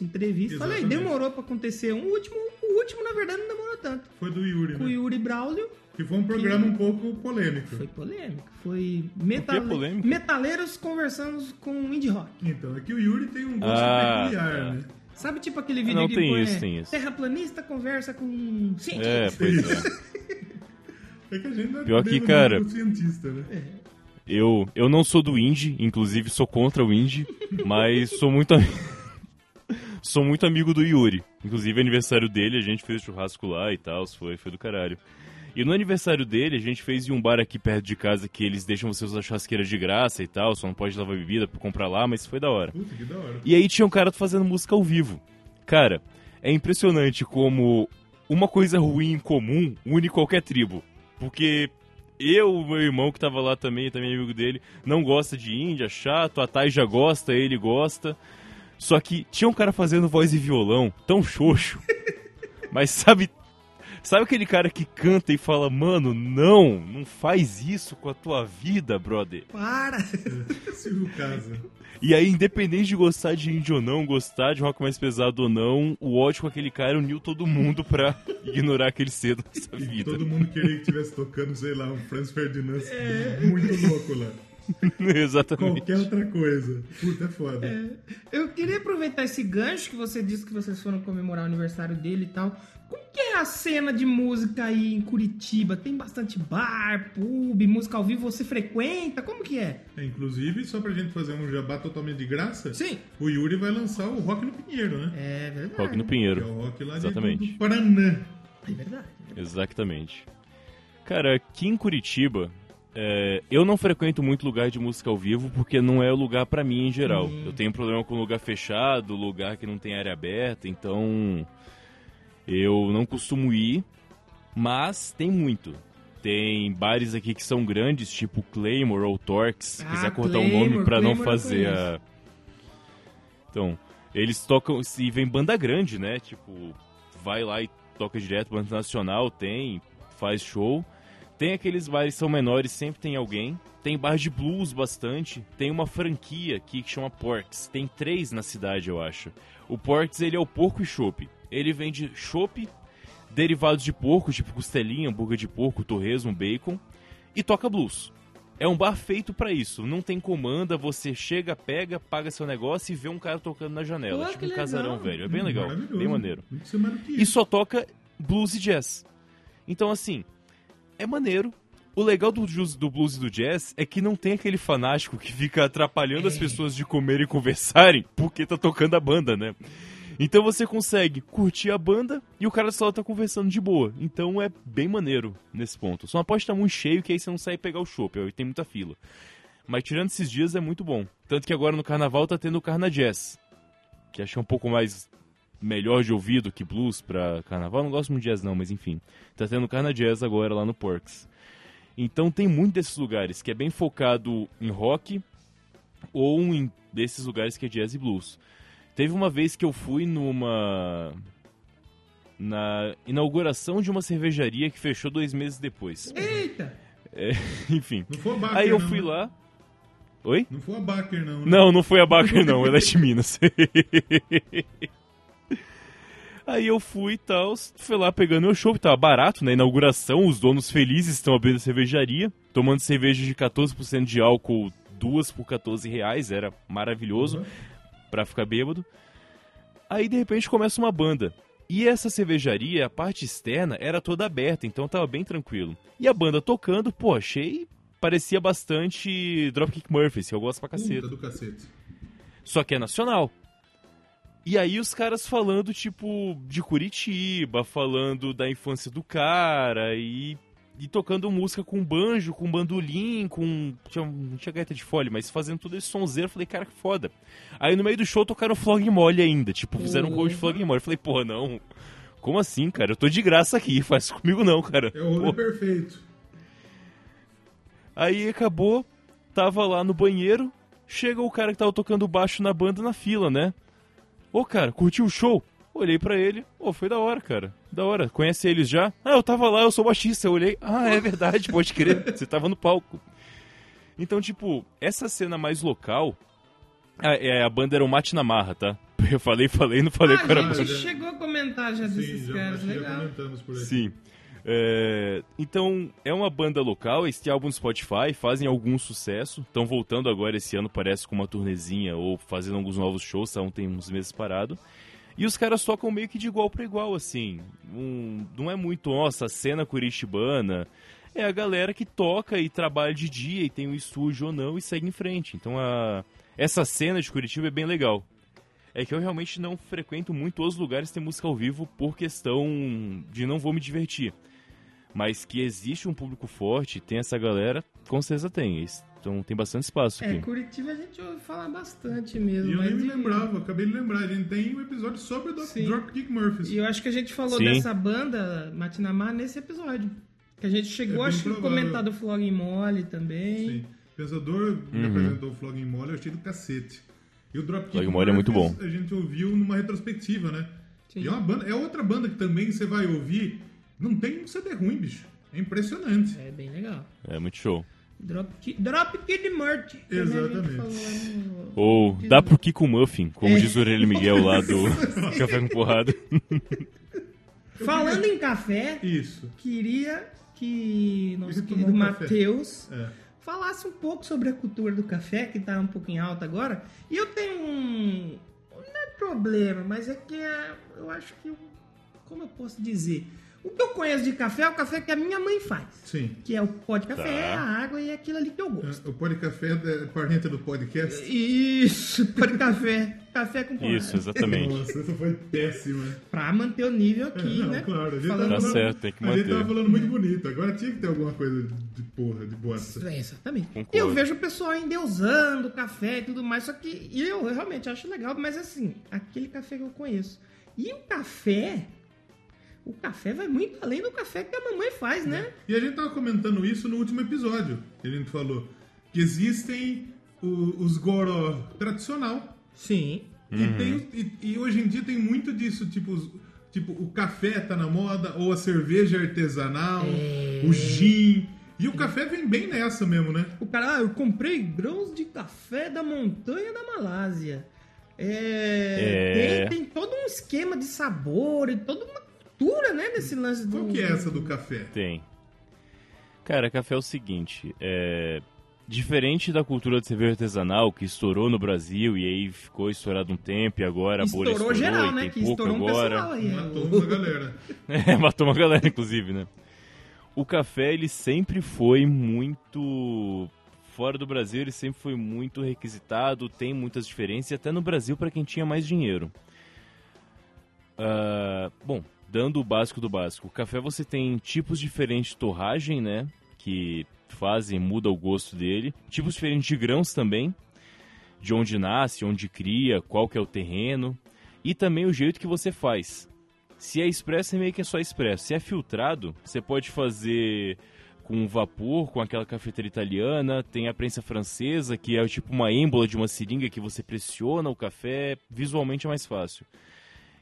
Entrevista. Olha aí,
Exatamente.
demorou pra acontecer um. O último, o último, na verdade, não demorou tanto.
Foi do Yuri,
Com o
né?
Yuri Braulio.
Que foi um programa um pouco polêmico.
Foi polêmico. Foi metale...
polêmico?
metaleiros conversando com indie rock.
Então, é que o Yuri tem um gosto
Ah,
peculiar,
tá.
né?
Sabe tipo aquele vídeo
Não,
que
tem
põe,
isso,
é,
tem isso.
terraplanista conversa com
É,
cientista.
pois é.
É que a gente não é
Pior que, cara-
cientista, né?
Eu, eu não sou do indie, inclusive sou contra o indie, mas sou muito ami- sou muito amigo do Yuri. Inclusive aniversário dele, a gente fez churrasco lá e tal, foi, foi do caralho. E no aniversário dele, a gente fez em um bar aqui perto de casa que eles deixam você usar churrasqueira de graça e tal, só não pode levar bebida pra comprar lá, mas foi da hora.
Puta, que da hora.
E aí tinha um cara fazendo música ao vivo. Cara, é impressionante como uma coisa ruim em comum une qualquer tribo. Porque eu, meu irmão que tava lá também, também amigo dele, não gosta de índia, chato, a Thay já gosta, ele gosta. Só que tinha um cara fazendo voz e violão, tão xoxo. Mas sabe, sabe aquele cara que canta e fala, mano, não, não faz isso com a tua vida, brother.
Para!
Silvio Casa.
E aí, independente de gostar de indie ou não, gostar de rock mais pesado ou não, o ódio com aquele cara uniu todo mundo pra ignorar aquele cedo nessa
E
vida.
todo mundo queria que estivesse tocando, sei lá, um Franz Ferdinand muito louco lá.
Exatamente.
Qualquer outra coisa. Puta, é foda.
Eu queria aproveitar esse gancho que você disse que vocês foram comemorar o aniversário dele e tal. Como que é a cena de música aí em Curitiba? Tem bastante bar, pub, música ao vivo, você frequenta? Como que é?
É, inclusive, só pra gente fazer um jabá totalmente de graça,
Sim.
o Yuri vai lançar o Rock no Pinheiro, né?
É verdade.
Rock no
Que é
Pinheiro.
o rock lá de,
Exatamente.
do Paraná.
É verdade.
Exatamente. Cara, aqui em Curitiba, é, eu não frequento muito lugar de música ao vivo porque não é o lugar pra mim em geral. Eu tenho problema com lugar fechado, lugar que não tem área aberta, então eu não costumo ir, mas tem muito. Tem bares aqui que são grandes, tipo Claymore ou Torx, se
Ah,
quiser cortar o
Claymore,
nome pra não fazer a... Então, eles tocam, se vem banda grande, né? Tipo, vai lá e toca direto, banda nacional, tem, faz show. Tem aqueles bares que são menores, sempre tem alguém. Tem bar de blues bastante. Tem uma franquia aqui que chama Porks. Tem três na cidade, eu acho. O Porks, ele é o porco e chopp. Ele vende chopp, derivados de porco, tipo costelinha, hambúrguer de porco, torresmo, bacon. E toca blues. É um bar feito pra isso. Não tem comanda, você chega, pega, paga seu negócio e vê um cara tocando na janela.
Pô,
tipo um
legal.
casarão velho. É bem legal, bem maneiro. E só toca blues e jazz. Então, assim, é maneiro. O legal do, do blues e do jazz é que não tem aquele fanático que fica atrapalhando as pessoas de comer e conversarem porque tá tocando a banda, né? Então você consegue curtir a banda e o cara só tá conversando de boa. Então é bem maneiro nesse ponto. Só não pode estar muito cheio que aí você não sai pegar o chopp, aí tem muita fila. Mas tirando esses dias é muito bom. Tanto que agora no carnaval tá tendo o Carna Jazz. Que acho é um pouco mais melhor de ouvido que blues pra carnaval. Não gosto muito de jazz não, mas enfim. Tá tendo Carna Jazz agora lá no Porks. Então tem muito desses lugares que é bem focado em rock ou em desses lugares que é jazz e blues. Teve uma vez que eu fui numa na inauguração de uma cervejaria que fechou dois meses depois.
Eita!
É, enfim.
Não foi Baker,
Aí eu fui
né?
lá. Oi?
Não foi a Baker, não. né?
Não, não foi a Baker, não. Ela é de Minas. Aí eu fui e tal, fui lá pegando meu show, tava barato, na inauguração, os donos felizes estão abrindo a cervejaria, tomando cerveja de 14% de álcool, duas por 14 reais, era maravilhoso
Uhum.
pra ficar bêbado. Aí de repente começa uma banda. E essa cervejaria, a parte externa, era toda aberta, então tava bem tranquilo. E a banda tocando, pô, achei. Parecia bastante Dropkick Murphys, que eu gosto pra cacete.
Puta do cacete.
Só que é nacional. E aí os caras falando, tipo, de Curitiba, falando da infância do cara e, e tocando música com banjo, com bandolim, com. Tinha, não tinha gaita de folha, mas fazendo todo esse sonzeiro. Eu falei, cara, que foda. Aí no meio do show tocaram Flog Mole ainda, tipo, fizeram um cover de Flog Mole. Eu falei, porra, não. Como assim, cara? Eu tô de graça aqui, faz isso comigo não, cara.
É o rolê
Pô.
perfeito.
Aí acabou, tava lá no banheiro, chega o cara que tava tocando baixo na banda na fila, né? Ô, cara, curtiu o show? Olhei pra ele, ô, foi da hora, cara. Da hora. Conhece eles já? Ah, eu tava lá, eu sou baixista. Eu olhei, ah, é verdade, pode crer, você tava no palco. Então, tipo, essa cena mais local, a, é, a banda era o Mate na Marra, tá? Eu falei, falei, não falei
Ah,
que era
a gente
banda.
chegou a comentar já desses
Sim,
caras,
que já
legal.
comentamos por aí.
Sim. É, então, é uma banda local, têm álbum no Spotify, fazem algum sucesso. Estão voltando agora esse ano, parece, com uma turnezinha ou fazendo alguns novos shows, tá? tem uns meses parado. E os caras tocam meio que de igual para igual, assim. Um- não é muito, nossa, a cena curitibana. É a galera que toca e trabalha de dia e tem um estúdio ou não e segue em frente. Então, a, essa cena de Curitiba é bem legal. É que eu realmente não frequento muito os lugares que tem música ao vivo por questão de não vou me divertir. Mas que existe um público forte, tem essa galera, com certeza tem. Então tem bastante espaço
É,
aqui.
Curitiba a gente ouve falar bastante mesmo.
E eu
mas
nem me
de-
lembrava, acabei de lembrar. A gente tem um episódio sobre o. Dropkick Murphys.
E eu acho que a gente falou
Sim.
dessa banda, Matinamar, nesse episódio. Que a gente chegou,
É
acho que, comentar do Flog Mole também.
Sim. Pensador me
Uhum.
apresentou o Flogging Mole, eu achei do cacete. E o Dropkick
Flogging Mole é muito bom.
A gente ouviu numa retrospectiva, né?
Sim.
E é uma banda, é outra banda que também você vai ouvir, não tem um CD ruim, bicho. É impressionante.
É bem legal.
É muito show.
Drop, Ki- Drop Kid Murt.
Exatamente.
Ou dá pro Kiko Muffin, como
É.
diz o Aurélio Miguel lá do Café com Porrada.
Falando em café,
Isso.
queria que nosso querido
um.
Matheus
É.
falasse um pouco sobre a cultura do café, que tá um pouco em alta agora. E eu tenho um. Não é problema, mas é que é- eu acho que. Como eu posso dizer? O que eu conheço de café é o café que a minha mãe faz.
Sim.
Que é o pó de café,
Tá.
a água e aquilo ali que eu gosto.
O Pó de Café é parente do podcast.
Isso, pó de café. Café com porrada.
Isso, exatamente.
Nossa, essa foi péssima.
Pra manter o nível aqui,
É, não,
né?
claro, a gente
Falando-
tava
Tá
falando-
certo, tem que
A gente
manter.
tava falando muito bonito. Agora tinha que ter alguma coisa de porra, de bosta.
É, exatamente.
Concordo.
E eu vejo o pessoal endeusando café e tudo mais, só que eu realmente acho legal, mas assim, aquele café que eu conheço. E o café, o café vai muito além do café que a mamãe faz, né?
E a gente tava comentando isso no último episódio, que a gente falou. Que existem o- os goró tradicional.
Sim.
E, tem os- e- e hoje em dia tem muito disso, tipo, os- tipo, o café tá na moda, ou a cerveja artesanal,
É.
o gin. E o café vem bem nessa mesmo, né?
O cara, ah, eu comprei grãos de café da montanha da Malásia. É,
É.
Tem, tem todo um esquema de sabor e toda uma cultura, né, desse lance do...
Qual que é essa do café?
Tem. Cara, café é o seguinte, é... Diferente da cultura de cerveja artesanal, que estourou no Brasil e aí ficou estourado um tempo e agora a bolha
Estourou
estourou
geral,
e
né?
tem
Que
pouco
estourou um
agora.
pessoal aí.
Matou
O-
uma galera.
É, matou uma galera, inclusive, né? O café, ele sempre foi muito. Fora do Brasil, ele sempre foi muito requisitado, tem muitas diferenças, e até no Brasil para quem tinha mais dinheiro. Ah, bom, dando o básico do básico. O café você tem tipos diferentes de torragem, né? Que fazem, muda o gosto dele. Tipos diferentes de grãos também. De onde nasce, onde cria, qual que é o terreno. E também o jeito que você faz. Se é expresso, é meio que é só expresso. Se é filtrado, você pode fazer com vapor, com aquela cafeteira italiana. Tem a prensa francesa, que é tipo uma êmbola de uma seringa que você pressiona o café. Visualmente é mais fácil.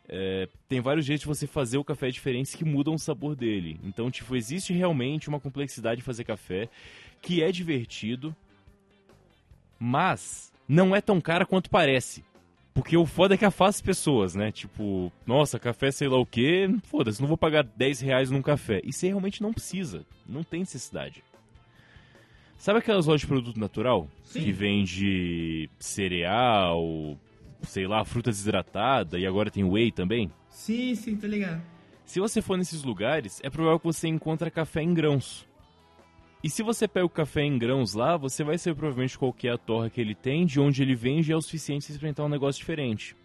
É, tem vários jeitos de você fazer o café diferentes que mudam o sabor dele. Então, tipo, existe realmente uma complexidade de fazer café que é divertido, mas não é tão cara quanto parece. Porque o foda é que afasta as pessoas, né? Tipo, nossa, café sei lá o quê, foda-se, não vou pagar 10 reais num café. E você realmente não precisa, não tem necessidade. Sabe aquelas lojas de produto natural? Que vende cereal, sei lá, fruta desidratada e agora tem whey também?
Sim, sim, tá ligado.
Se você for nesses lugares, é provável que você encontre café em grãos. E se você pega o café em grãos lá, você vai saber provavelmente qual é a torra que ele tem, de onde ele vem, já é o suficiente para experimentar um negócio diferente.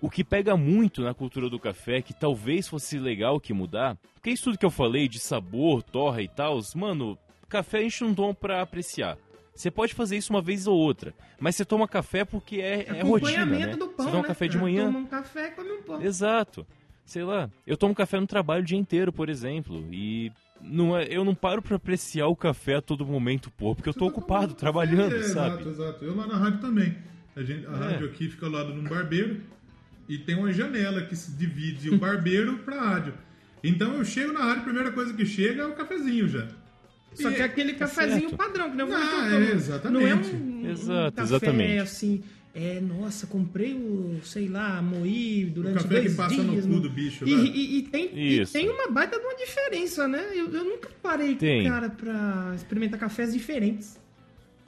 O que pega muito na cultura do café, que talvez fosse legal que mudar, porque isso tudo que eu falei de sabor, torra e tal, mano, café a gente não toma pra apreciar. Você pode fazer isso uma vez ou outra, mas você toma café porque é, é rotina, né?
do pão,
você toma
né?
café de manhã,
Toma um café, come um pão.
Exato. Sei lá, eu tomo café no trabalho o dia inteiro, por exemplo, e não é, eu não paro pra apreciar o café a todo momento, pô, porque eu tô
Você tá
ocupado, trabalhando, sabe?
Exato, exato. Eu lá na rádio também. A, gente, a
É.
rádio aqui fica ao lado de um barbeiro e tem uma janela que se divide o barbeiro pra rádio. Então eu chego na rádio, a primeira coisa que chega é o cafezinho já.
Só
E-
que é aquele cafezinho
certo.
padrão, que não,
Ah,
foi o que eu
é, exatamente.
Não é um, um
Exato,
café
exatamente.
assim, é, nossa, comprei o, sei lá, moí durante
café
dois
que passa no
dias.
cu
não-
do bicho,
E,
né?
e- e tem, e tem uma baita de uma diferença, né? Eu, eu nunca parei,
Tem.
cara, pra experimentar cafés diferentes.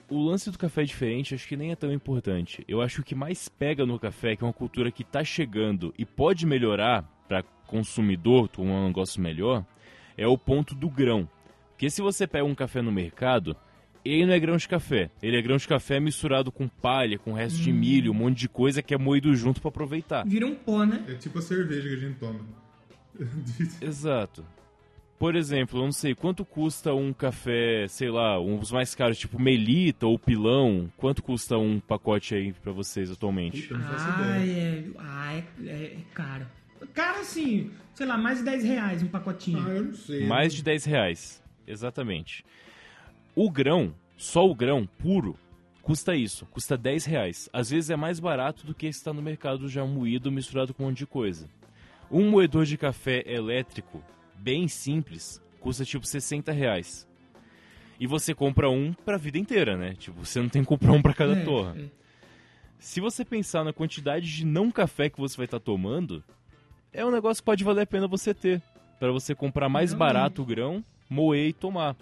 O lance do café diferente acho que nem é tão importante. Eu acho que o que mais pega no café, que é uma cultura que tá chegando e pode melhorar para consumidor tomar um negócio melhor, é o ponto do grão. Porque se você pega um café no mercado, ele não é grão de café. Ele é grão de café misturado com palha, com resto de milho, um monte de coisa que é moído junto para aproveitar.
Vira um pó, né?
É tipo a cerveja que a gente toma.
Exato. Por exemplo, eu não sei quanto custa um café, sei lá, uns mais caros, tipo Melita ou Pilão. Quanto custa um pacote aí pra vocês atualmente?
Puta, não faço
Ah,
ideia.
é, ah é, é, é caro. Caro assim, sei lá, mais de 10 reais um pacotinho.
Ah, eu não sei.
Mais de 10 reais. Exatamente. O grão, só o grão puro, custa isso. Custa 10 reais. Às vezes é mais barato do que está no mercado já moído, misturado com um monte de coisa. Um moedor de café elétrico, bem simples, custa tipo 60 reais. E você compra um pra vida inteira, né? Tipo, você não tem que comprar um pra cada
É,
torra.
é.
Se você pensar na quantidade de não café que você vai estar tomando, é um negócio que pode valer a pena você ter. Pra você comprar mais
Realmente.
barato o grão, moer e tomar.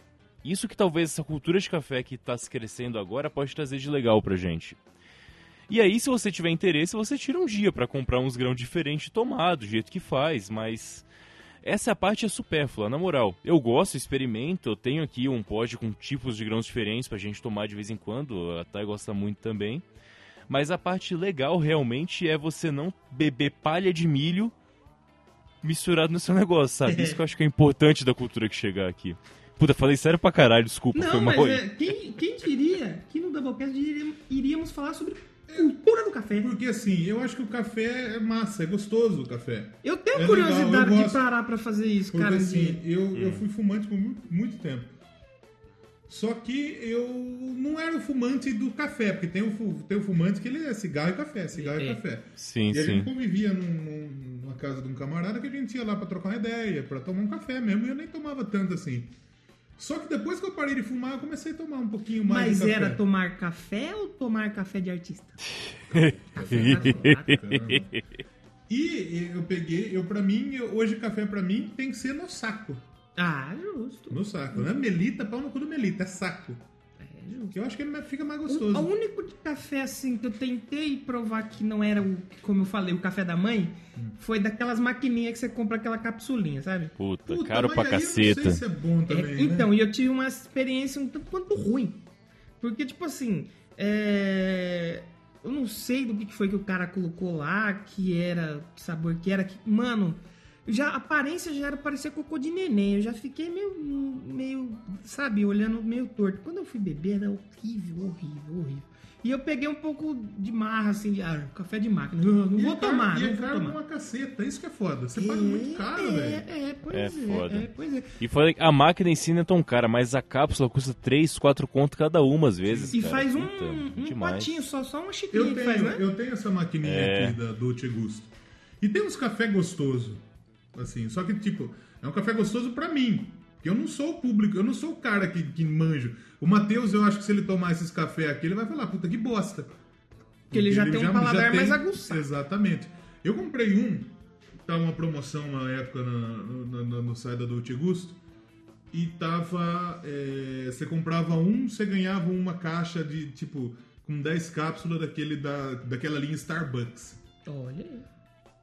Isso que talvez essa cultura de café que está se crescendo agora pode trazer de legal pra gente. E aí, se você tiver interesse, você tira um dia pra comprar uns grãos diferentes e tomar, do jeito que faz, mas essa parte é supérflua, na moral. Eu gosto, experimento, eu tenho aqui um pote com tipos de grãos diferentes pra gente tomar de vez em quando, a Thay gosta muito também. Mas a parte legal realmente é você não beber palha de milho misturado no seu negócio, sabe? Isso que eu acho que é importante da cultura que chegar aqui. Puta, falei sério pra caralho, desculpa, foi
Não,
mal
mas é, quem, quem diria que no Doublecast iríamos, iríamos falar sobre cultura do café?
Porque assim, eu acho que o café é massa, é gostoso o café.
Eu tenho
É
curiosidade
legal, eu
de parar pra fazer isso,
Porque
cara.
assim,
dia.
eu, eu fui fumante por muito, muito tempo. Só que eu não era o fumante do café, porque tem o, tem o fumante que ele é cigarro e café, cigarro e
É.
café.
Sim,
e a
sim.
gente convivia num- num- numa casa de um camarada que a gente ia lá pra trocar uma ideia, pra tomar um café mesmo, e eu nem tomava tanto assim. Só que depois que eu parei de fumar, eu comecei a tomar um pouquinho mais
Mas
de café.
era tomar café ou tomar café de artista? café.
E eu peguei, eu para mim, eu- hoje café pra mim tem que ser no saco.
ah, justo.
No saco, né? Melita, pau no cu do Melita, é saco.
É justo.
Que eu acho que ele fica mais
O,
gostoso.
o único de café assim que eu tentei provar que não era o, como eu falei, o café da mãe, foi daquelas maquininhas que você compra aquela capsulinha, sabe?
Puta,
Puta,
caro
mas
pra
aí Eu não
caceta.
sei se é bom
É,
também, né?
então, e eu tive uma experiência um tanto quanto ruim. Porque, tipo assim, é, eu não sei do que que foi que o cara colocou lá, que era, que sabor que era, que, mano, já, a aparência já era parecer cocô de neném. Eu já fiquei meio, meio, sabe, olhando meio torto. Quando eu fui beber, era horrível, horrível, horrível. E eu peguei um pouco de marra, assim, de, ah, café de máquina. Não, não vou
é
tomar,
E
não
é
vou
caro
tomar.
uma caceta, isso que é foda. Você paga muito caro,
é,
velho.
É, pois
É
é,
foda.
é, pois é.
E foi a máquina em si não é tão cara, mas a cápsula custa 3, 4 conto cada uma às vezes.
E
cara.
faz um,
Puta,
um
demais.
potinho só, só uma xicrinha
Eu
que
tenho,
faz, né?
eu tenho essa maquininha
É.
aqui da Dolce Gusto. E tem uns café gostoso, assim, só que, tipo, é um café gostoso pra mim. Porque eu não sou o público, eu não sou o cara que, que manjo. O Matheus, eu acho que se ele tomar esses cafés aqui, ele vai falar, puta que bosta.
Porque ele já tem um paladar mais aguçado.
Exatamente. Eu comprei um, tava uma promoção uma época na- no, no, no site da Dolce Gusto, e tava. é, você comprava um, você ganhava uma caixa de tipo. com 10 cápsulas daquele da, daquela linha Starbucks.
Olha aí.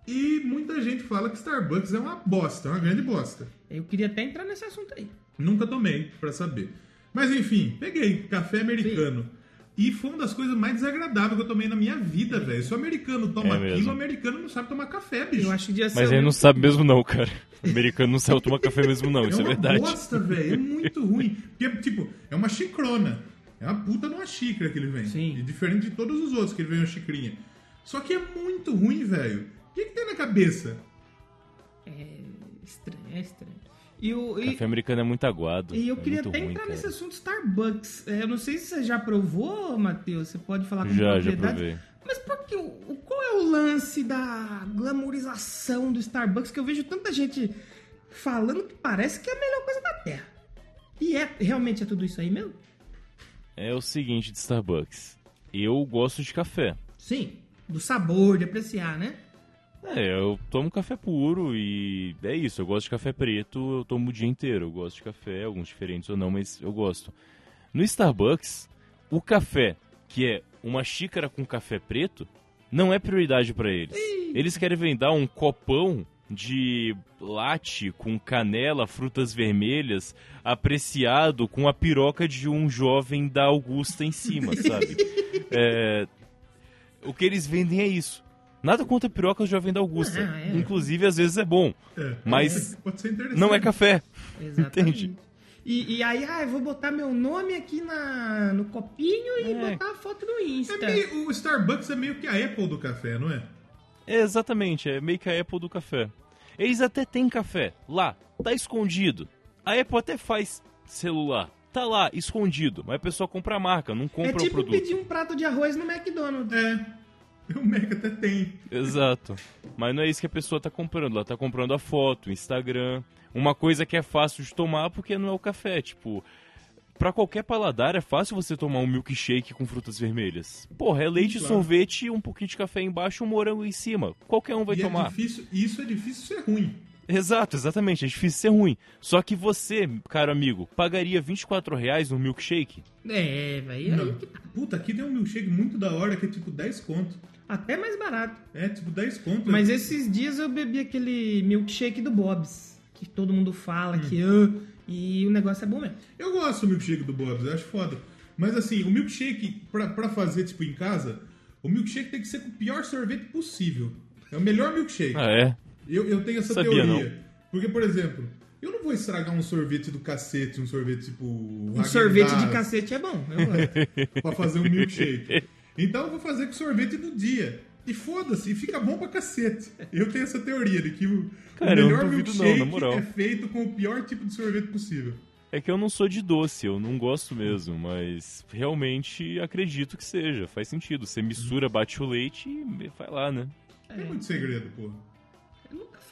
E muita gente fala que Starbucks é uma bosta, uma grande bosta.
Eu queria até entrar nesse assunto aí.
Nunca tomei, pra saber. Mas enfim, peguei café americano. E foi uma das coisas mais desagradáveis que eu tomei na minha vida, velho. Se o americano toma
É mesmo.
aquilo, o americano não sabe tomar café, bicho.
Eu acho que devia ser.
Mas ele não sabe mesmo não, cara. O americano não sabe tomar café mesmo não, isso é
uma
verdade.
bosta, velho. É muito ruim. Porque, tipo, é uma xicrona. É uma puta de uma xícara que ele vem.
Sim.
E diferente de todos os outros que ele vem uma xicrinha. Só que é muito ruim, velho. O que, que tem na cabeça?
É estranho, é estranho. E, o, e,
Café americano é muito aguado.
e eu
é
queria até
ruim,
entrar
cara.
nesse assunto Starbucks. É, eu não sei se você já provou, Matheus. Você pode falar com
Já, já provei.
Mas por que, o, o- qual é o lance da glamorização do Starbucks? Que eu vejo tanta gente falando que parece que é a melhor coisa da Terra. E é realmente é tudo isso aí mesmo?
É o seguinte de Starbucks. Eu gosto de café.
Sim. Do sabor, de apreciar, né?
É, eu tomo café puro e é isso. Eu gosto de café preto, eu tomo o dia inteiro. Eu gosto de café, alguns diferentes ou não, mas eu gosto. No Starbucks, o café, que é uma xícara com café preto, não é prioridade pra eles. Eles querem vender um copão de latte com canela, frutas vermelhas, apreciado com a piroca de um jovem da Augusta em cima, sabe? É, o que eles vendem é isso. Nada contra a piroca do jovem da Augusta.
Ah, é.
Inclusive, às vezes é bom.
É,
Mas
pode ser interessante.
Não é café.
Exatamente.
Entende?
E, e aí, ah, eu vou botar meu nome aqui na, no copinho e
É.
botar a foto no Insta.
É meio- o Starbucks é meio que a Apple do café, não é?
É, exatamente, é meio que a Apple do café. Eles até têm café lá, tá escondido. A Apple até faz celular, tá lá, escondido. Mas a pessoa compra a marca, não
É
compra o
tipo
produto.
pedir um prato de arroz no McDonald's.
É. O Mac até tem.
Exato. Mas não é isso que a pessoa tá comprando. Ela tá comprando a foto, o Instagram. Uma coisa que é fácil de tomar porque não é o café. Tipo, pra qualquer paladar é fácil você tomar um milkshake com frutas vermelhas. Porra, é leite,
Claro.
sorvete, um pouquinho de café embaixo e um morango em cima. Qualquer um vai
e
tomar.
É difícil, isso é difícil ser ruim.
Exato, exatamente. É difícil ser ruim. Só que você, caro amigo, pagaria 24 reais no milkshake?
É, velho.
Não. Puta, aqui tem um milkshake muito da hora que é tipo 10 conto.
Até mais barato.
É, tipo 10 conto.
Mas
é,
esses dias eu bebi aquele milkshake do Bob's. Que todo mundo fala que.
Hum.
ah, e o negócio é bom mesmo.
Eu gosto do milkshake do Bob's, eu acho foda. Mas assim, o milkshake, pra, pra fazer tipo em casa, o milkshake tem que ser com o pior sorvete possível. É o melhor milkshake.
Ah, é?
Eu, eu tenho essa
Sabia,
teoria. Porque, por exemplo, eu não vou estragar um sorvete do cacete, um sorvete tipo.
Um sorvete de cacete é bom. Eu gosto.
pra fazer um milkshake. Então eu vou fazer com sorvete do dia. E foda-se, e fica bom pra cacete. Eu tenho essa teoria de que o,
Cara, não
melhor
não,
milkshake
na moral.
é feito com o pior tipo de sorvete possível.
É que eu não sou de doce, eu não gosto mesmo, mas realmente acredito que seja, faz sentido. Você mistura, bate o leite e vai lá, né?
Não tem muito segredo, porra.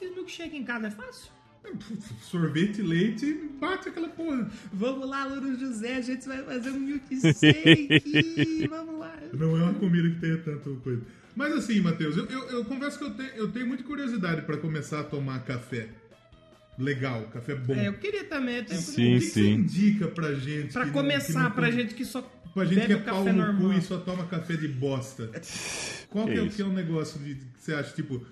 Fiz milkshake em casa, é fácil.
Sorvete, leite, bate aquela porra.
Vamos lá, Louro José, a gente vai fazer um milkshake. Vamos lá.
Não é uma comida que tenha tanto coisa. Mas assim, Matheus, eu, eu, eu confesso que eu, te- eu tenho muita curiosidade pra começar a tomar café. Legal, café bom.
É, eu queria também. Eu
Sim,
o que, que você
sim.
indica pra gente?
Pra
que não-
começar,
que não
pra gente que só
Pra gente que
bebe
é pau
café
no
normal.
cu e só toma café de bosta. Qual que é, o que é o negócio de, que você acha, tipo,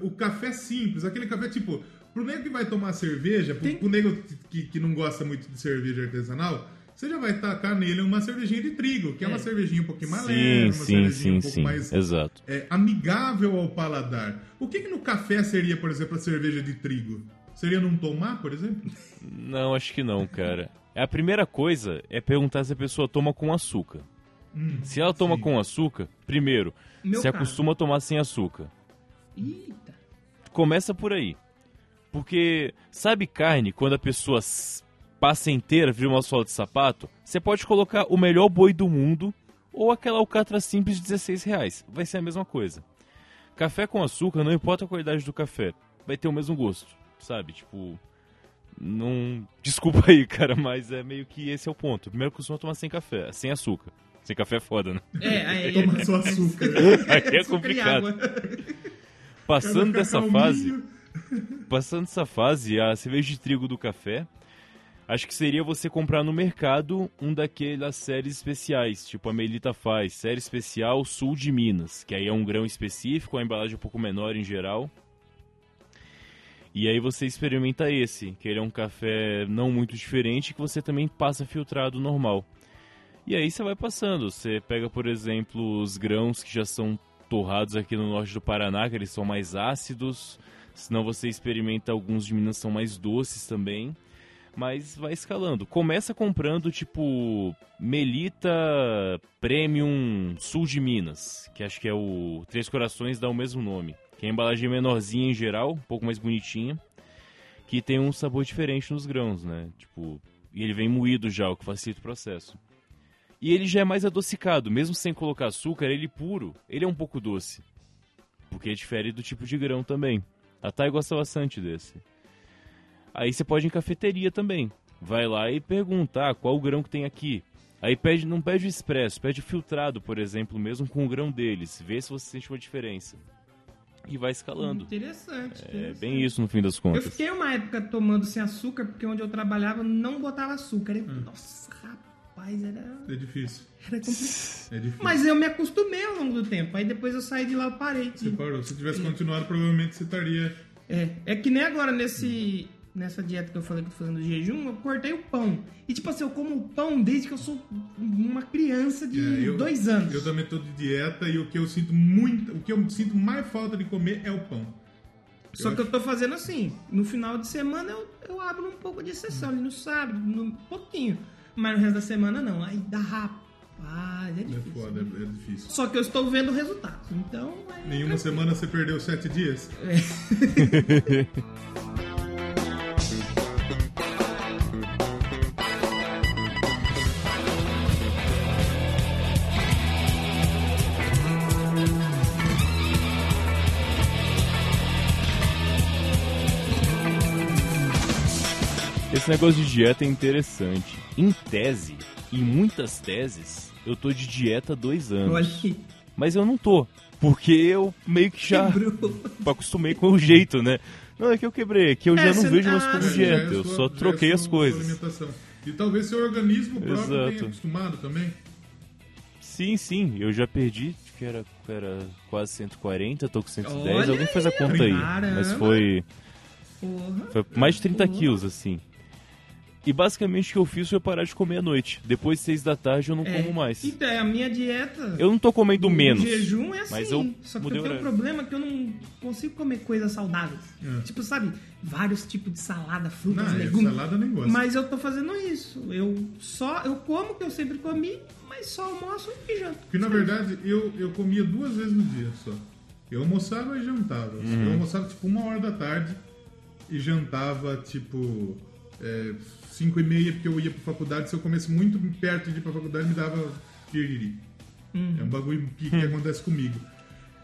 o café simples, aquele café, tipo, pro nego que vai tomar cerveja, pro,
Tem-
pro nego que, que não gosta muito de cerveja artesanal, você já vai tacar nele uma cervejinha de trigo, que é, uma
É.
cervejinha um pouquinho mais
Sim,
leve, uma
sim,
cervejinha
sim,
um pouco
sim.
mais
Exato.
é, amigável ao paladar. O que que no café seria, por exemplo, a cerveja de trigo? Seria não tomar, por exemplo?
Não, acho que não, cara. A primeira coisa é perguntar se a pessoa toma com açúcar. se ela toma
sim.
com açúcar, primeiro,
Meu
se
caso.
acostuma a tomar sem açúcar.
Eita.
Começa por aí. Porque, sabe carne, quando a pessoa passa inteira, vira uma sola de sapato, você pode colocar o melhor boi do mundo ou aquela alcatra simples de 16 reais. Vai ser a mesma coisa. Café com açúcar, não importa a qualidade do café, vai ter o mesmo gosto, sabe? Tipo, não. Desculpa aí, cara, mas é meio que esse é o ponto. Primeiro costuma tomar sem café, sem açúcar. Sem café é foda, né?
É, aí
Toma só açúcar.
Aí é
açúcar e
complicado. Passando dessa
cacauzinho.
fase, passando dessa fase, a cerveja de trigo do café, acho que seria você comprar no mercado um daquelas séries especiais, tipo a Melita faz, série especial Sul de Minas, que aí é um grão específico, a embalagem é um pouco menor em geral. E aí você experimenta esse, que ele é um café não muito diferente, que você também passa filtrado normal. E aí você vai passando, você pega, por exemplo, os grãos que já são torrados aqui no norte do Paraná, que eles são mais ácidos. Senão você experimenta alguns de Minas são mais doces também. Mas vai escalando. Começa comprando tipo Melita Premium Sul de Minas, que acho que é o Três Corações dá o mesmo nome. Que é a embalagem menorzinha em geral, um pouco mais bonitinha, que tem um sabor diferente nos grãos, né? Tipo, e ele vem moído já, o que facilita o processo. E ele já é mais adocicado, mesmo sem colocar açúcar, ele puro, ele é um pouco doce. Porque difere do tipo de grão também. A Thay gosta bastante desse. Aí você pode ir em cafeteria também. Vai lá e pergunta, ah, qual o grão que tem aqui? Aí pede, não pede o expresso, pede o filtrado, por exemplo, mesmo com o grão deles. Vê se você sente uma diferença. E vai escalando.
Interessante.
É
interessante.
bem isso no fim das
Eu
contas.
fiquei uma época tomando sem açúcar, porque onde eu trabalhava não botava açúcar. Eu,
Hum.
Nossa, rapaz, era,
É difícil.
era complicado.
É difícil.
Mas eu me acostumei ao longo do tempo. Aí depois eu saí de lá e parei.
Você parou. Se tivesse continuado, provavelmente você estaria.
É, é que nem agora nesse, nessa dieta que eu falei que eu tô fazendo jejum, eu cortei o pão. E tipo assim, eu como o pão desde que eu sou uma criança de
É, eu-
dois anos.
Eu também tô de dieta e o que eu sinto muito. O que eu sinto mais falta de comer é o pão.
Só
eu
que eu tô fazendo assim, no final de semana eu, eu abro um pouco de exceção, ali no sábado, no pouquinho. Mas no resto da semana não. Aí dá rapaz, é
É
difícil.
foda, é, é difícil.
Só que eu estou vendo resultados. Então, é
Nenhuma semana você perdeu sete dias?
Esse negócio de dieta é interessante. Em tese, em muitas teses, eu tô de dieta há dois anos.
olha
Mas eu não tô. Porque eu meio que já
quebrou.
acostumei com o jeito, né? Não, é que eu quebrei, é que eu
É,
já não vejo mais
ah,
como dieta. Eu só troquei as coisas.
E talvez seu organismo próprio
Exato.
tenha acostumado também.
Sim, sim, eu já perdi, que era, era quase 140, tô com 110.
Olha
Alguém faz a conta aí. Mas foi,
Porra.
foi mais de 30
Porra.
quilos, assim. E basicamente o que eu fiz foi parar de comer à noite. Depois de 6 da tarde eu não
É.
como mais.
Então, é a minha dieta.
Eu não tô comendo
O
menos.
jejum é assim.
mas eu
só que
mudei
eu
o
tenho um problema que eu não consigo comer coisas saudáveis.
É.
Tipo, sabe, vários tipos de salada, frutas,
Não, é,
legumes.
salada eu nem gosto.
Mas eu tô fazendo isso. Eu só eu como o que eu sempre comi, mas só almoço e janto.
Porque na verdade eu, eu comia duas vezes no dia só. Eu almoçava e jantava. Eu almoçava tipo uma hora da tarde e jantava tipo é, cinco e meia porque eu ia pra faculdade. Se eu comesse muito perto de ir pra faculdade, me dava piriri. É um bagulho que, que acontece comigo.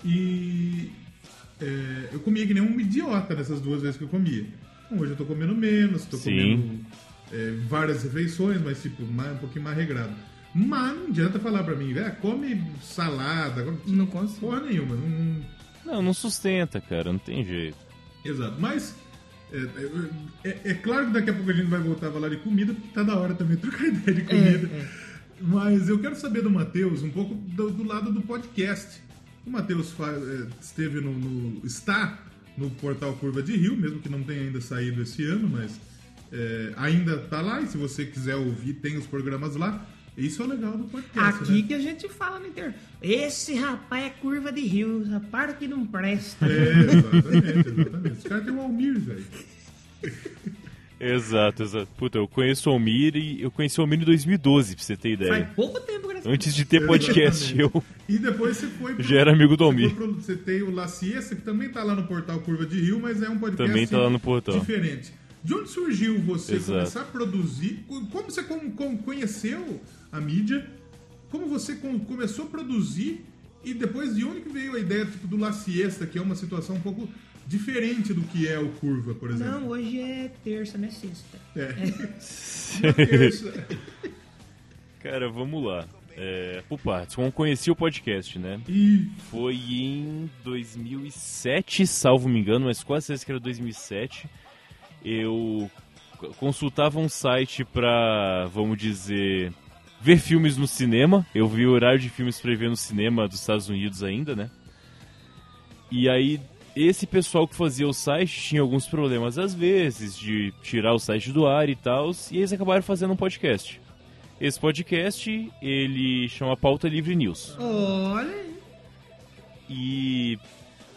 E é, eu comia que nem um idiota nessas duas vezes que eu comia. Então, hoje eu tô comendo menos, tô
Sim.
comendo é, várias refeições, mas tipo, mais, um pouquinho mais regrado. Mas não adianta falar pra mim, velho, come salada, come...
Não consigo.
porra nenhuma. Não, não-
Não, não sustenta, cara, não tem jeito.
Exato. Mas é, é- é- claro que daqui a pouco a gente vai voltar a falar de comida, porque tá da hora também trocar ideia de comida.
É, é.
Mas eu quero saber do Matheus um pouco do, do lado do podcast. O Matheus é, esteve no, no- está no portal Curva de Rio, mesmo que não tenha ainda saído esse ano, mas é, ainda tá lá. E se você quiser ouvir, tem os programas lá. Isso é o legal do podcast.
Aqui
né?
que a gente fala no interior. Esse rapaz é curva de rio, rapaz que não presta.
É, exatamente, exatamente. Os caras têm o Almir, velho.
Exato, exato. Puta, eu conheço o Almir e eu conheci o Almir em 2012, pra você ter ideia.
Faz pouco tempo que nós
Antes de ter podcast,
Exatamente.
eu
E depois você foi pro,
já era amigo do
você,
Almir.
foi pro- você tem o La Siesta, que também tá lá no portal Curva de Rio, mas é um podcast
Também tá lá no portal.
diferente. De onde surgiu você
Exato.
começar a produzir? Como você com- com- conheceu a mídia? Como você com- começou a produzir E depois de onde que veio a ideia tipo, do La Siesta, que é uma situação um pouco diferente do que é o Curva, por exemplo?
Não, hoje é terça, não é sexta.
É. Uma terça.
Cara, vamos lá. É, por partes. Como conheci o podcast, né?
E
Foi em 2007, salvo me engano, mas quase certeza que era 2007. Eu consultava um site pra, vamos dizer, ver filmes no cinema. Eu vi o horário de filmes pra ver no cinema dos Estados Unidos ainda, né? E aí, esse pessoal que fazia o site tinha alguns problemas às vezes de tirar o site do ar e tal, e eles acabaram fazendo um podcast. Esse podcast, ele chama Pauta Livre News.
Olha aí.
E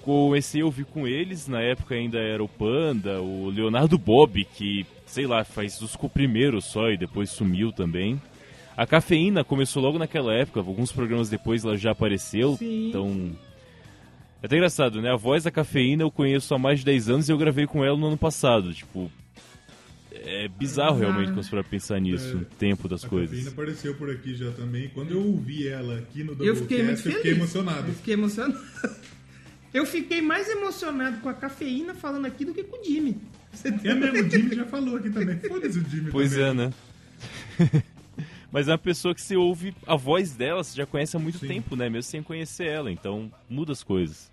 comecei a ouvir com eles, na época ainda era o Panda, o Leonardo Bob, que, sei lá, faz os primeiros só e depois sumiu também. A Cafeína começou logo naquela época, alguns programas depois ela já apareceu,
Sim.
então... É até engraçado, né? A voz da Cafeína eu conheço há mais de 10 anos e eu gravei com ela no ano passado, tipo... É bizarro realmente quando você for pensar nisso,
É.
o tempo das
a
coisas.
Cafeína apareceu por aqui já também. Quando eu ouvi ela aqui no
Eu fiquei muito
Doublecast, eu fiquei emocionado.
Eu fiquei emocionado. Eu fiquei mais emocionado com a cafeína falando aqui do que com o Jimmy. Você
É mesmo, o Jimmy já falou aqui também. Foda-se o Jimmy
Pois
também.
é, né? Mas é uma pessoa que você ouve a voz dela, você já conhece há muito
Sim.
tempo, né? Mesmo sem conhecer ela, então muda as coisas.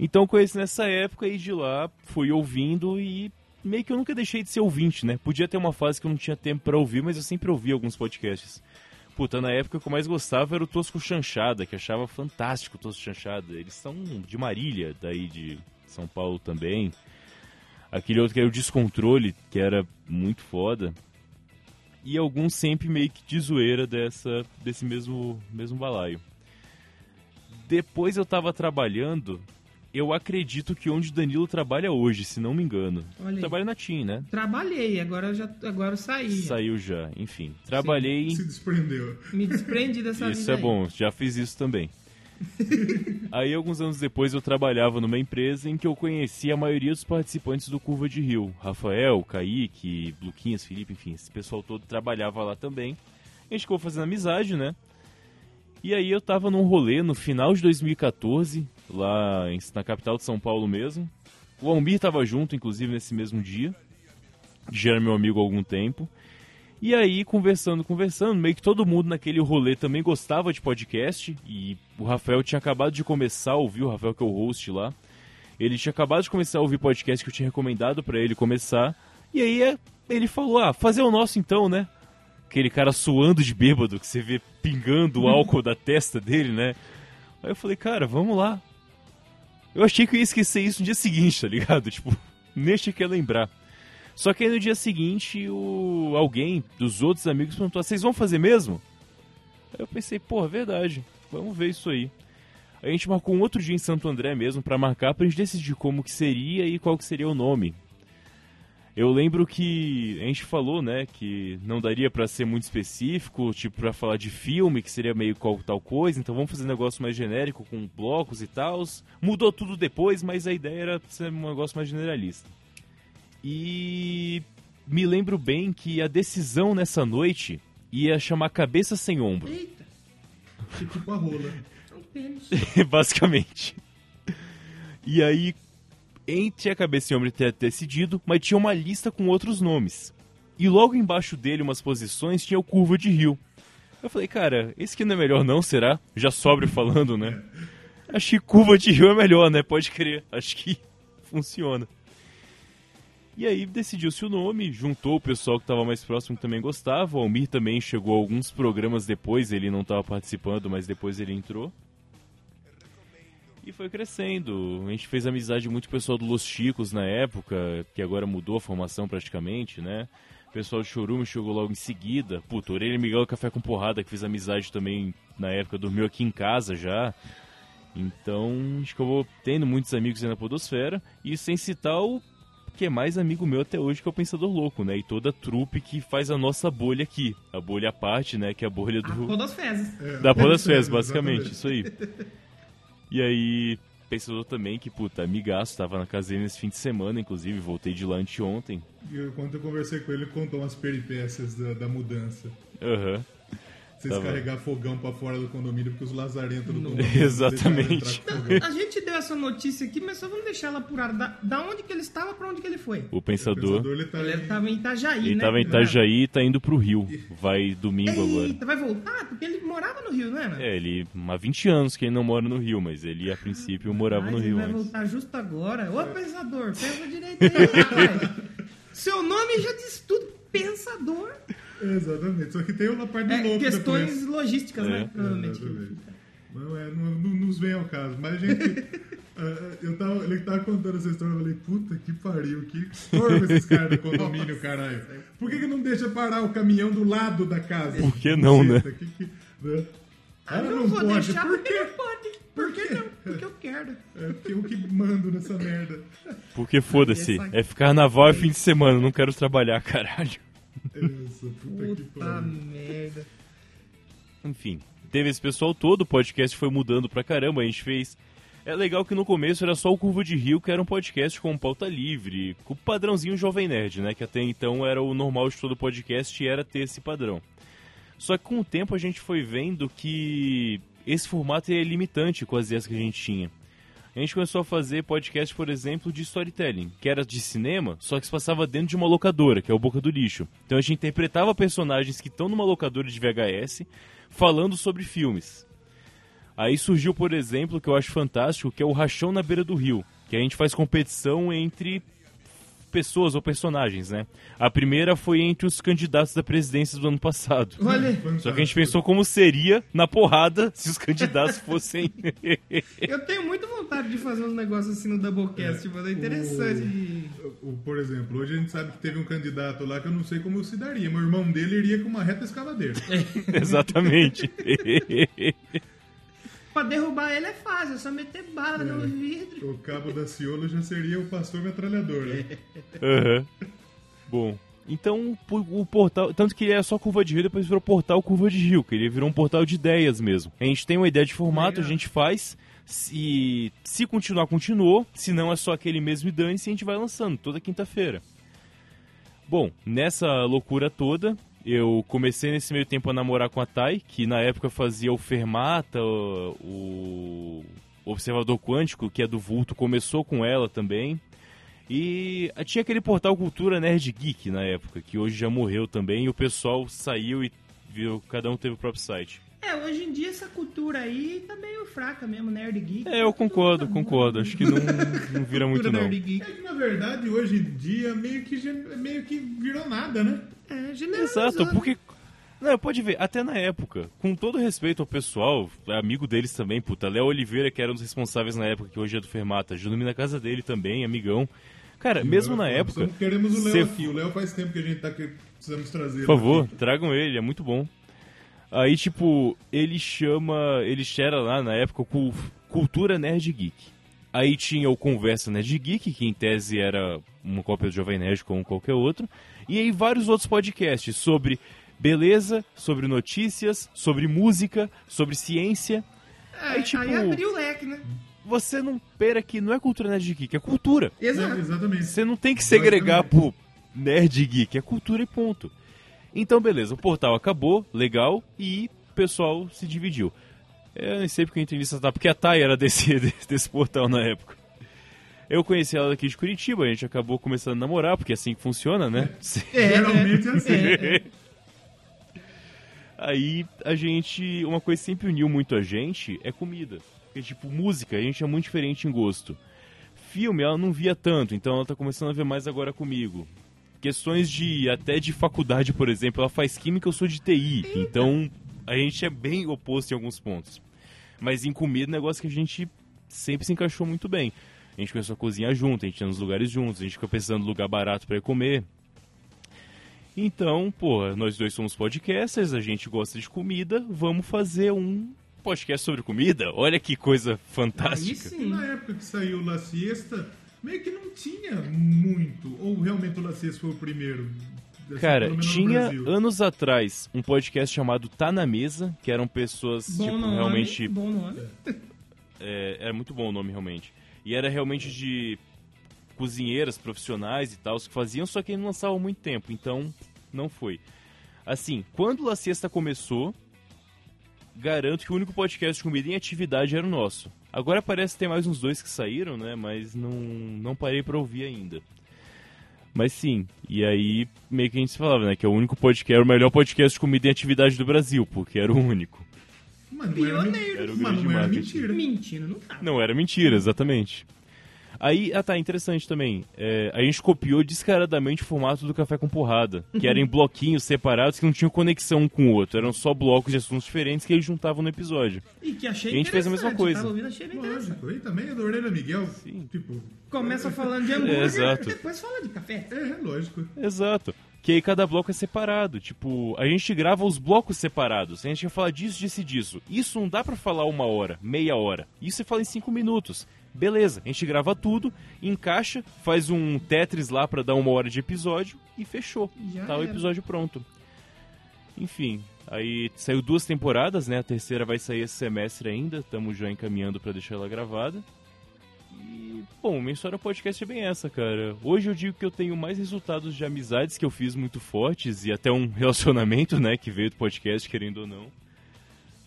Então eu conheci nessa época e de lá fui ouvindo e meio que eu nunca deixei de ser ouvinte, né? Podia ter uma fase que eu não tinha tempo pra ouvir, mas eu sempre ouvi alguns podcasts. Puta, na época o que eu mais gostava era o Tosco Chanchada, que achava fantástico o Tosco Chanchada. Eles são de Marília, daí de São Paulo também. Aquele outro que era o Descontrole, que era muito foda. E alguns sempre meio que de zoeira dessa, desse mesmo, mesmo balaio. Depois eu tava trabalhando, eu acredito que onde Danilo trabalha hoje, se não me engano. Trabalha na TIM, né?
Trabalhei, agora eu já agora eu saí.
Saiu já, enfim. Trabalhei.
Se desprendeu.
Me desprendi dessa
Isso é
aí.
bom, já fiz isso também. Aí, alguns anos depois, eu trabalhava numa empresa em que eu conhecia a maioria dos participantes do Curva de Rio. Rafael, Kaique, Luquinhas, Felipe, enfim, esse pessoal todo trabalhava lá também. A gente ficou fazendo amizade, né? E aí eu tava num rolê no final de 2014, lá em- na capital de São Paulo mesmo. O Almir tava junto, inclusive, nesse mesmo dia. Já era meu amigo há algum tempo. E aí, conversando, conversando, meio que todo mundo naquele rolê também gostava de podcast. E o Rafael tinha acabado de começar a ouvir, o Rafael que é o host lá. Ele tinha acabado de começar a ouvir podcast que eu tinha recomendado pra ele começar. E aí é, ele falou: Ah, fazer o nosso então, né? Aquele cara suando de bêbado, que você vê pingando o álcool da testa dele, né? Aí eu falei: Cara, vamos lá. Eu achei que eu ia esquecer isso no dia seguinte, tá ligado? Tipo, nem achei que lembrar. Só que aí no dia seguinte, o... alguém dos outros amigos perguntou: vocês vão fazer mesmo? Aí eu pensei: porra, verdade, vamos ver isso aí. A gente marcou um outro dia em Santo André mesmo pra marcar, pra gente decidir como que seria e qual que seria o nome. Eu lembro que a gente falou, né, que não daria pra ser muito específico, tipo, pra falar de filme, que seria meio qual tal coisa, então vamos fazer um negócio mais genérico, com blocos e tal. Mudou tudo depois, mas a ideia era ser um negócio mais generalista. E me lembro bem que a decisão nessa noite ia chamar Cabeça Sem Ombro,
Eita,
Tipo a rola.
é pênis.
basicamente. E aí, entre a Cabeça Sem Ombro ter decidido, mas tinha uma lista com outros nomes. E logo embaixo dele, umas posições, tinha o Curva de Rio. Eu falei, cara, esse aqui não é melhor não, será? Já sobre falando, né? Acho que Curva de Rio é melhor, né? Pode crer. Acho que funciona. E aí decidiu-se o nome, juntou o pessoal que estava mais próximo que também gostava. O Almir também chegou a alguns programas depois, ele não estava participando, mas depois ele entrou. E foi crescendo. A gente fez amizade muito com o pessoal do Los Chicos na época, que agora mudou a formação praticamente, né? O pessoal de Chorume chegou logo em seguida. Puta, Orelha Miguel Café com Porrada, que fez amizade também na época, dormiu aqui em casa já. Então, a gente acabou tendo muitos amigos aí na Podosfera. E sem citar o que é mais amigo meu até hoje, que é o Pensador Louco, né? E toda a trupe que faz a nossa bolha aqui. A bolha à parte, né? Que é a bolha
A
do...
pô das fezes.
É,
Da
exatamente.
basicamente, isso aí. E aí, pensador também que, puta, amigaço, tava na casa dele nesse fim de semana, inclusive, voltei de lá anteontem.
E eu- quando eu conversei com ele, ele contou umas peripécias da, da mudança.
Aham.
Vocês
Tava-
carregar fogão pra fora do condomínio porque os lazarentos do
Não.
condomínio.
Exatamente.
A gente deu essa notícia aqui, mas só vamos deixar ela apurada. Da, da onde que ele estava pra onde que ele foi?
O
O
pensador.
pensador, ele tá
Ele estava em Itajaí,
Ele
né?
tava em Itajaí e tá indo pro Rio. Vai domingo agora.
Eita, vai voltar? Porque ele morava no Rio, não era?
É, ele há 20 anos que ele não mora no Rio, mas ele a princípio morava
Mas
no
ele
Rio
vai
antes.
voltar justo agora. Ô, pensador, pensa direito aí, rapaz. Seu nome já diz tudo. Pensador.
Exatamente. Só que tem uma parte do
É,
louco
questões
depois.
logísticas,
É.
né? Provavelmente.
Exatamente. Não, é, não, não nos vem ao caso. Mas, gente, ah, eu tava, ele tava contando essa história, eu falei, puta que pariu, que torva esses caras do condomínio, caralho. Por que, que não deixa parar o caminhão do lado da casa?
Por que não, né?
Que que- né?
Ah, não,
não
vou
pode.
deixar
Por
porque não pode. Por que não? Porque eu quero.
É porque eu que mando nessa merda.
Porque foda-se,
Essa-
é ficar naval é fim de semana, não quero trabalhar, caralho.
Essa puta, que
Puta
pariu.
merda.
Enfim, teve esse pessoal todo, o podcast foi mudando pra caramba, a gente fez. É legal que no começo era só o Curva de Rio, que era um podcast com pauta livre, com o padrãozinho Jovem Nerd, né? Que até então era o normal de todo podcast e era ter esse padrão. Só que com o tempo a gente foi vendo que esse formato é limitante com as ideias que a gente tinha. A gente começou a fazer podcast, por exemplo, de storytelling, que era de cinema, só que se passava dentro de uma locadora, que é o Boca do Lixo. Então a gente interpretava personagens que estão numa locadora de VHS falando sobre filmes. Aí surgiu, por exemplo, que eu acho fantástico, que é o Rachão na Beira do Rio, que a gente faz competição entre pessoas ou personagens, né? A primeira foi entre os candidatos da presidência do ano passado.
Olha,
Só que a gente pensou como seria na porrada se os candidatos fossem.
eu tenho muita vontade de fazer uns negócios assim no Doublecast, mano. É interessante. de-
O- Por exemplo, hoje a gente sabe que teve um candidato lá que eu não sei como se daria. Meu irmão dele iria com uma reta escavadeira.
Exatamente.
Pra derrubar ele é fácil, é só meter bala no vidro.
O cabo da Ciolo já seria o pastor metralhador, né?
Aham. Bom, então o o portal. Tanto que ele era só curva de rio, depois virou portal curva de rio, que ele virou um portal de ideias mesmo. A gente tem uma ideia de formato, a gente faz. Se, se continuar, continuou. Se não, é só aquele mesmo e dane-se, a gente vai lançando toda quinta-feira. Bom, nessa loucura toda, eu comecei nesse meio tempo a namorar com a Thay, que na época fazia o Fermata, o, Observador Quântico, que é do Vulto, começou com ela também. E tinha aquele portal Cultura Nerd Geek na época, que hoje já morreu também, e o pessoal saiu e viu, cada um teve o próprio site.
É, hoje em dia essa cultura aí tá meio fraca mesmo, nerd geek.
É, eu concordo, concordo. Acho que não, não vira muito não.
nerd geek.
É que, na verdade, hoje em dia, meio que, meio que virou nada, né?
É, generalizando.
Exato, porque. Não, pode ver, até na época, com todo respeito ao pessoal, amigo deles também, puta, Léo Oliveira, que era um dos responsáveis na época, que hoje é do Fermata, Junumi na casa dele também, amigão. Cara, mesmo na época.
Queremos o Léo
cê-
aqui. O Léo faz tempo que a gente tá que precisamos trazer.
Por favor, tragam ele, é muito bom. Aí, tipo, ele chama. Ele era lá na época cu- Cultura Nerd Geek. Aí tinha o Conversa Nerd Geek, que em tese era uma cópia do Jovem Nerd como qualquer outro. E aí vários outros podcasts sobre beleza, sobre notícias, sobre música, sobre ciência.
É,
aí, tipo-
aí abriu o leque, né?
Você não pera que não é cultura Nerd Geek, é cultura.
É,
Exato.
exatamente.
Você não tem que segregar
Basicamente.
pro nerd geek, é cultura e ponto. Então, beleza, o portal acabou, legal, e o pessoal se dividiu. Eu nem sei porque eu entrei nessa tá, porque a Thay era desse, desse, portal na época. Eu conheci ela daqui de Curitiba, a gente acabou começando a namorar, porque é assim que funciona, né?
É,
Geralmente é assim.
é.
Aí a gente. Uma coisa que sempre uniu muito a gente é comida. Porque, tipo, música, a gente é muito diferente em gosto. Filme, ela não via tanto, então ela tá começando a ver mais agora comigo. Questões de. até de faculdade, por exemplo, ela faz química, eu sou de TI. Então a gente é bem oposto em alguns pontos. Mas em comida, é um negócio que a gente sempre se encaixou muito bem. A gente começou a cozinhar junto, a gente ia nos lugares juntos, a gente fica pensando em lugar barato para ir comer. Então, pô, nós dois somos podcasters, a gente gosta de comida, vamos fazer um podcast sobre comida? Olha que coisa
Aí
fantástica.
sim.
Na época que saiu La Siesta, meio que não tinha muito. Ou realmente o La Siesta foi o primeiro? Assim,
Cara, tinha anos atrás um podcast chamado Tá na Mesa, que eram pessoas,
Bom
tipo,
nome,
realmente.
Bom nome.
é, era muito bom o nome, realmente. E era realmente de cozinheiras profissionais e tal, que faziam, só que não lançavam há muito tempo, então não foi. Assim, quando La Siesta começou, garanto que o único podcast de comida em atividade era o nosso. Agora parece ter mais uns dois que saíram, né? Mas não, não parei pra ouvir ainda. Mas sim, e aí meio que a gente se falava, né? Que é o único podcast, era o melhor podcast de comida em atividade do Brasil, porque era o único.
Mas não era,
Pioneiro.
Era o
não era
marketing.
mentira.
Mentira, não tá.
Não, era mentira, exatamente. Aí, ah tá, interessante também. É, a gente copiou descaradamente o formato do Café com Porrada, que era em bloquinhos separados que não tinham conexão um com o outro. Eram só blocos de assuntos diferentes que eles juntavam no episódio.
E que achei
E a gente fez a mesma coisa.
Tava ouvindo, achei bem interessante.
Lógico. E também é da Orelha Miguel. Tipo,
Começa falando de hambúrguer,
É, exato.
depois fala de café.
é, lógico.
Exato. Que aí cada bloco é separado. Tipo, a gente grava os blocos separados. A gente vai falar disso, disso e disso. Isso não dá pra falar uma hora, meia hora. Isso você fala em cinco minutos. Beleza, a gente grava tudo, encaixa, faz um Tetris lá pra dar uma hora de episódio e fechou.
Já
tá o
era.
episódio pronto. Enfim, aí saiu duas temporadas, né? A terceira vai sair esse semestre ainda. Estamos já encaminhando pra deixar ela gravada. E, bom, minha história podcast é bem essa, cara. Hoje eu digo que eu tenho mais resultados de amizades que eu fiz muito fortes e até um relacionamento, né, que veio do podcast, querendo ou não,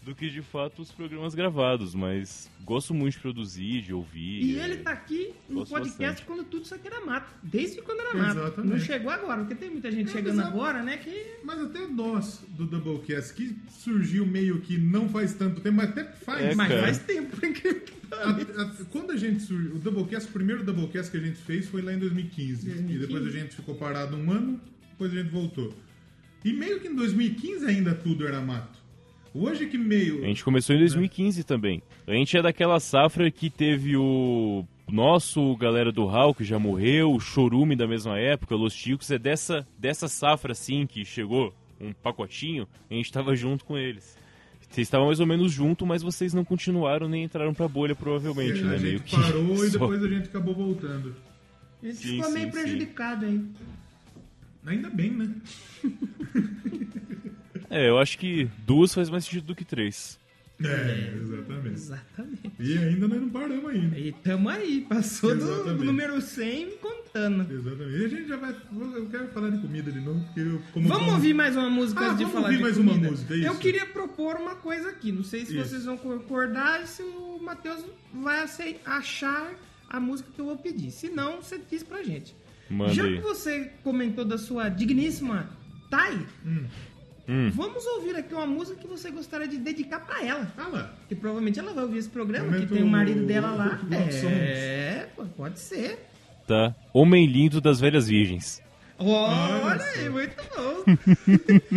do que de fato os programas gravados. Mas gosto muito de produzir, de ouvir.
E
é,
ele tá aqui no
Gosto
podcast
bastante.
quando tudo isso aqui era mato. Desde quando era mato.
Exatamente.
Não chegou agora, porque tem muita gente
É,
chegando agora, né? Que.
Mas até nós, do Doublecast, que surgiu meio que não faz tanto tempo, mas até faz.
É,
Mas faz tempo.
A- a- quando a gente surgiu, o Doublecast, o primeiro Doublecast que a gente fez foi lá em 2015.
2015.
E depois a gente ficou parado um ano, depois a gente voltou. E meio que em 2015 ainda tudo era mato. Hoje que meio.
A gente começou em 2015 também. A gente é daquela safra que teve o nosso galera do Hal, que já morreu, o Chorume da mesma época, Los Chicos. É dessa, dessa safra, assim, que chegou um pacotinho, a gente tava junto com eles. Vocês estavam mais ou menos junto, mas vocês não continuaram nem entraram pra bolha, provavelmente,
a
né? Meio
gente
que
parou e
só-
depois a gente acabou voltando.
A gente
Sim,
ficou meio
sim,
prejudicado aí.
Ainda bem, né?
É, eu acho que duas faz mais sentido do que três.
É, exatamente.
Exatamente.
E ainda nós não paramos ainda.
E tamo aí, passou do, do número 100 contando.
Exatamente. E a gente já vai. Eu quero falar de comida de novo, porque eu. Como
Vamos
como-
ouvir mais uma música
Ah,
antes de
vamos
falar
ouvir
de
mais uma
comida?
música,
Eu
isso.
queria propor uma coisa aqui. Não sei se
Isso.
vocês vão concordar e se o Matheus vai achar a música que eu vou pedir. Se não, você diz pra gente.
Manda
Já que você comentou da sua digníssima Thay,
Hum.
Vamos ouvir aqui uma música que você gostaria de dedicar pra ela.
Ah lá.
Que provavelmente ela vai ouvir esse programa,
Momento
que tem o marido dela lá. É, pô, pode ser.
Tá? Homem lindo das velhas virgens.
Olha aí, muito bom.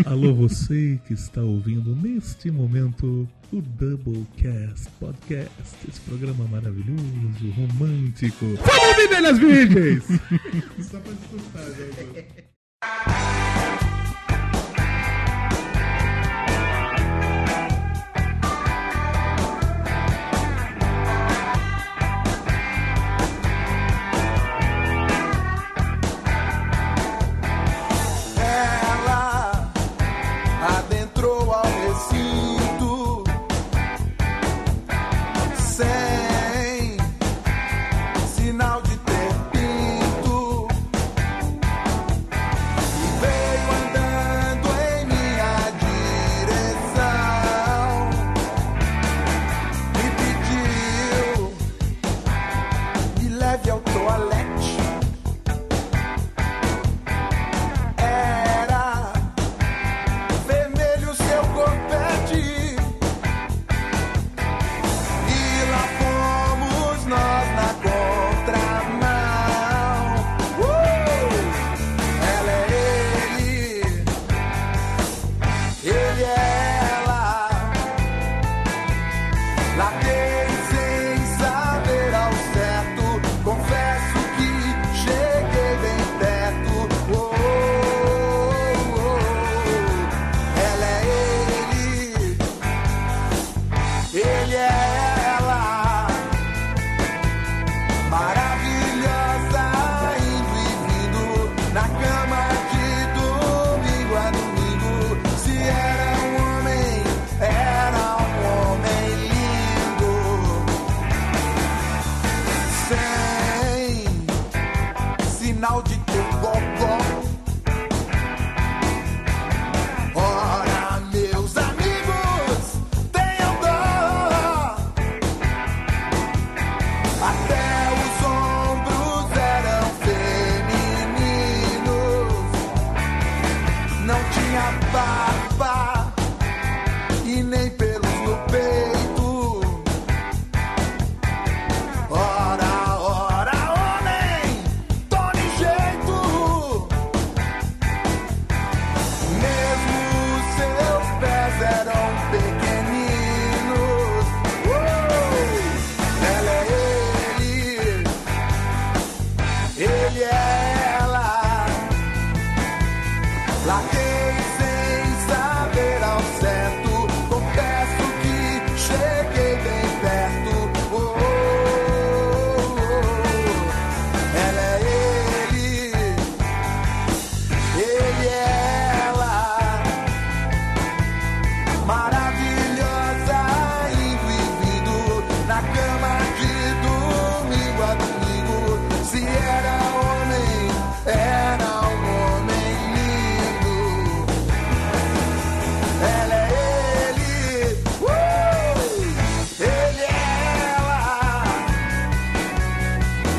Alô, você que está ouvindo neste momento o Doublecast Podcast, esse programa maravilhoso, romântico. Vamos ouvir velhas virgens!
Só pra disputar, já.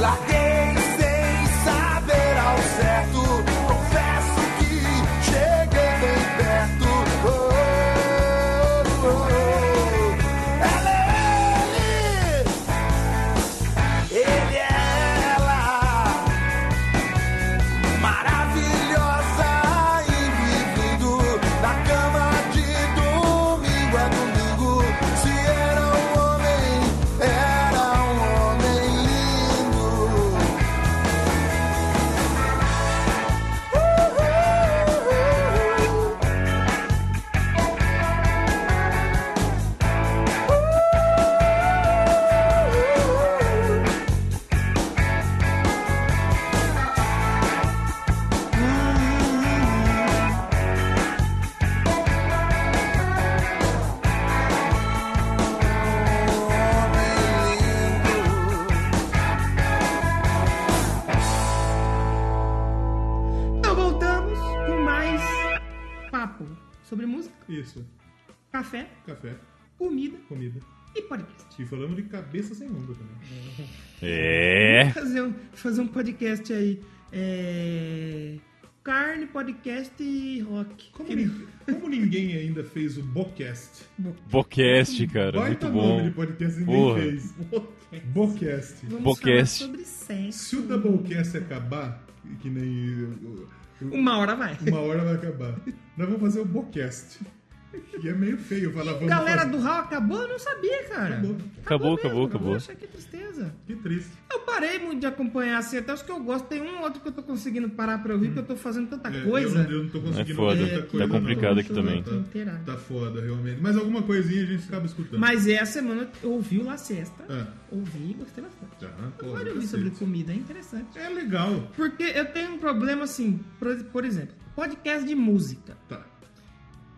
like
that.
Fazer um, fazer um podcast aí. É... Carne, podcast e rock.
Como,
Que-
nin- como ninguém ainda fez o Bocast.
Bocast, cara.
Baita
Muito
nome de
bom.
podcast ninguém
Porra.
fez. Bocast.
Vamos falar sobre sexo.
Se o Doublecast acabar, que nem.
Uma hora vai.
Uma hora vai acabar. Nós vamos fazer o Bocast. E é meio feio falar. Vamos
Galera
fazer.
do Raul acabou? Eu não sabia, cara.
Acabou.
Acabou, acabou,
mesmo,
acabou.
Poxa, que tristeza.
Que triste.
Eu parei muito de acompanhar assim, até os que eu gosto. Tem um ou outro que eu tô conseguindo parar pra ouvir, que eu tô fazendo tanta
É,
coisa.
Eu, não- eu não tô conseguindo
É foda. Tá
tanta coisa.
complicado
não.
aqui também.
Tô inteirado.
Tá foda, realmente. Mas alguma coisinha a gente acaba escutando.
Mas essa semana eu ouvi o La Siesta.
Ah,
Ouvi e gostei bastante.
já,
Eu
porra,
pode ouvir sobre comida, é interessante.
É legal.
Porque eu tenho um problema assim, por, por exemplo, podcast de música.
Tá.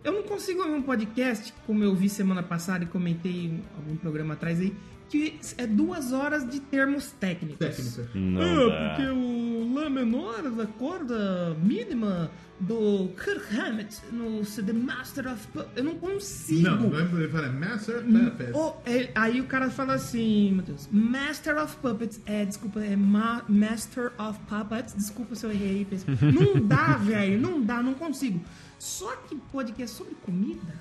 Eu não consigo ouvir um podcast, como eu vi semana passada e comentei em algum programa atrás aí, que é duas horas de termos técnicos.
Técnica.
Não
ah,
dá.
porque o Lá menor da corda mínima do Kirk Hammett no The Master of Pu- Eu não consigo.
Não, é ele fala Master
Hum,
Puppets.
oh, é- aí o cara fala assim, Matheus, Master of Puppets, é, desculpa, é ma- Master of Puppets, desculpa se eu errei aí, pessoal. Não dá, velho, não dá, não consigo. Só que podcast sobre comida,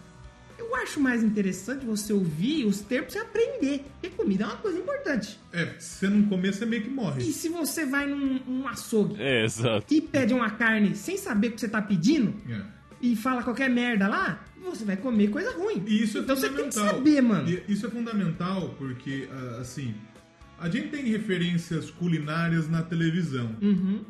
eu acho mais interessante você ouvir os termos e aprender, porque comida é uma coisa importante.
É, se você não comer, você meio que
E
morre.
se você vai num, num açougue
É, exato.
e pede uma carne sem saber o que você tá pedindo,
É.
e fala qualquer merda lá, você vai comer coisa ruim.
E isso é
então você tem que
fundamental.
saber, mano.
E Isso é fundamental porque, ah, assim, a gente tem referências culinárias na televisão.
Uhum.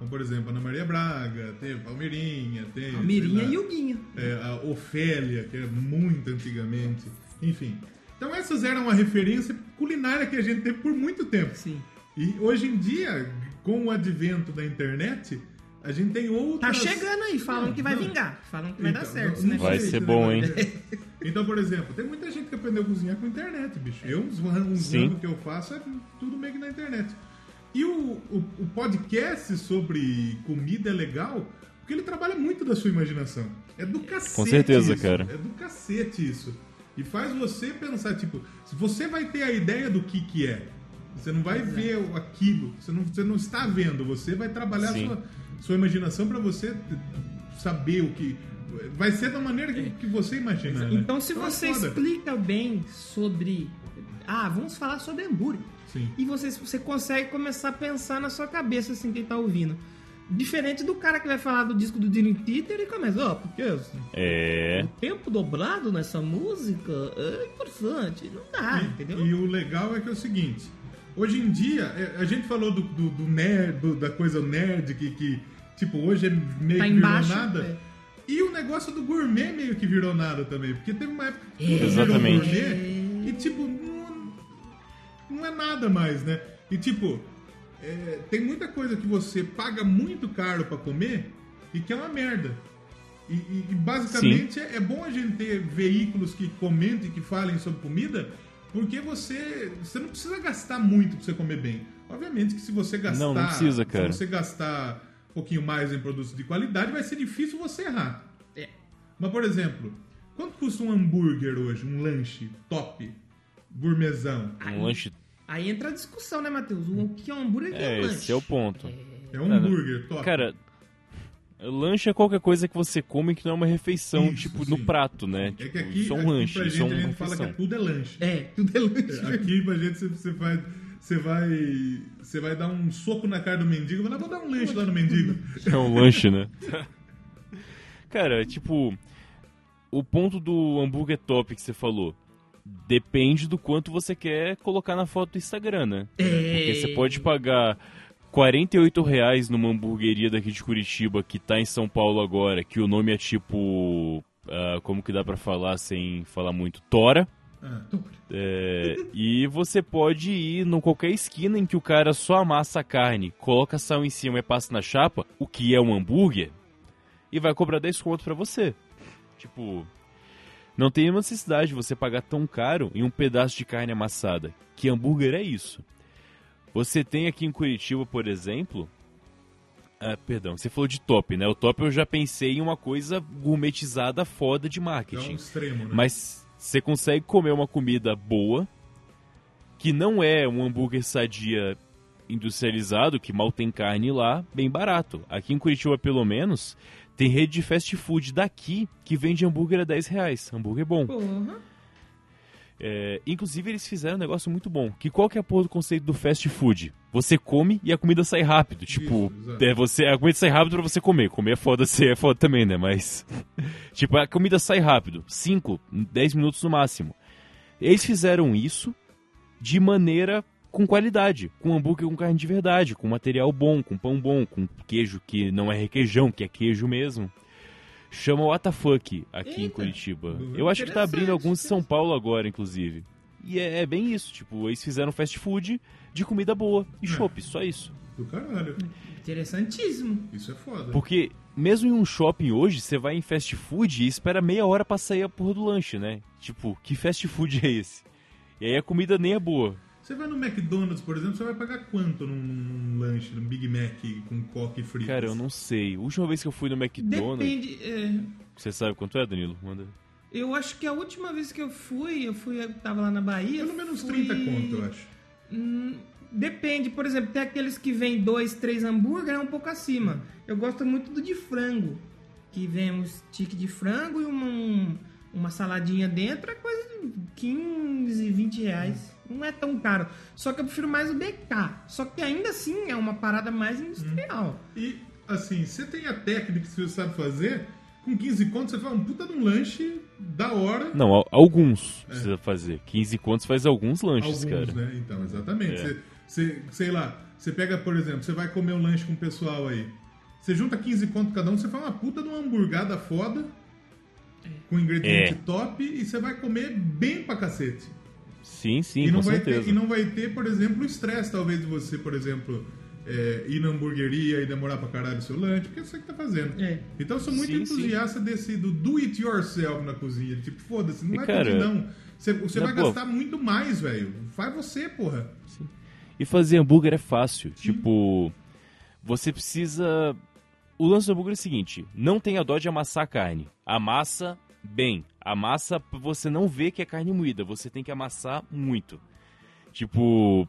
Como, por exemplo, Ana Maria Braga, tem Palmeirinha, tem...
A
lá,
e o Guinho.
é, a Ofélia, que era muito antigamente. Enfim. Então essas eram uma referência culinária que a gente teve por muito tempo.
Sim.
E hoje em dia, com o advento da internet, a gente tem
Tá
outras...
chegando aí, falam
Não,
que vai
não.
vingar. Falam que vai dar
Então,
certo.
não-
né?
Vai ser
se
bom, hein?
Então, por exemplo, tem muita gente que aprendeu a cozinhar com internet, bicho. Eu, uns anos que eu faço, é tudo meio que na internet. E o, o, o podcast sobre comida é legal porque ele trabalha muito da sua imaginação. É do cacete
Com certeza,
isso.
cara.
É do cacete isso. E faz você pensar, tipo, se você vai ter a ideia do que que é. Você não vai ver o- aquilo, você não, você não está vendo, você vai trabalhar a sua, sua imaginação para você saber o que... Vai ser da maneira que, que você imaginar, né?
Então, se
é
você
foda.
explica bem sobre. Ah, vamos falar sobre hambúrguer.
Sim.
E você, você consegue começar a pensar na sua cabeça, assim, quem tá ouvindo. Diferente do cara que vai falar do disco do Dream Theater e começa, ó, porque assim,
É.
o tempo dobrado nessa música é importante. Não dá,
E-
entendeu?
E o legal é que é o seguinte: hoje em dia, é, a gente falou do, do, do nerd, do- da coisa nerd, que, que tipo, hoje é meio
Tá
que
embaixo,
virou nada.
é.
E o negócio do gourmet meio que virou nada também. Porque teve uma época que
É.
virou gourmet e, tipo, não é nada mais, né? E, tipo, é, tem muita coisa que você paga muito caro pra comer e que é uma merda. E, e- e, basicamente é, é bom a gente ter veículos que comentem, que falem sobre comida, porque você, você não precisa gastar muito pra você comer bem. Obviamente que se você gastar.
Não, não precisa, cara.
Se você gastar um pouquinho mais em produtos de qualidade, vai ser difícil você errar.
É.
Mas, por exemplo, quanto custa um hambúrguer hoje? Um lanche top? Gourmetzão?
Um lanche.
Aí entra a discussão, né, Matheus? O que é um hambúrguer o que é
É,
um lanche?
esse é o ponto.
É um
Cara,
hambúrguer top?
Cara, lanche é qualquer coisa que você come que não é uma refeição,
Isso,
tipo,
sim.
no prato, né?
é que
Tipo,
aqui,
isso é um
aqui
lanche,
pra gente
é
a
uma
gente fala que tudo é lanche.
É, tudo é lanche.
Aqui pra gente você- vai, você vai, você vai dar um soco na cara do mendigo, mas não vou dar um lanche lá no mendigo.
É um lanche, né? Cara, tipo, o ponto do hambúrguer top que você falou depende do quanto você quer colocar na foto do Instagram, né? Porque você pode pagar 48 reais numa hamburgueria daqui de Curitiba que tá em São Paulo agora, que o nome é tipo. ah, como que dá pra falar sem falar muito? Tora.
Ah,
É, e você pode ir em qualquer esquina em que o cara só amassa a carne, coloca sal em cima e passa na chapa, o que é um hambúrguer, e vai cobrar 10 conto pra você. Tipo, não tem necessidade de você pagar tão caro em um pedaço de carne amassada, que hambúrguer é isso. Você tem aqui em Curitiba, por exemplo, Ah, perdão, você falou de top, né? O top eu já pensei em uma coisa gourmetizada foda de
É um
marketing.
extremo, né?
Mas você consegue comer uma comida boa, que não é um hambúrguer sadia industrializado, que mal tem carne lá, bem barato. Aqui em Curitiba, pelo menos, tem rede de fast food daqui que vende hambúrguer a 10 reais. Hambúrguer bom.
Porra.
É, inclusive, eles fizeram um negócio muito bom. Que qual que é a porra do conceito do fast food? Você come e a comida sai rápido. Tipo,
exato.
é, você, a comida sai rápido pra você comer. Comer é foda, ser é foda também, né? Mas. tipo, a comida sai rápido. 5, 10 minutos no máximo. Eles fizeram isso de maneira com qualidade. Com hambúrguer com carne de verdade. Com material bom, com pão bom, com queijo que não é requeijão, que é queijo mesmo. Chama WTF aqui em
Eita.
Curitiba. Eu acho que tá abrindo alguns em São Paulo agora, inclusive. E é, é bem isso, tipo, eles fizeram fast food de comida boa e chopp, só isso.
Do caralho.
Interessantíssimo.
Isso é foda.
Porque mesmo em um shopping hoje, você vai em fast food e espera meia hora pra sair a porra do lanche, né? Tipo, que fast food é esse? E aí a comida nem é boa.
Você vai no McDonald's, por exemplo, você vai pagar quanto num, num lanche, num Big Mac com coque frito?
Cara, eu não sei. A última vez que eu fui no McDonald's,
Depende. é,
você sabe quanto é, Danilo? Manda.
eu acho que a última vez que eu fui, eu fui, eu tava lá na Bahia.
Pelo menos
fui-
30 conto, eu acho.
Hum, Depende, por exemplo, tem aqueles que vem dois, três hambúrguer, é um pouco acima. Eu gosto muito do de frango, que vem um stick de frango e uma, um- uma saladinha dentro, é coisa de 15, 20 reais. Não é tão caro. Só que eu prefiro mais o BK. Só que ainda assim é uma parada mais industrial.
E, assim, você tem a técnica que você sabe fazer, com 15 contos você faz um puta de um lanche da hora.
Não, al- alguns precisa fazer. 15 contos faz alguns lanches,
É. Alguns,
cara.
né? Então, exatamente.
É.
Você, você- sei lá, você pega, por exemplo, você vai comer um lanche com o pessoal aí. Você junta 15 conto cada um, você faz uma puta de uma hamburgada foda, com ingrediente
É.
top, e você vai comer bem pra cacete.
Sim, sim,
e, não
com
vai
certeza.
ter, e não vai ter, por exemplo, o estresse, talvez, de você, por exemplo, é, ir na hamburgueria e demorar pra caralho o seu lanche, porque é isso que tá fazendo.
É.
Então eu sou muito
Sim, sim.
entusiasta desse do do it yourself na cozinha. Tipo, foda-se, não
E,
vai
cara,
pedir não. Você, você
na
vai
boa.
gastar muito mais, velho. Faz você, porra.
E fazer hambúrguer é fácil. Tipo, você precisa. O lance do hambúrguer é o seguinte: não tenha dó de amassar a carne. Amassa bem. Amassa pra você não ver que é carne moída. Você tem que amassar muito. Tipo,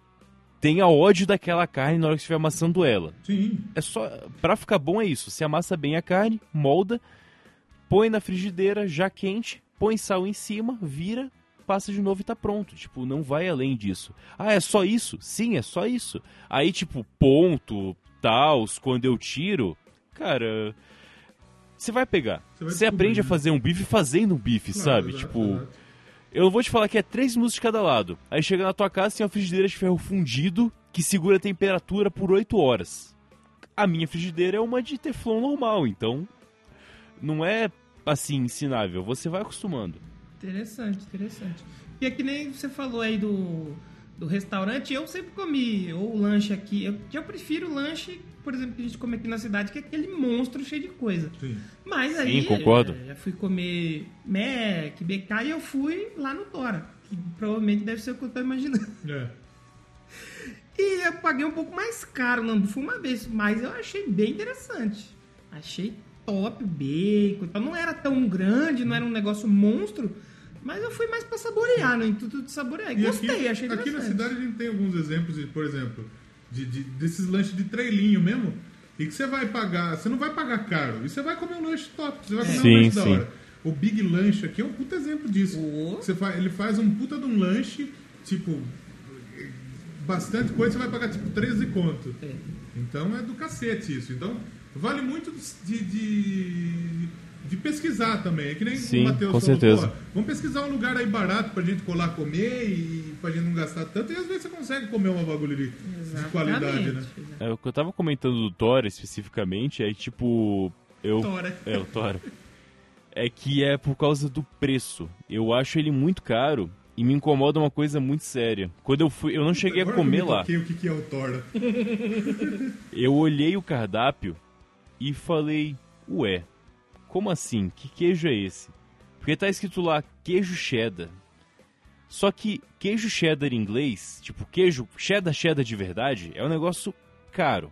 tenha ódio daquela carne na hora que estiver amassando ela.
Sim.
É só. Pra ficar bom é isso. Você amassa bem a carne, molda, põe na frigideira já quente, põe sal em cima, vira, passa de novo e tá pronto. Tipo, não vai além disso. Ah, é só isso? Sim, é só isso. Aí, tipo, ponto, tals, quando eu tiro, cara. Você vai pegar.
Você
aprende a
né?
fazer um bife fazendo um bife, sabe?
exato,
tipo,
exato.
eu vou te falar que é 3 minutos de cada lado. Aí chega na tua casa tem uma frigideira de ferro fundido que segura a temperatura por 8 horas. A minha frigideira é uma de teflon normal, então não é assim ensinável. Você vai acostumando.
Interessante, interessante. E é que nem você falou aí do, do restaurante, eu sempre comi ou lanche aqui. Eu, eu prefiro o lanche, por exemplo, que a gente come aqui na cidade, que é aquele monstro cheio de coisa.
Sim.
Mas aí.
Sim, concordo.
eh, Já fui comer Mac, BK e eu fui lá no Tora. Que provavelmente deve ser o que eu tô imaginando.
É.
E eu paguei um pouco mais caro, não fui uma vez, mas eu achei bem interessante. Achei top o bacon. Então não era tão grande, não era um negócio monstro, mas eu fui mais pra saborear, no intuito de saborear. E Gostei,
aqui,
achei
aqui na cidade a gente tem alguns exemplos, de, por exemplo, de, de- desses lanches de trailinho mesmo, e que você vai pagar, você não vai pagar caro, e você vai comer um lanche top, você vai comer
Sim,
um lanche da
sim.
hora. O Big Lanche aqui é um puta exemplo disso.
Oh.
Você fa- ele faz um puta de um lanche, tipo, bastante coisa, você vai pagar tipo 13 conto.
É.
Então é do cacete isso. Então vale muito de, de, de pesquisar também. É que nem
Sim,
o Matheus
com
falou,
certeza.
"Pô, vamos pesquisar um lugar aí barato pra gente colar comer e pra gente não gastar tanto. E às vezes você consegue comer uma bagulho de, de qualidade, né?
É, o que eu tava comentando do Thor especificamente é tipo. Eu.
Tora.
É, o Thor. É que é por causa do preço. Eu acho ele muito caro e me incomoda uma coisa muito séria. Quando eu fui. Eu não cheguei a
Agora eu
comer
me
lá.
toquei o que, que é o Tora.
Eu olhei o cardápio e falei, ué, como assim? Que queijo é esse? Porque tá escrito lá queijo cheddar. Só que queijo cheddar em inglês, tipo queijo cheddar cheddar de verdade, é um negócio caro.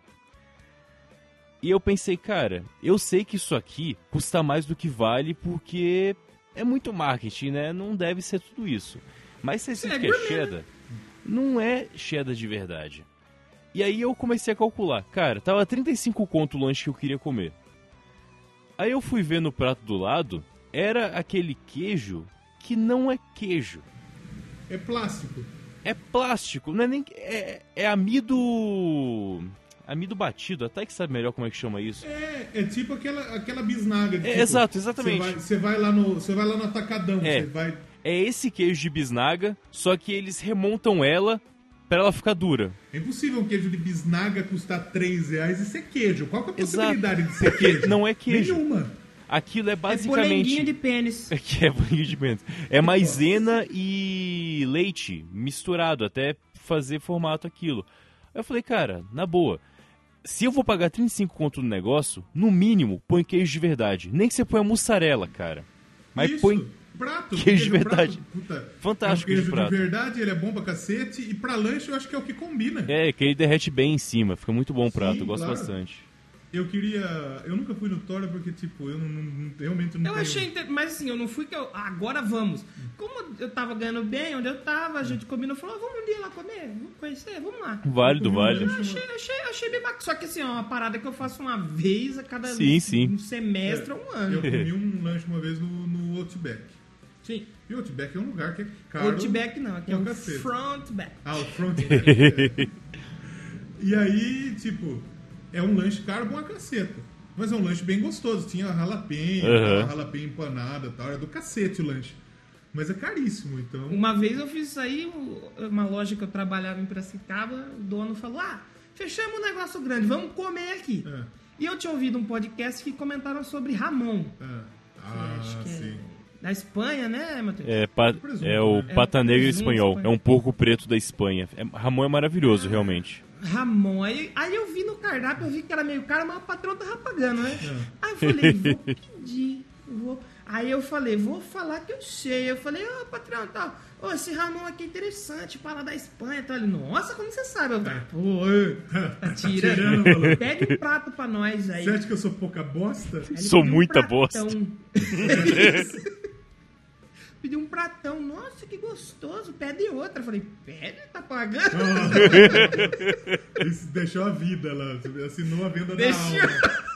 E eu pensei, cara, eu sei que isso aqui custa mais do que vale porque é muito marketing, né? Não deve ser tudo isso. Mas se
É
que é
gourmet,
cheddar, não é cheddar de verdade. E aí eu comecei a calcular. Cara, tava 35 conto o lanche que eu queria comer. Aí eu fui ver no prato do lado, era aquele queijo que não é queijo.
É plástico.
É plástico, não é nem. É, é amido. Amido batido, até que sabe melhor como é que chama isso.
É, é tipo aquela, aquela bisnaga. de
É,
tipo,
exato, exatamente.
Você vai, vai lá no, você vai lá no atacadão,
É.
vai...
É esse queijo de bisnaga, só que eles remontam ela pra ela ficar dura.
É impossível um queijo de bisnaga custar 3 reais e ser queijo. Qual que é a
Exato.
possibilidade de ser queijo?
não é queijo.
Nenhuma.
Aquilo é
É
basicamente.
polenguinho de pênis.
É que é bolinho de pênis. É maisena e leite misturado até fazer formato aquilo. Aí eu falei, cara, na boa, se eu vou pagar 35 conto no negócio, no mínimo põe queijo de verdade. Nem que você ponha mussarela, cara. Mas
Isso.
põe
prato.
queijo de
prato,
verdade.
puta,
Fantástico
é um
de
queijo
prato.
verdade, ele é bom pra cacete. E pra lanche eu acho que é o que combina.
É, que ele derrete bem em cima, fica muito bom o prato,
Sim,
eu gosto
claro.
bastante.
Eu queria... Eu nunca fui no Tora porque, tipo, eu não, não- realmente não
Eu
tenho...
achei, inter- mas assim, eu não fui que eu, ah, agora vamos. Como eu tava ganhando bem, onde eu tava, a gente combinou, falou, ah, vamos um dia lá comer, vamos conhecer, vamos lá.
Válido, válido.
Eu achei, achei, achei bem bacana. Só que assim, é uma parada que eu faço uma vez a cada
Sim, sim.
um semestre ou um ano.
Eu comi um lanche uma vez no, no Outback.
Sim.
E o Outback é um lugar que é caro.
Outback não, aqui é
pra
um
cacete.
frontback.
Ah, o Frontback. é. E aí, tipo, é um lanche caro com uma caceta. Mas é um lanche bem gostoso. Tinha
Aham.
jalapeno empanada e tal. Era do cacete o lanche. Mas é caríssimo, então.
Uma vez eu fiz isso aí, uma loja que eu trabalhava em Piracicaba, o dono falou, ah, fechamos um negócio grande, vamos comer aqui.
É,
E eu tinha ouvido um podcast que comentaram sobre Ramon.
é.
que
Ah,
acho que é
sim.
Da Espanha, né, Matheus?
É, pa- é o
né?
pata
É um
negra espanhol, é um porco preto da Espanha. É, Ramon é maravilhoso, realmente.
Ramon. Aí, aí eu vi no cardápio, eu vi que era meio caro, mas o patrão tava pagando, né?
É.
Aí eu falei, vou pedir. Vou... Aí eu falei, vou falar que eu sei. Eu falei, ô patrão, tal. Ô, esse Ramon aqui é interessante, para da Espanha. Então ele, nossa, como você sabe? Eu falei, pô, ê, tá tirando. Pede um prato pra nós aí.
Você acha que eu sou pouca bosta?
Aí
Sou
um
muita
pratão.
bosta.
Pediu um pratão. Nossa, que gostoso. Pede outra. Eu falei, pede, tá pagando?
Isso deixou a vida lá. Assinou a venda
Deixou.
da alma.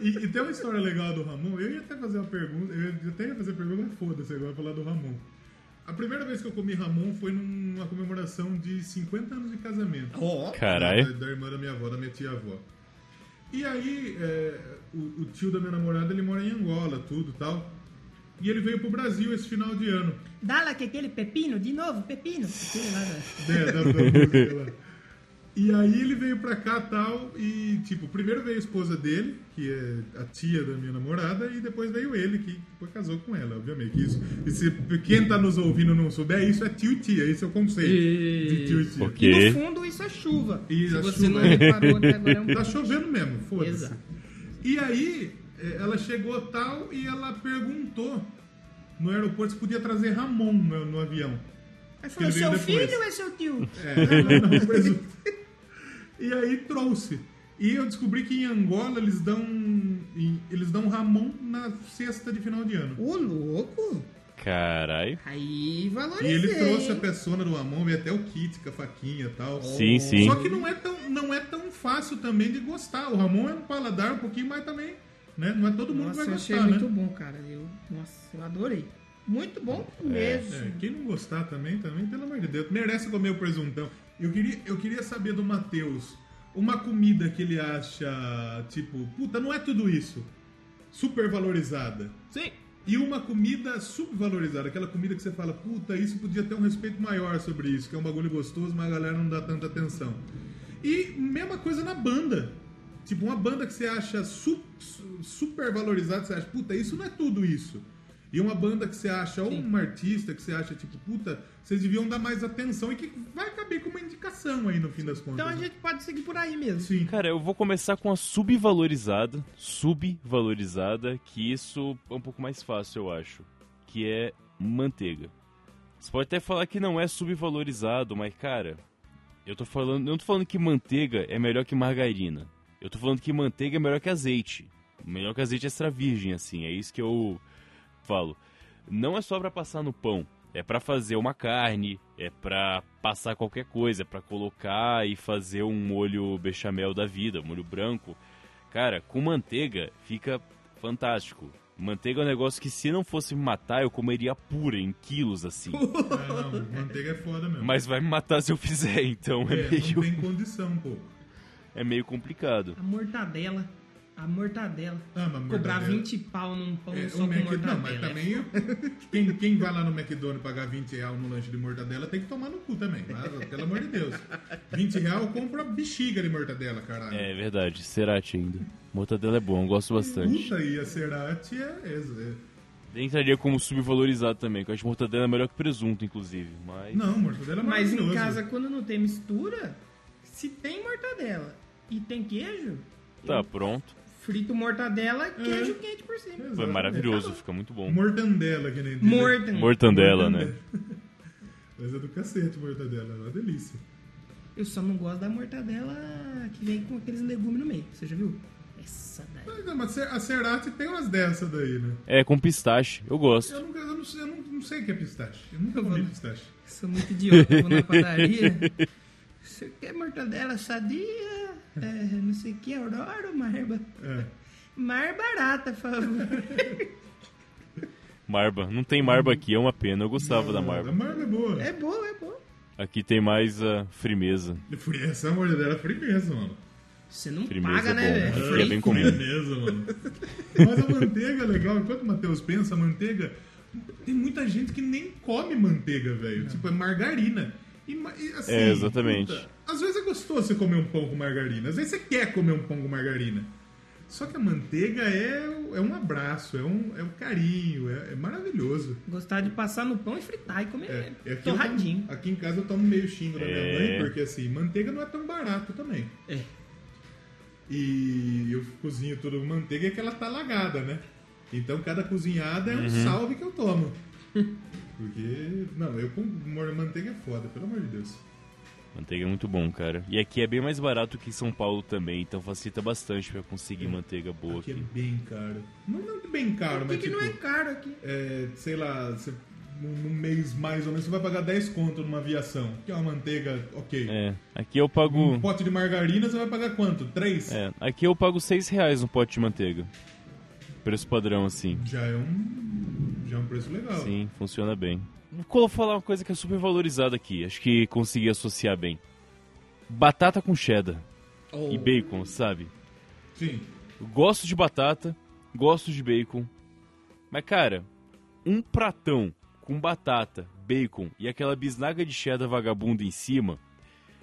E, e tem uma história legal do Ramon. Eu ia até fazer uma pergunta. Eu ia até ia fazer pergunta, mas foda-se agora falar do Ramon. A primeira vez que eu comi Ramon foi numa comemoração de 50 anos de casamento.
Ó.
Caralho.
Da, da irmã da minha avó, da minha tia-avó. E aí, é, o, o tio da minha namorada, ele mora em Angola, tudo tal. E ele veio pro Brasil esse final de ano.
Dá lá que aquele pepino, de novo, pepino. Aquele lá, né?
É, da, da música lá. E aí ele veio pra cá tal, e tipo, primeiro veio a esposa dele, que é a tia da minha namorada, e depois veio ele, que depois casou com ela, obviamente. Isso, e se quem tá nos ouvindo não souber, isso é tio e tia, esse é o conceito de tio e tia.
Ok.
E no fundo isso é chuva.
E
Se
a
você
chuva
não
é-
reparou até agora é um
Tá chovendo mesmo, foda-se.
Exato.
E aí, ela chegou tal e ela perguntou no aeroporto se podia trazer Ramon no, no avião.
Aí falou,
veio
seu
depois.
filho ou é seu tio?
É, não, não, presunto. E aí trouxe. E eu descobri que em Angola eles dão eles dão Ramon na sexta de final de ano.
Ô, louco.
Caralho.
Aí
E
valorizei.
ele trouxe a persona do Ramon, veio até o kit com a faquinha e tal.
Sim, sim.
Só que não é, tão, não é tão fácil também de gostar. O Ramon é um paladar um pouquinho mais também, né? Não é todo mundo
Nossa,
que
eu
vai
achei
gostar,
muito
né?
bom, cara. Eu, nossa, eu adorei. Muito bom mesmo.
É, quem não gostar também, também, pelo amor de Deus, merece comer o presuntão. Eu queria, eu queria saber do Matheus, uma comida que ele acha, tipo, puta, não é tudo isso. Super valorizada.
Sim.
E uma comida subvalorizada, aquela comida que você fala, puta, isso podia ter um respeito maior sobre isso, que é um bagulho gostoso, mas a galera não dá tanta atenção. E mesma coisa na banda. Tipo, uma banda que você acha su- su- super valorizada, você acha, puta, isso não é tudo isso. E uma banda que você acha, ou um artista que você acha, tipo, puta, vocês deviam dar mais atenção e que vai caber como uma indicação aí no fim das contas.
Então a
né?
gente pode seguir por aí mesmo.
Sim.
Cara, eu vou começar com a subvalorizada, subvalorizada, que isso é um pouco mais fácil, eu acho, que é manteiga. Você pode até falar que não é subvalorizado, mas cara, eu tô falando, eu não tô falando que manteiga é melhor que margarina. Eu tô falando que manteiga é melhor que azeite. Melhor que azeite extra virgem, assim. É isso que eu falo. Não é só pra passar no pão. É pra fazer uma carne, é pra passar qualquer coisa, é pra colocar e fazer um molho bechamel da vida, um molho branco. Cara, com manteiga fica fantástico. Manteiga é um negócio que se não fosse me matar, eu comeria pura, em quilos, assim.
É, não, manteiga é foda mesmo.
Mas vai me matar se eu fizer, então é,
é, não
meio,
tem condição, pô.
É meio complicado.
A mortadela. A mortadela.
Ah, mas
Cobrar
mortadela-
20 pau num pão
É,
só com
Mac...
mortadela.
Não, mas também eu- quem, quem vai lá no McDonald's pagar 20 reais no lanche de mortadela tem que tomar no cu também. Mas, pelo amor de Deus. 20 reais eu compro a bexiga de mortadela, caralho.
É verdade, cerati ainda. Mortadela é bom, eu gosto bastante.
Puta, e a Cerati é, é- é-
Entraria como subvalorizado também, que eu acho que mortadela é melhor que presunto, inclusive. Mas.
Não, mortadela é
Mas em casa, quando não tem mistura, se tem mortadela e tem queijo,
Tá,
eu
pronto.
frito mortadela, queijo quente por cima.
Foi
Exato.
maravilhoso, fica muito bom.
Mortandela, que nem diz.
Mortan.
Mortandela, né?
Mas é do cacete mortadela, é uma delícia.
Eu só não gosto da mortadela que vem com aqueles legumes no meio. Você já viu? Essa daí.
Mas, não, mas a Cerati tem umas dessas daí, né?
É, com pistache, eu gosto.
Eu, nunca, eu, não, sei- eu não, não sei o que é pistache. Eu nunca
Eu
comi
vou-
pistache.
Sou muito idiota. Eu vou na padaria. Você quer mortadela sadia? É, não sei o que, Aurora ou Marba?
É.
Mar barata, por favor.
Marba. Não tem marba aqui, é uma pena. Eu gostava da
A
marba.
marba é boa.
É boa, é boa.
Aqui tem mais a frimeza.
Fri- Essa mortadela é firmeza, mano.
Você não
Firmeza
paga,
é
né, velho?
né?
Free
É bem comum.
Firmeza, mano. Mas a manteiga é legal. Enquanto o Matheus pensa, a manteiga... Tem muita gente que nem come manteiga, velho. Tipo, é margarina. E, e, assim,
É, exatamente.
puta, às vezes é gostoso você comer um pão com margarina. Às vezes você quer comer um pão com margarina. Só que a manteiga é, é um abraço, é um, é um carinho, é, é maravilhoso.
Gostar de passar no pão e fritar e comer
É, é aqui,
torradinho.
tomo- aqui em casa eu tomo meio xingo da minha
É.
mãe, porque assim, manteiga não é tão barato também.
É.
E eu cozinho tudo com manteiga e que ela tá lagada, né? Então cada cozinhada é um salve que eu tomo. Porque, não, eu com manteiga é foda, pelo amor de Deus.
Manteiga é muito bom, cara. E aqui é bem mais barato que em São Paulo também, então facilita bastante pra conseguir manteiga boa
Aqui é
aqui.
bem caro. Não, não bem caro,
Por que,
mas
que
tipo,
não é caro aqui?
é, sei lá, você, mês mais ou menos você vai pagar 10 conto numa aviação, que é uma manteiga, ok.
É, aqui eu
Um
pago.
pote de margarina você vai pagar quanto? 3?
É, aqui eu pago 6 reais no pote de manteiga. Preço padrão, assim.
Já é um. Já é um preço legal.
Sim, funciona bem. Vou falar uma coisa que é super valorizada aqui. Acho que consegui associar bem. Batata com cheddar
Oh.
e bacon, sabe?
Sim.
Gosto de batata, gosto de bacon. Mas, cara, um pratão com batata, bacon e aquela bisnaga de cheddar vagabunda em cima,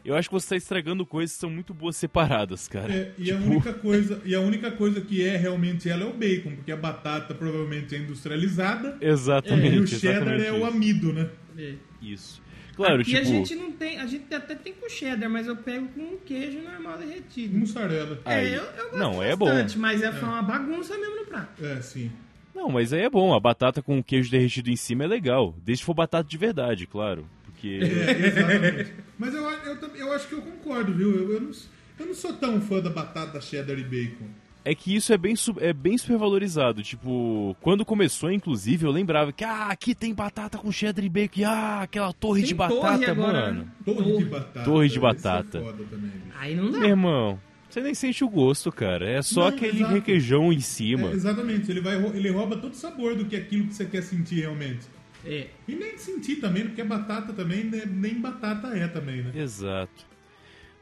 eu acho que você tá estragando coisas que são muito boas separadas, cara.
É, e, a
Tipo,
única coisa, e a única coisa que é realmente ela é o bacon, porque a batata provavelmente é industrializada
Exatamente.
e o cheddar é o amido, né?
É.
Isso. Claro,
Aqui
tipo.
a gente não tem, a gente até tem com cheddar, mas eu pego com um queijo normal derretido.
Mussarela.
Aí-
É, eu, eu gosto
não, é
bastante,
bom.
mas é, foi uma bagunça mesmo no prato.
É, sim.
Não, mas aí é bom. A batata com o queijo derretido em cima é legal. Desde que for batata de verdade, claro. Porque.
É, exatamente. Mas eu, eu, eu acho que eu concordo, viu? Eu, eu, não, eu não sou tão fã da batata cheddar e bacon.
É que isso é bem, é bem supervalorizado. Tipo, quando começou, inclusive, eu lembrava que, ah, aqui tem batata com cheddar e bacon. E, ah, aquela torre
Tem
de
torre
batata,
agora,
mano.
né?
Torre
Torre.
de batata.
Torre de batata.
É também, bicho.
Aí não dá.
Meu irmão, você nem sente o gosto, cara. É só
Não,
aquele
exato.
requeijão em cima.
É, exatamente, ele, vai, ele rouba todo o sabor do que é aquilo que você quer sentir realmente.
É.
E nem sentir também, porque a batata também, né, nem batata é também, né?
Exato.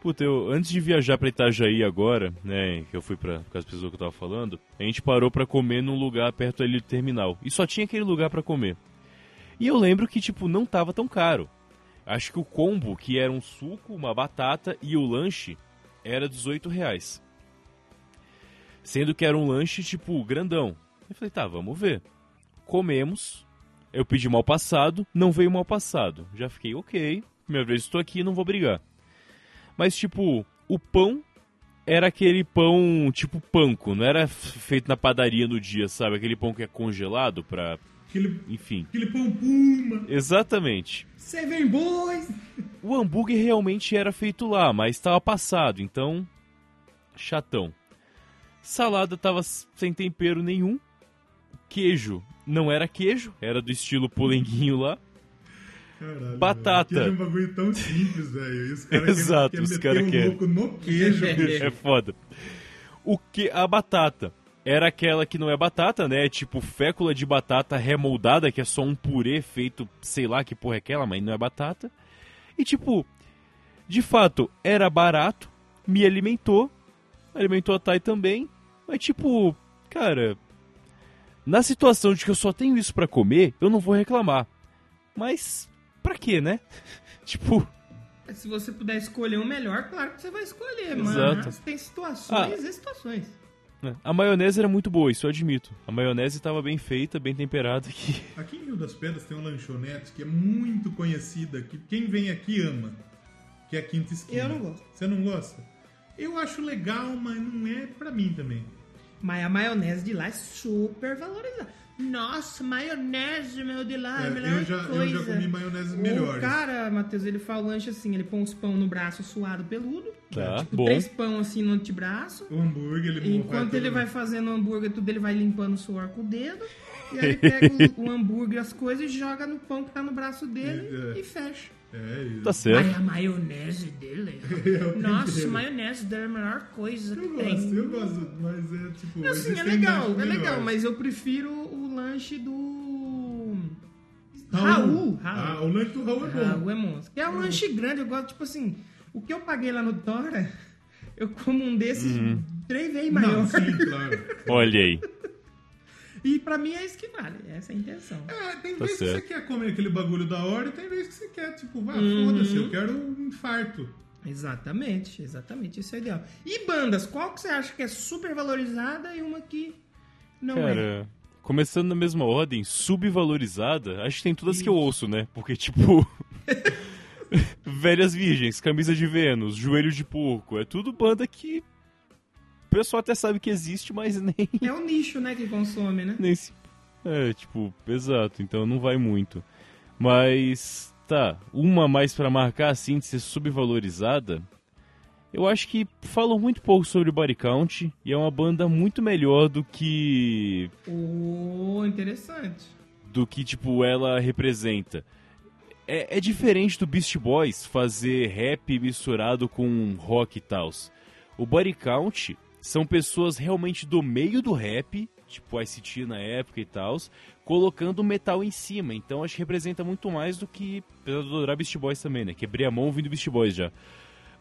Puta, eu, antes de viajar pra Itajaí agora, né, que eu fui pra, com as pessoas que eu tava falando, a gente parou pra comer num lugar perto ali do terminal. E só tinha aquele lugar pra comer. E eu lembro que, tipo, não tava tão caro. Acho que o combo, que era um suco, uma batata e o lanche, era 18 reais. Sendo que era um lanche, tipo, grandão. Eu falei, tá, vamos ver. Comemos. Eu pedi mal passado, não veio mal passado. Já fiquei, ok, minha vez estou aqui, não vou brigar. Mas, tipo, o pão era aquele pão tipo panko, não era feito na padaria no dia, sabe? Aquele pão que é congelado pra.
Aquele,
Enfim.
aquele pão puma.
Exatamente.
Seven Boys!
O hambúrguer realmente era feito lá, mas estava passado, então. chatão. Salada tava sem tempero nenhum. Queijo não era queijo, era do estilo polenguinho lá.
Caralho,
Batata.
velho. Aquele é um bagulho tão simples, velho. Os caras
Exato,
querem,
os
querem
cara
meter o
querem.
louco no queijo, bicho.
É foda. O que a batata era aquela que não é batata, né? Tipo fécula de batata remoldada, que é só um purê feito, sei lá que porra é aquela, mas não é batata. E tipo, de fato, era barato, me alimentou, alimentou a Thay também, mas tipo, cara, na situação de que eu só tenho isso pra comer, eu não vou reclamar. Mas pra quê, né? tipo,
Se você puder escolher o melhor, claro que você vai escolher,
Exato.
mas tem situações
Ah.
e situações.
né? a maionese era muito boa, isso eu admito. A maionese tava bem feita, bem temperada que
Aqui em Rio das Pedras tem uma lanchonete que é muito conhecida, que quem vem aqui ama, que é a Quinta Esquina.
Eu não gosto.
Você não gosta? Eu acho legal, mas não é pra mim também.
Mas a maionese de lá é super valorizada. Nossa, maionese, meu, de lá é,
É,
a melhor
eu, já,
coisa.
eu já comi maioneses
O
melhores.
cara, Matheus, ele faz o lanche assim, ele põe uns pão no braço suado peludo.
tá
tipo,
bom.
três pão assim no antebraço.
O hambúrguer, ele
Enquanto ele vai fazendo o hambúrguer, tudo ele vai limpando o suor com o dedo. E aí ele pega o, o hambúrguer, as coisas e joga no pão que tá no braço dele
É.
e fecha.
É isso.
Tá certo.
Ai, a maionese dele.
Eu
Nossa, a maionese dele é a melhor coisa
Eu
que tem.
gosto, eu gosto, mas é tipo.
Assim, é legal, é legal, mas eu prefiro o lanche do.
Raul.
Raul.
Ah, o lanche do Raul é bom.
Raul é monstro. Que é um lanche grande, eu gosto, tipo assim, o que eu paguei lá no Tora, eu como um desses três vezes maior.
Não, sim, claro.
Olha aí.
E pra mim é isso que vale, essa é a intenção.
É, tem
Tá
vezes que você quer comer aquele bagulho da hora e tem vezes que você quer, tipo, vá,
Uhum.
foda-se, eu quero um infarto.
Exatamente, exatamente, isso é ideal. E bandas, qual que você acha que é super valorizada e uma que não é?
Cara, começando na mesma ordem, subvalorizada, acho que tem todas que eu ouço, né? Porque, tipo. Velhas Virgens, Camisa de Vênus, Joelho de Porco, é tudo banda que. O pessoal até sabe que existe, mas nem.
É o nicho, né, que consome, né?
nem se... É, tipo, exato, então não vai muito. Mas. Tá, uma mais pra marcar assim de ser subvalorizada. Eu acho que falam muito pouco sobre o Body Count e é uma banda muito melhor do que
Oh, interessante.
do que, tipo, ela representa. É, é diferente do Beast Boys fazer rap misturado com rock e tals. O Body Count são pessoas realmente do meio do rap, tipo ICT na época e tals, colocando metal em cima. Então acho que representa muito mais do que. Apesar de eu adorar Beast Boys também, né? Quebrei a mão ouvindo Beast Boys já.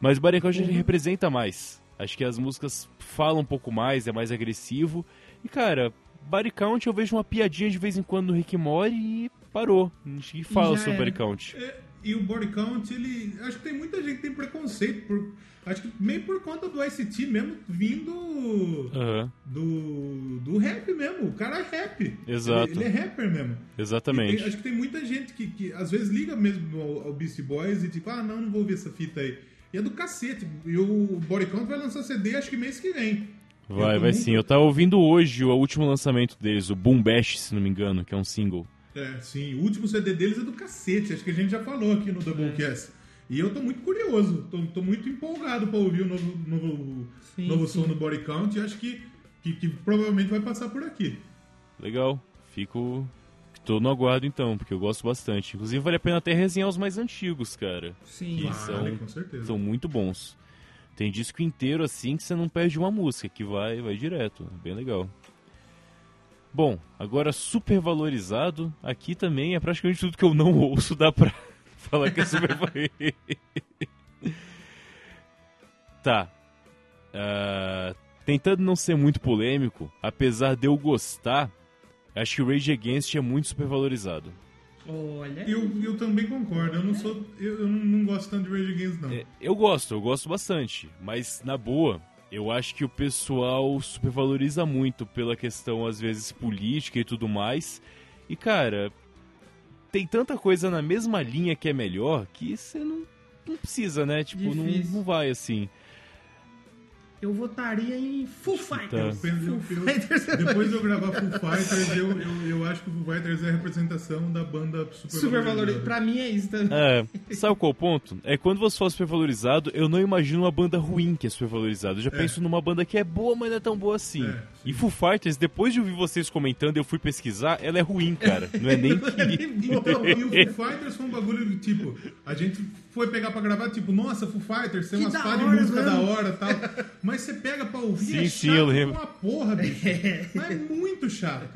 Mas o Body Count ele representa mais. Acho que as músicas falam um pouco mais, é mais agressivo. E cara, Body Count eu vejo uma piadinha de vez em quando no Rick Mori e parou. E fala
já
sobre
era.
Body Count.
É, e o body count, ele. Acho que tem muita gente que tem preconceito. Por, acho que meio por conta do ICT mesmo vindo
Aham,
do, do rap mesmo. O cara é rap.
Exato.
Ele, ele é rapper mesmo.
Exatamente.
tem- acho que tem muita gente que, que às vezes liga mesmo ao, ao Beastie Boys e tipo, ah, não, não vou ver essa fita aí. E é do cacete. E o Body Count vai lançar CD acho que mês que vem.
Vai, vai
muito-
sim. Eu tava ouvindo hoje o último lançamento deles, o Boom Bash, se não me engano, que é um single.
É, sim. O último CD deles é do cacete. Acho que a gente já falou aqui no Doublecast. E eu tô muito curioso. Tô, tô muito empolgado pra ouvir o novo, novo,
Sim,
novo
sim.
som do Body Count. E acho que, que, que provavelmente vai passar por aqui.
Legal. Fico. Tô no aguardo então, porque eu gosto bastante. Inclusive vale a pena até resenhar os mais antigos, cara.
Sim.
Que
Vale,
são,
com certeza.
são muito bons. Tem disco inteiro assim que você não perde uma música, que vai, vai direto. Bem legal. Bom, agora super valorizado, aqui também é praticamente tudo que eu não ouço, dá pra falar que é super valorizado. Tá. Ah, tentando não ser muito polêmico, apesar de eu gostar, acho que o Rage Against é muito super valorizado.
Olha.
Eu, eu também concordo. Eu não sou. Eu, eu não, não gosto tanto de Rage Against, não.
É, eu gosto, eu gosto bastante, mas na boa, eu acho que o pessoal supervaloriza muito pela questão, às vezes, política e tudo mais. E, cara, tem tanta coisa na mesma linha que é melhor que você não, não precisa, né? Tipo, não, não vai assim.
Eu votaria em Full Fighters.
Eu-
Full
eu-
Fighters.
depois de eu gravar Foo Fighters, eu, eu, eu acho que o Foo Fighters é a representação da banda super,
Super valorizado.
valorizada.
Pra mim é isso também.
É, sabe qual é o ponto? É quando você fala supervalorizado, eu não imagino uma banda ruim que é supervalorizada. Eu já penso numa banda que é boa, mas não é tão boa assim.
É,
e Foo Fighters, depois de ouvir vocês comentando, eu fui pesquisar, ela é ruim, cara. Não é nem que...
Então, e o Foo Fighters foi um bagulho do tipo, a gente foi pegar pra gravar, tipo, nossa, Foo Fighters, tem
Que
umas pá de música
mano.
da hora e tal. Mas você pega pra ouvir,
Sim,
é
sim,
chato
eu lembro.
uma porra, bicho. Mas é muito chato.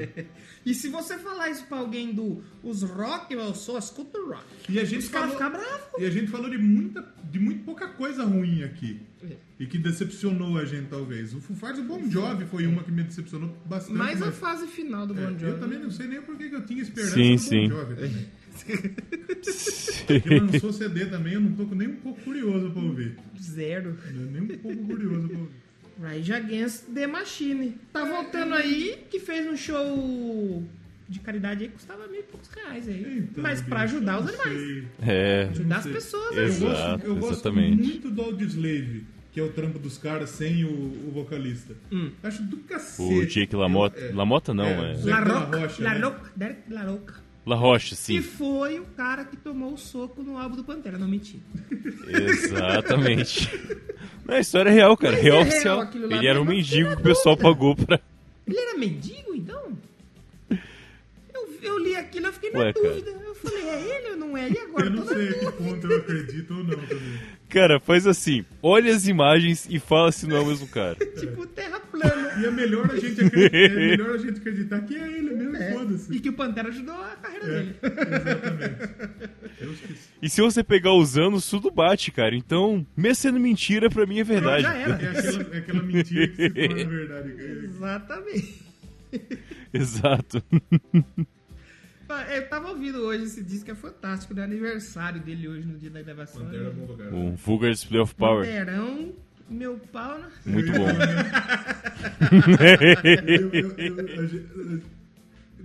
E se você falar isso pra alguém do os rock, eu só escuto rock.
E a gente
Os caras
falou,
ficam bravos.
e a gente falou de muita, de muito pouca coisa ruim aqui.
É.
E que decepcionou a gente, talvez. O Foo Fighters, o Bon Jovi foi uma que me decepcionou bastante.
Mais a
mas-
fase final do
É,
Bon Jovi.
Eu também não sei nem por que eu tinha esperança
Sim,
no
sim.
Bon Jovi também. Ele lançou CD também, eu não tô nem um pouco curioso pra ouvir.
Zero.
Nem um pouco curioso pra ouvir.
Rage Against the Machine. Tá voltando aí, que fez um show de caridade aí, custava mil e poucos reais aí.
Então,
Mas pra
bicho,
ajudar
eu
os animais.
É,
Ajudar as pessoas
Eu
aí.
Exato.
gosto, eu gosto
exatamente.
muito do Audioslave, que é o trampo dos caras sem o, o vocalista.
Hum.
Acho do cacete.
o Jake LaMotta...
Eu- é.
LaMotta não,
É,
é...
La
La
Roca, La
né?
Roca, Derek La Roca.
La Rocha,
Que
sim.
foi o cara que tomou o soco no álbum do Pantera, não mentira.
Exatamente. Não, a história é real, cara.
Mas
Real
é real
oficial. Ele era um mendigo que o pessoal pagou pra...
Ele era mendigo, então? Eu, eu li aquilo e fiquei na
Ué, cara.
dúvida. Eu falei, é ele ou não é? E agora?
Eu não sei a que ponto eu acredito ou não também.
Cara, faz assim. Olha as imagens e fala se não é o mesmo cara.
Tipo, terra plana.
E é melhor a gente acreditar, é melhor a gente acreditar que é ele mesmo,
É.
foda-se.
E que o Pantera ajudou a carreira
É,
dele.
exatamente. Eu esqueci.
E se você pegar os anos, tudo bate, cara. Então, mesmo sendo mentira, pra mim é verdade.
Já era.
É aquela, é aquela mentira que se torna verdade.
Exatamente.
Exato.
Eu tava ouvindo hoje esse disco, é fantástico, no aniversário dele hoje, no dia da gravação.
Pantera é bom.
O Vulgar Display of Power.
Panterão, meu pau na...
Muito bom.
Eu- eu- eu-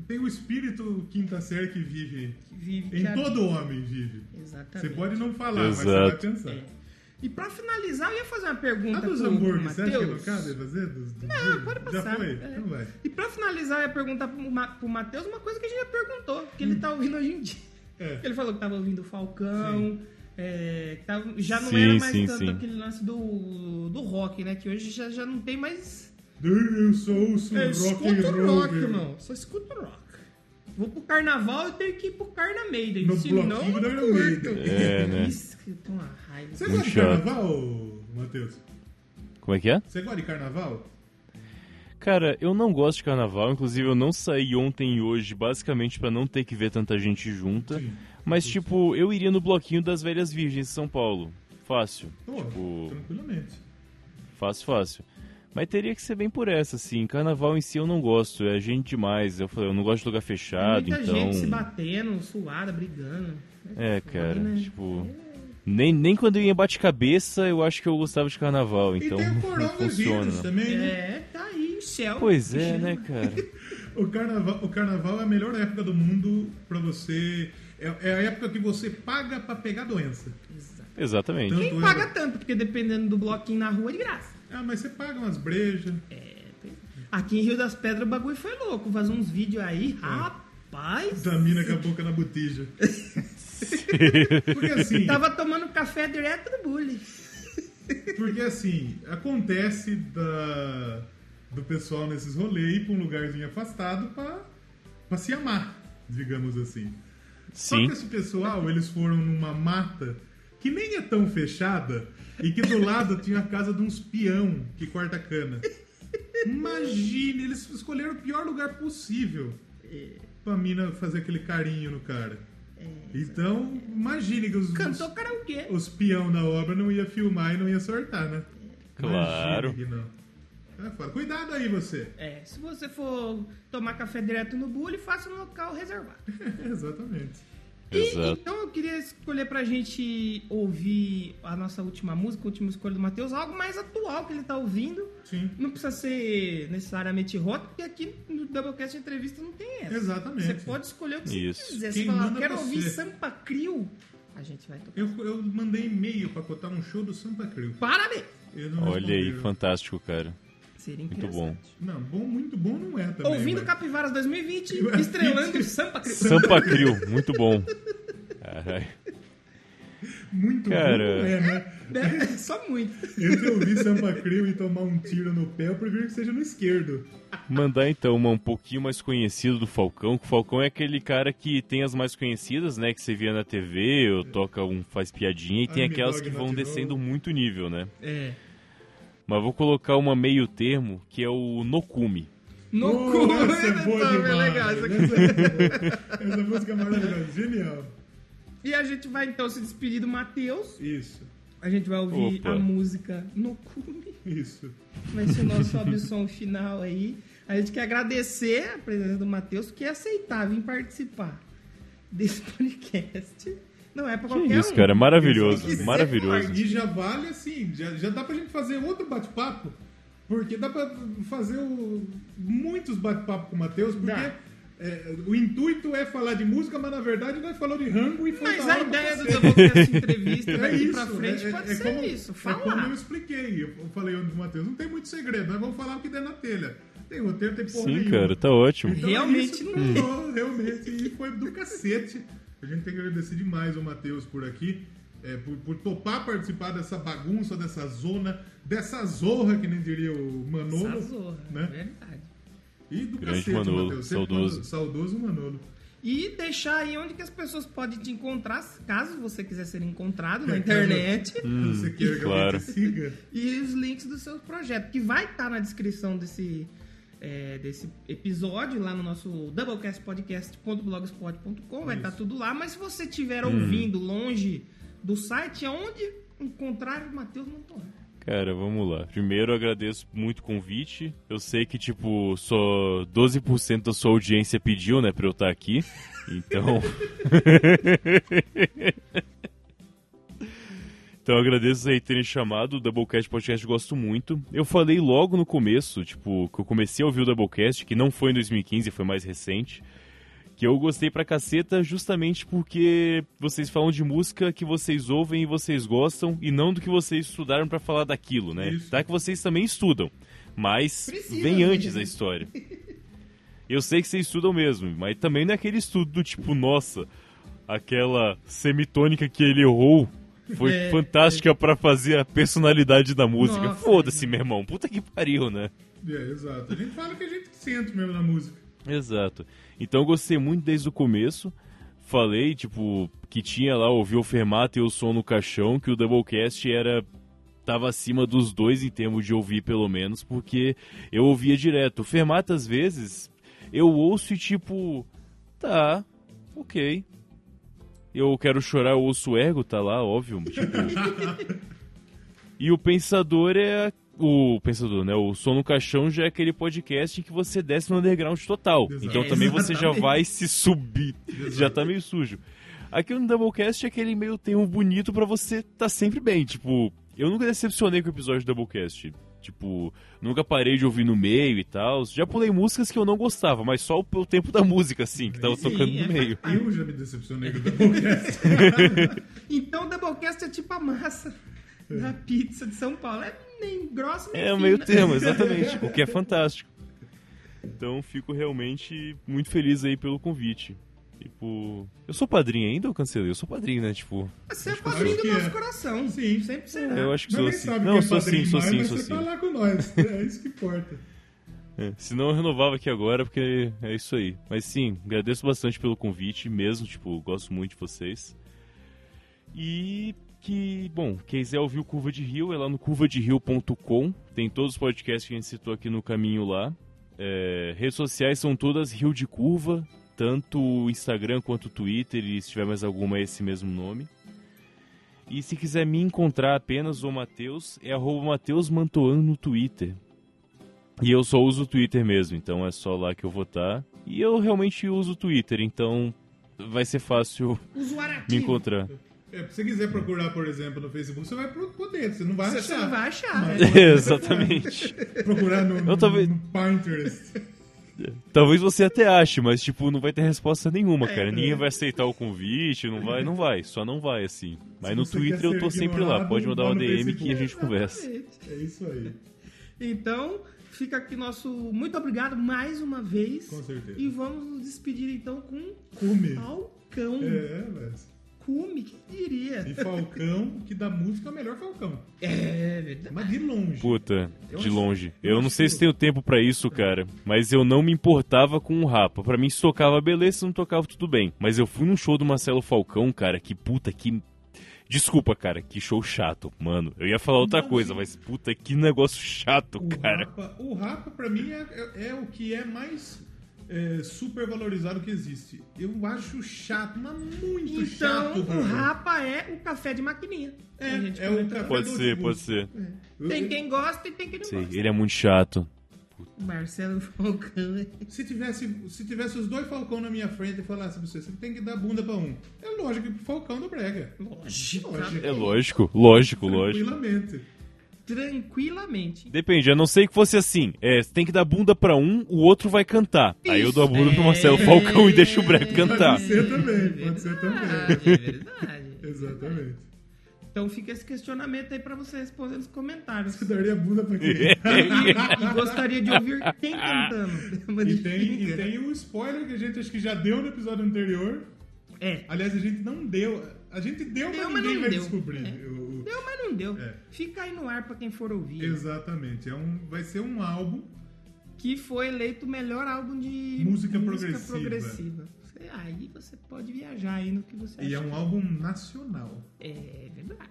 Tem o espírito quinta série que vive.
Vive
Em
que
todo homem vive.
Exatamente.
Você pode não falar, mas você
Exato.
vai pensar.
E pra finalizar, eu ia fazer uma pergunta
A dos hambúrgueres, você acha que não
Matheus.
cabe fazer? Dos, dos
Não, pode
Já
passar.
foi?
É.
Então vai.
E pra finalizar, eu ia perguntar pro, Ma pro Matheus uma coisa que a gente já perguntou, que ele tá ouvindo hoje em dia.
É.
Ele falou que tava ouvindo o Falcão, é, que tava- já não
Sim,
era mais
sim,
tanto
sim.
aquele lance do, do rock, né? Que hoje já, já não tem mais.
Eu sou o rock
Eu
and
escuto
roll.
rock, irmão. Só escuto rock. Vou pro carnaval e tenho que ir pro Carna Maiden.
No
senão
bloquinho
eu
da
não curto.
É, né?
Isso, que eu
Você gosta de
chato.
carnaval, Matheus?
Como é que é?
Você gosta de carnaval?
Cara, eu não gosto de carnaval. Inclusive, eu não saí ontem e hoje basicamente pra não ter que ver tanta gente junta.
Sim.
Mas, tipo, eu iria no bloquinho das Velhas Virgens de São Paulo. Fácil.
Pô,
Tipo-
tranquilamente.
Fácil, fácil. Mas teria que ser bem por essa, assim. Carnaval em si eu não gosto, é gente demais. Eu falei, eu não gosto de lugar fechado,
Muita
então.
gente se batendo, suada, brigando.
É,
foda,
cara,
né?
tipo. Nem, nem quando eu ia bate-cabeça eu acho que eu gostava de carnaval, então
e tem o
não
coronavírus também, né?
É, tá aí, céu.
Pois é, né, cara?
O carnaval, o carnaval é a melhor época do mundo pra você. É, é a época que você paga pra pegar doença.
Exatamente.
Tanto
Quem
é-
paga tanto? Porque dependendo do bloquinho na rua é de graça.
Ah, mas você paga umas brejas.
Aqui em Rio das Pedras o bagulho foi louco. Vazou uns vídeos aí, rapaz.
Da mina com a boca na botija. Porque assim,
Tava tomando café direto do bullying.
porque assim, acontece da, do pessoal nesses rolês ir pra um lugarzinho afastado pra, pra se amar, digamos assim. Só
Sim.
que esse pessoal, eles foram numa mata que nem é tão fechada e que do lado tinha a casa de uns peão que corta cana. Imagine, eles escolheram o pior lugar possível pra mina fazer aquele carinho no cara. Então, imagine que os,
Cantou
os,
karaokê.
os peão da obra não ia filmar e não ia sortar, né?
Claro.
Imagine que não. É foda. Cuidado aí você.
É, se você for tomar café direto no bullying, faça no local reservado.
Exatamente.
E,
Exato.
então eu queria escolher pra gente ouvir a nossa última música, a última escolha do Matheus, algo mais atual que ele tá ouvindo.
Sim.
Não precisa ser necessariamente rock, porque aqui no Doublecast Entrevista não tem essa.
Exatamente.
Você pode escolher o que
Isso.
você quiser.
Quem
Você fala, quero
você.
ouvir Sampa Crio, a gente vai tocar.
Eu, eu mandei e-mail pra cotar um show do Sampa Crio.
Parabéns!
Olha aí, fantástico, cara.
Seria
Muito bom.
Não, bom, muito bom não é também.
Ouvindo
mas-
Capivaras 2020, estrelando Sampa Cris.
Sampa Crio, muito bom. Caralho.
Muito
Cara.
bom não é, né?
É, Só muito.
Entre ouvir Sampa Crio e tomar um tiro no pé, eu prefiro que seja no esquerdo.
Mandar então uma um pouquinho mais conhecido do Falcão, que o Falcão é aquele cara que tem as mais conhecidas, né? Que você via na TV, ou toca um, faz piadinha, e tem aquelas que vão descendo muito nível, né?
É.
Mas vou colocar uma meio termo, que é o Nokumi.
No
Oh, essa é boa
tá
demais.
legal.
Essa. Essa música é maravilhosa, genial.
E a gente vai então se despedir do Matheus.
Isso,
A gente vai ouvir
Opa.
a música No Cume.
isso.
Vai ser o nosso som final aí. A gente quer agradecer a presença do Matheus, que é aceitar vir participar desse podcast. Não é pra
Que
qualquer
isso,
um.
cara, maravilhoso,
Que ser
maravilhoso.
E já vale assim, já, já dá pra gente fazer outro bate-papo, porque dá pra fazer o- muitos bate-papos com o Matheus, porque
Dá.
é, o intuito é falar de música, mas na verdade nós falou de rango e foi
Mas a ideia do. Doublecast Entrevista
É
daqui
isso,
pra frente
é,
pode
é
ser
como,
isso.
É como eu
Falar.
expliquei, eu falei pro Matheus, não tem muito segredo, nós vamos falar o que der na telha. Tem roteiro, tem porra
Sim,
nenhuma.
cara, tá ótimo.
Então,
Realmente
isso
não
rolou, realmente, e foi do cacete. A gente tem que agradecer demais o Matheus por aqui, é, por, por topar participar dessa bagunça, dessa zona, dessa zorra, que nem diria o Manolo.
Essa zorra,
né?
verdade.
E do
Grande
cacete,
Manolo,
Matheus.
Saudoso.
Manolo- saudoso Manolo.
E deixar aí onde que as pessoas podem te encontrar, caso você quiser ser encontrado na internet.
Você quer que
claro.
siga?
E os links dos seus projetos, que vai estar na descrição desse, é, desse episódio, lá no nosso doublecastpodcast.blogspot.com, vai estar tudo lá. Mas se você estiver ouvindo longe do site, aonde encontrar o Matheus Montoya?
Cara, vamos lá. Primeiro, agradeço muito o convite. Eu sei que, tipo, só 12% da sua audiência pediu, né, pra eu estar aqui. Então. então, eu agradeço aí terem chamado. O Doublecast Podcast gosto muito. Eu falei logo no começo, tipo, que eu comecei a ouvir o Doublecast, que não foi em 2015, foi mais recente. Que eu gostei pra caceta justamente porque vocês falam de música que vocês ouvem e vocês gostam e não do que vocês estudaram pra falar daquilo, né?
Isso.
Tá que vocês também estudam, mas
Precisa
vem antes a história. Eu sei que vocês estudam mesmo, mas também não é aquele estudo do tipo, nossa, aquela semitônica que ele errou foi
É,
fantástica pra fazer a personalidade da música. Foda-se, meu irmão. Puta que pariu, né?
É, exato. A gente fala que a gente sente mesmo na música.
Exato. Então eu gostei muito desde o começo. Falei, tipo, que tinha lá, ouvi o Fermata e o som no caixão, que o Doublecast era. tava acima dos dois em termos de ouvir, pelo menos, porque eu ouvia direto. O Fermata, às vezes, eu ouço e tipo. Tá, ok. Eu quero chorar, eu ouço o Ergo, tá lá, óbvio. Tipo. e o Pensador é o Pensador, né? O Som no Caixão já é aquele podcast em que você desce no underground total.
Exato.
Então também você já vai se subir. Já tá meio sujo. Aqui no Doublecast é aquele meio termo bonito pra você tá sempre bem. Tipo, eu nunca decepcionei com o episódio do Doublecast. Tipo, nunca parei de ouvir no meio e tal. Já pulei músicas que eu não gostava, mas só o tempo da música, assim, que tava
Sim,
tocando
é
no meio.
Eu já me decepcionei com o Doublecast.
Então o Doublecast é tipo a massa da pizza de São Paulo. É nem grossa, nem
É o
fina.
meio termo, exatamente. o que é fantástico. Então fico realmente muito feliz aí pelo convite. Tipo, eu sou padrinho ainda ou cancelei? Eu sou padrinho, né? Tipo,
Você é padrinho do nosso
é.
coração.
Sim.
Sempre será.
eu acho que
Nós
sou assim.
sabe
Não,
que é
sou assim,
padrinho
sou
mais,
sim,
mas
sou
você
sim.
tá lá com nós. É isso que importa.
É, senão eu renovava aqui agora, porque é isso aí. Mas sim, agradeço bastante pelo convite mesmo, tipo, gosto muito de vocês. E que, bom, quem quiser ouvir o Curva de Rio, é lá no curvaderio.com. Tem todos os podcasts que a gente citou aqui no caminho lá. É, redes sociais são todas Rio de Curva, tanto o Instagram quanto o Twitter, e se tiver mais alguma é esse mesmo nome. E se quiser me encontrar apenas o Matheus, é arroba Matheus Mantoan no Twitter. E eu só uso o Twitter mesmo, então é só lá que eu vou estar. E eu realmente uso o Twitter, então vai ser fácil me encontrar.
É, se você quiser procurar, por exemplo, no Facebook, você vai poder, você não vai
Você,
achar.
você não vai achar.
Mas-?
Exatamente.
Procurar no, no, no Pinterest.
Talvez você até ache, mas tipo, não vai ter resposta nenhuma,
É,
cara. Ninguém vai aceitar o convite, não vai, não vai, só não vai assim. Mas no Twitter eu tô sempre lá, pode mandar uma DM que
Facebook.
a gente conversa.
É isso aí.
Então, fica aqui nosso muito obrigado mais uma vez.
Com certeza.
E vamos nos despedir então com
Cume.
Falcão.
É, velho.
Cume, que diria?
E Falcão, que da música é o melhor Falcão.
É verdade.
Mas de longe.
Puta,
Eu
de
acho-
longe.
eu
Eu não sei
que-
se tenho tempo pra isso, cara. Mas eu não me importava com o Rapa. Pra mim, se tocava, beleza. Se não tocava, tudo bem. Mas eu fui num show do Marcelo Falcão, cara. Que puta, que. Desculpa, cara. Que show chato, mano. Eu ia falar outra
Não,
coisa, mas puta, que negócio chato,
O
cara.
Rapa, o Rapa, pra mim, é, é- é o que é mais é, super valorizado que existe. Eu acho chato, mas muito
Então,
chato.
o
velho.
Rapa é o café de maquininha.
É,
gente
é o café
Pode
do
ser,
Augusto.
pode ser.
Tem quem gosta e tem quem não
Sei,
gosta.
ele é muito chato.
Marcelo Falcão. é-
Se tivesse, se tivesse os dois Falcão na minha frente e falasse pra você, você tem que dar bunda pra um. É lógico que pro Falcão do Brega.
Lógico.
É lógico, lógico, lógico.
Tranquilamente.
Tranquilamente.
Depende, a não ser que fosse assim. É, você tem que dar bunda pra um, o outro vai cantar. Aí eu dou a bunda pro
É.
Marcelo Falcão e deixo o Brega cantar.
Pode ser também, pode ser também.
É verdade.
Exatamente.
Então fica esse questionamento aí pra você responder nos comentários.
Você daria bunda pra quem?
E gostaria de ouvir quem cantando.
E tem, e tem o spoiler que a gente acho que já deu no episódio anterior.
É.
Aliás, a gente não deu. A gente deu,
Deu,
mas
mas
ninguém
não
vai
deu.
descobrir.
É.
O- o-
Deu, mas não deu.
É.
Fica aí no ar pra quem for ouvir.
Exatamente. É um, vai ser um álbum.
Que foi eleito o melhor álbum de
Música progressiva.
progressiva. Você- Aí você pode viajar aí no que você
E é
achar.
um álbum nacional.
É verdade.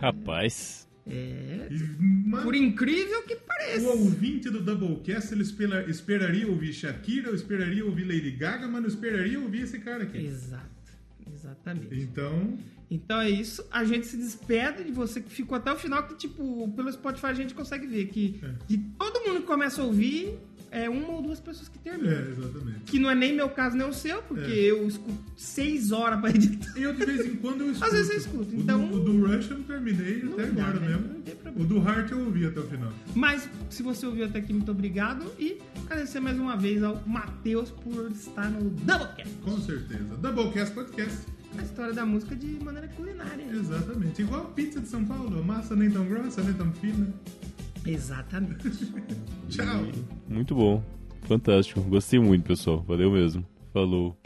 Rapaz.
É.
E, mano,
Por incrível que
o
pareça.
ouvinte do Doublecast ele espera- esperaria ouvir Shakira, eu esperaria ouvir Lady Gaga, mas não esperaria ouvir esse cara aqui.
Exato. Exatamente.
Então,
Então é isso. A gente se despede de você que ficou até o final, que, tipo, pelo Spotify a gente consegue ver que
É.
de todo mundo que começa a ouvir, é uma ou duas pessoas que terminam.
é, exatamente.
Que não é nem meu caso, nem o seu, porque
É.
eu escuto seis horas pra editar.
Eu de vez em quando eu escuto.
Às vezes eu escuto,
O
então-
do, o do Rush eu não terminei
Não
até
dá,
agora
né?
mesmo.
Não tem problema.
O do Heart eu ouvi até o final.
Mas se você ouviu até aqui, muito obrigado. E agradecer mais uma vez ao Matheus por estar no Doublecast.
Com certeza. Doublecast Podcast.
A história da música de maneira culinária.
Exatamente. Igual a pizza de São Paulo. A massa nem tão grossa, nem tão fina.
Exatamente.
Tchau.
Muito bom. Fantástico. Gostei muito, pessoal. Valeu mesmo. Falou.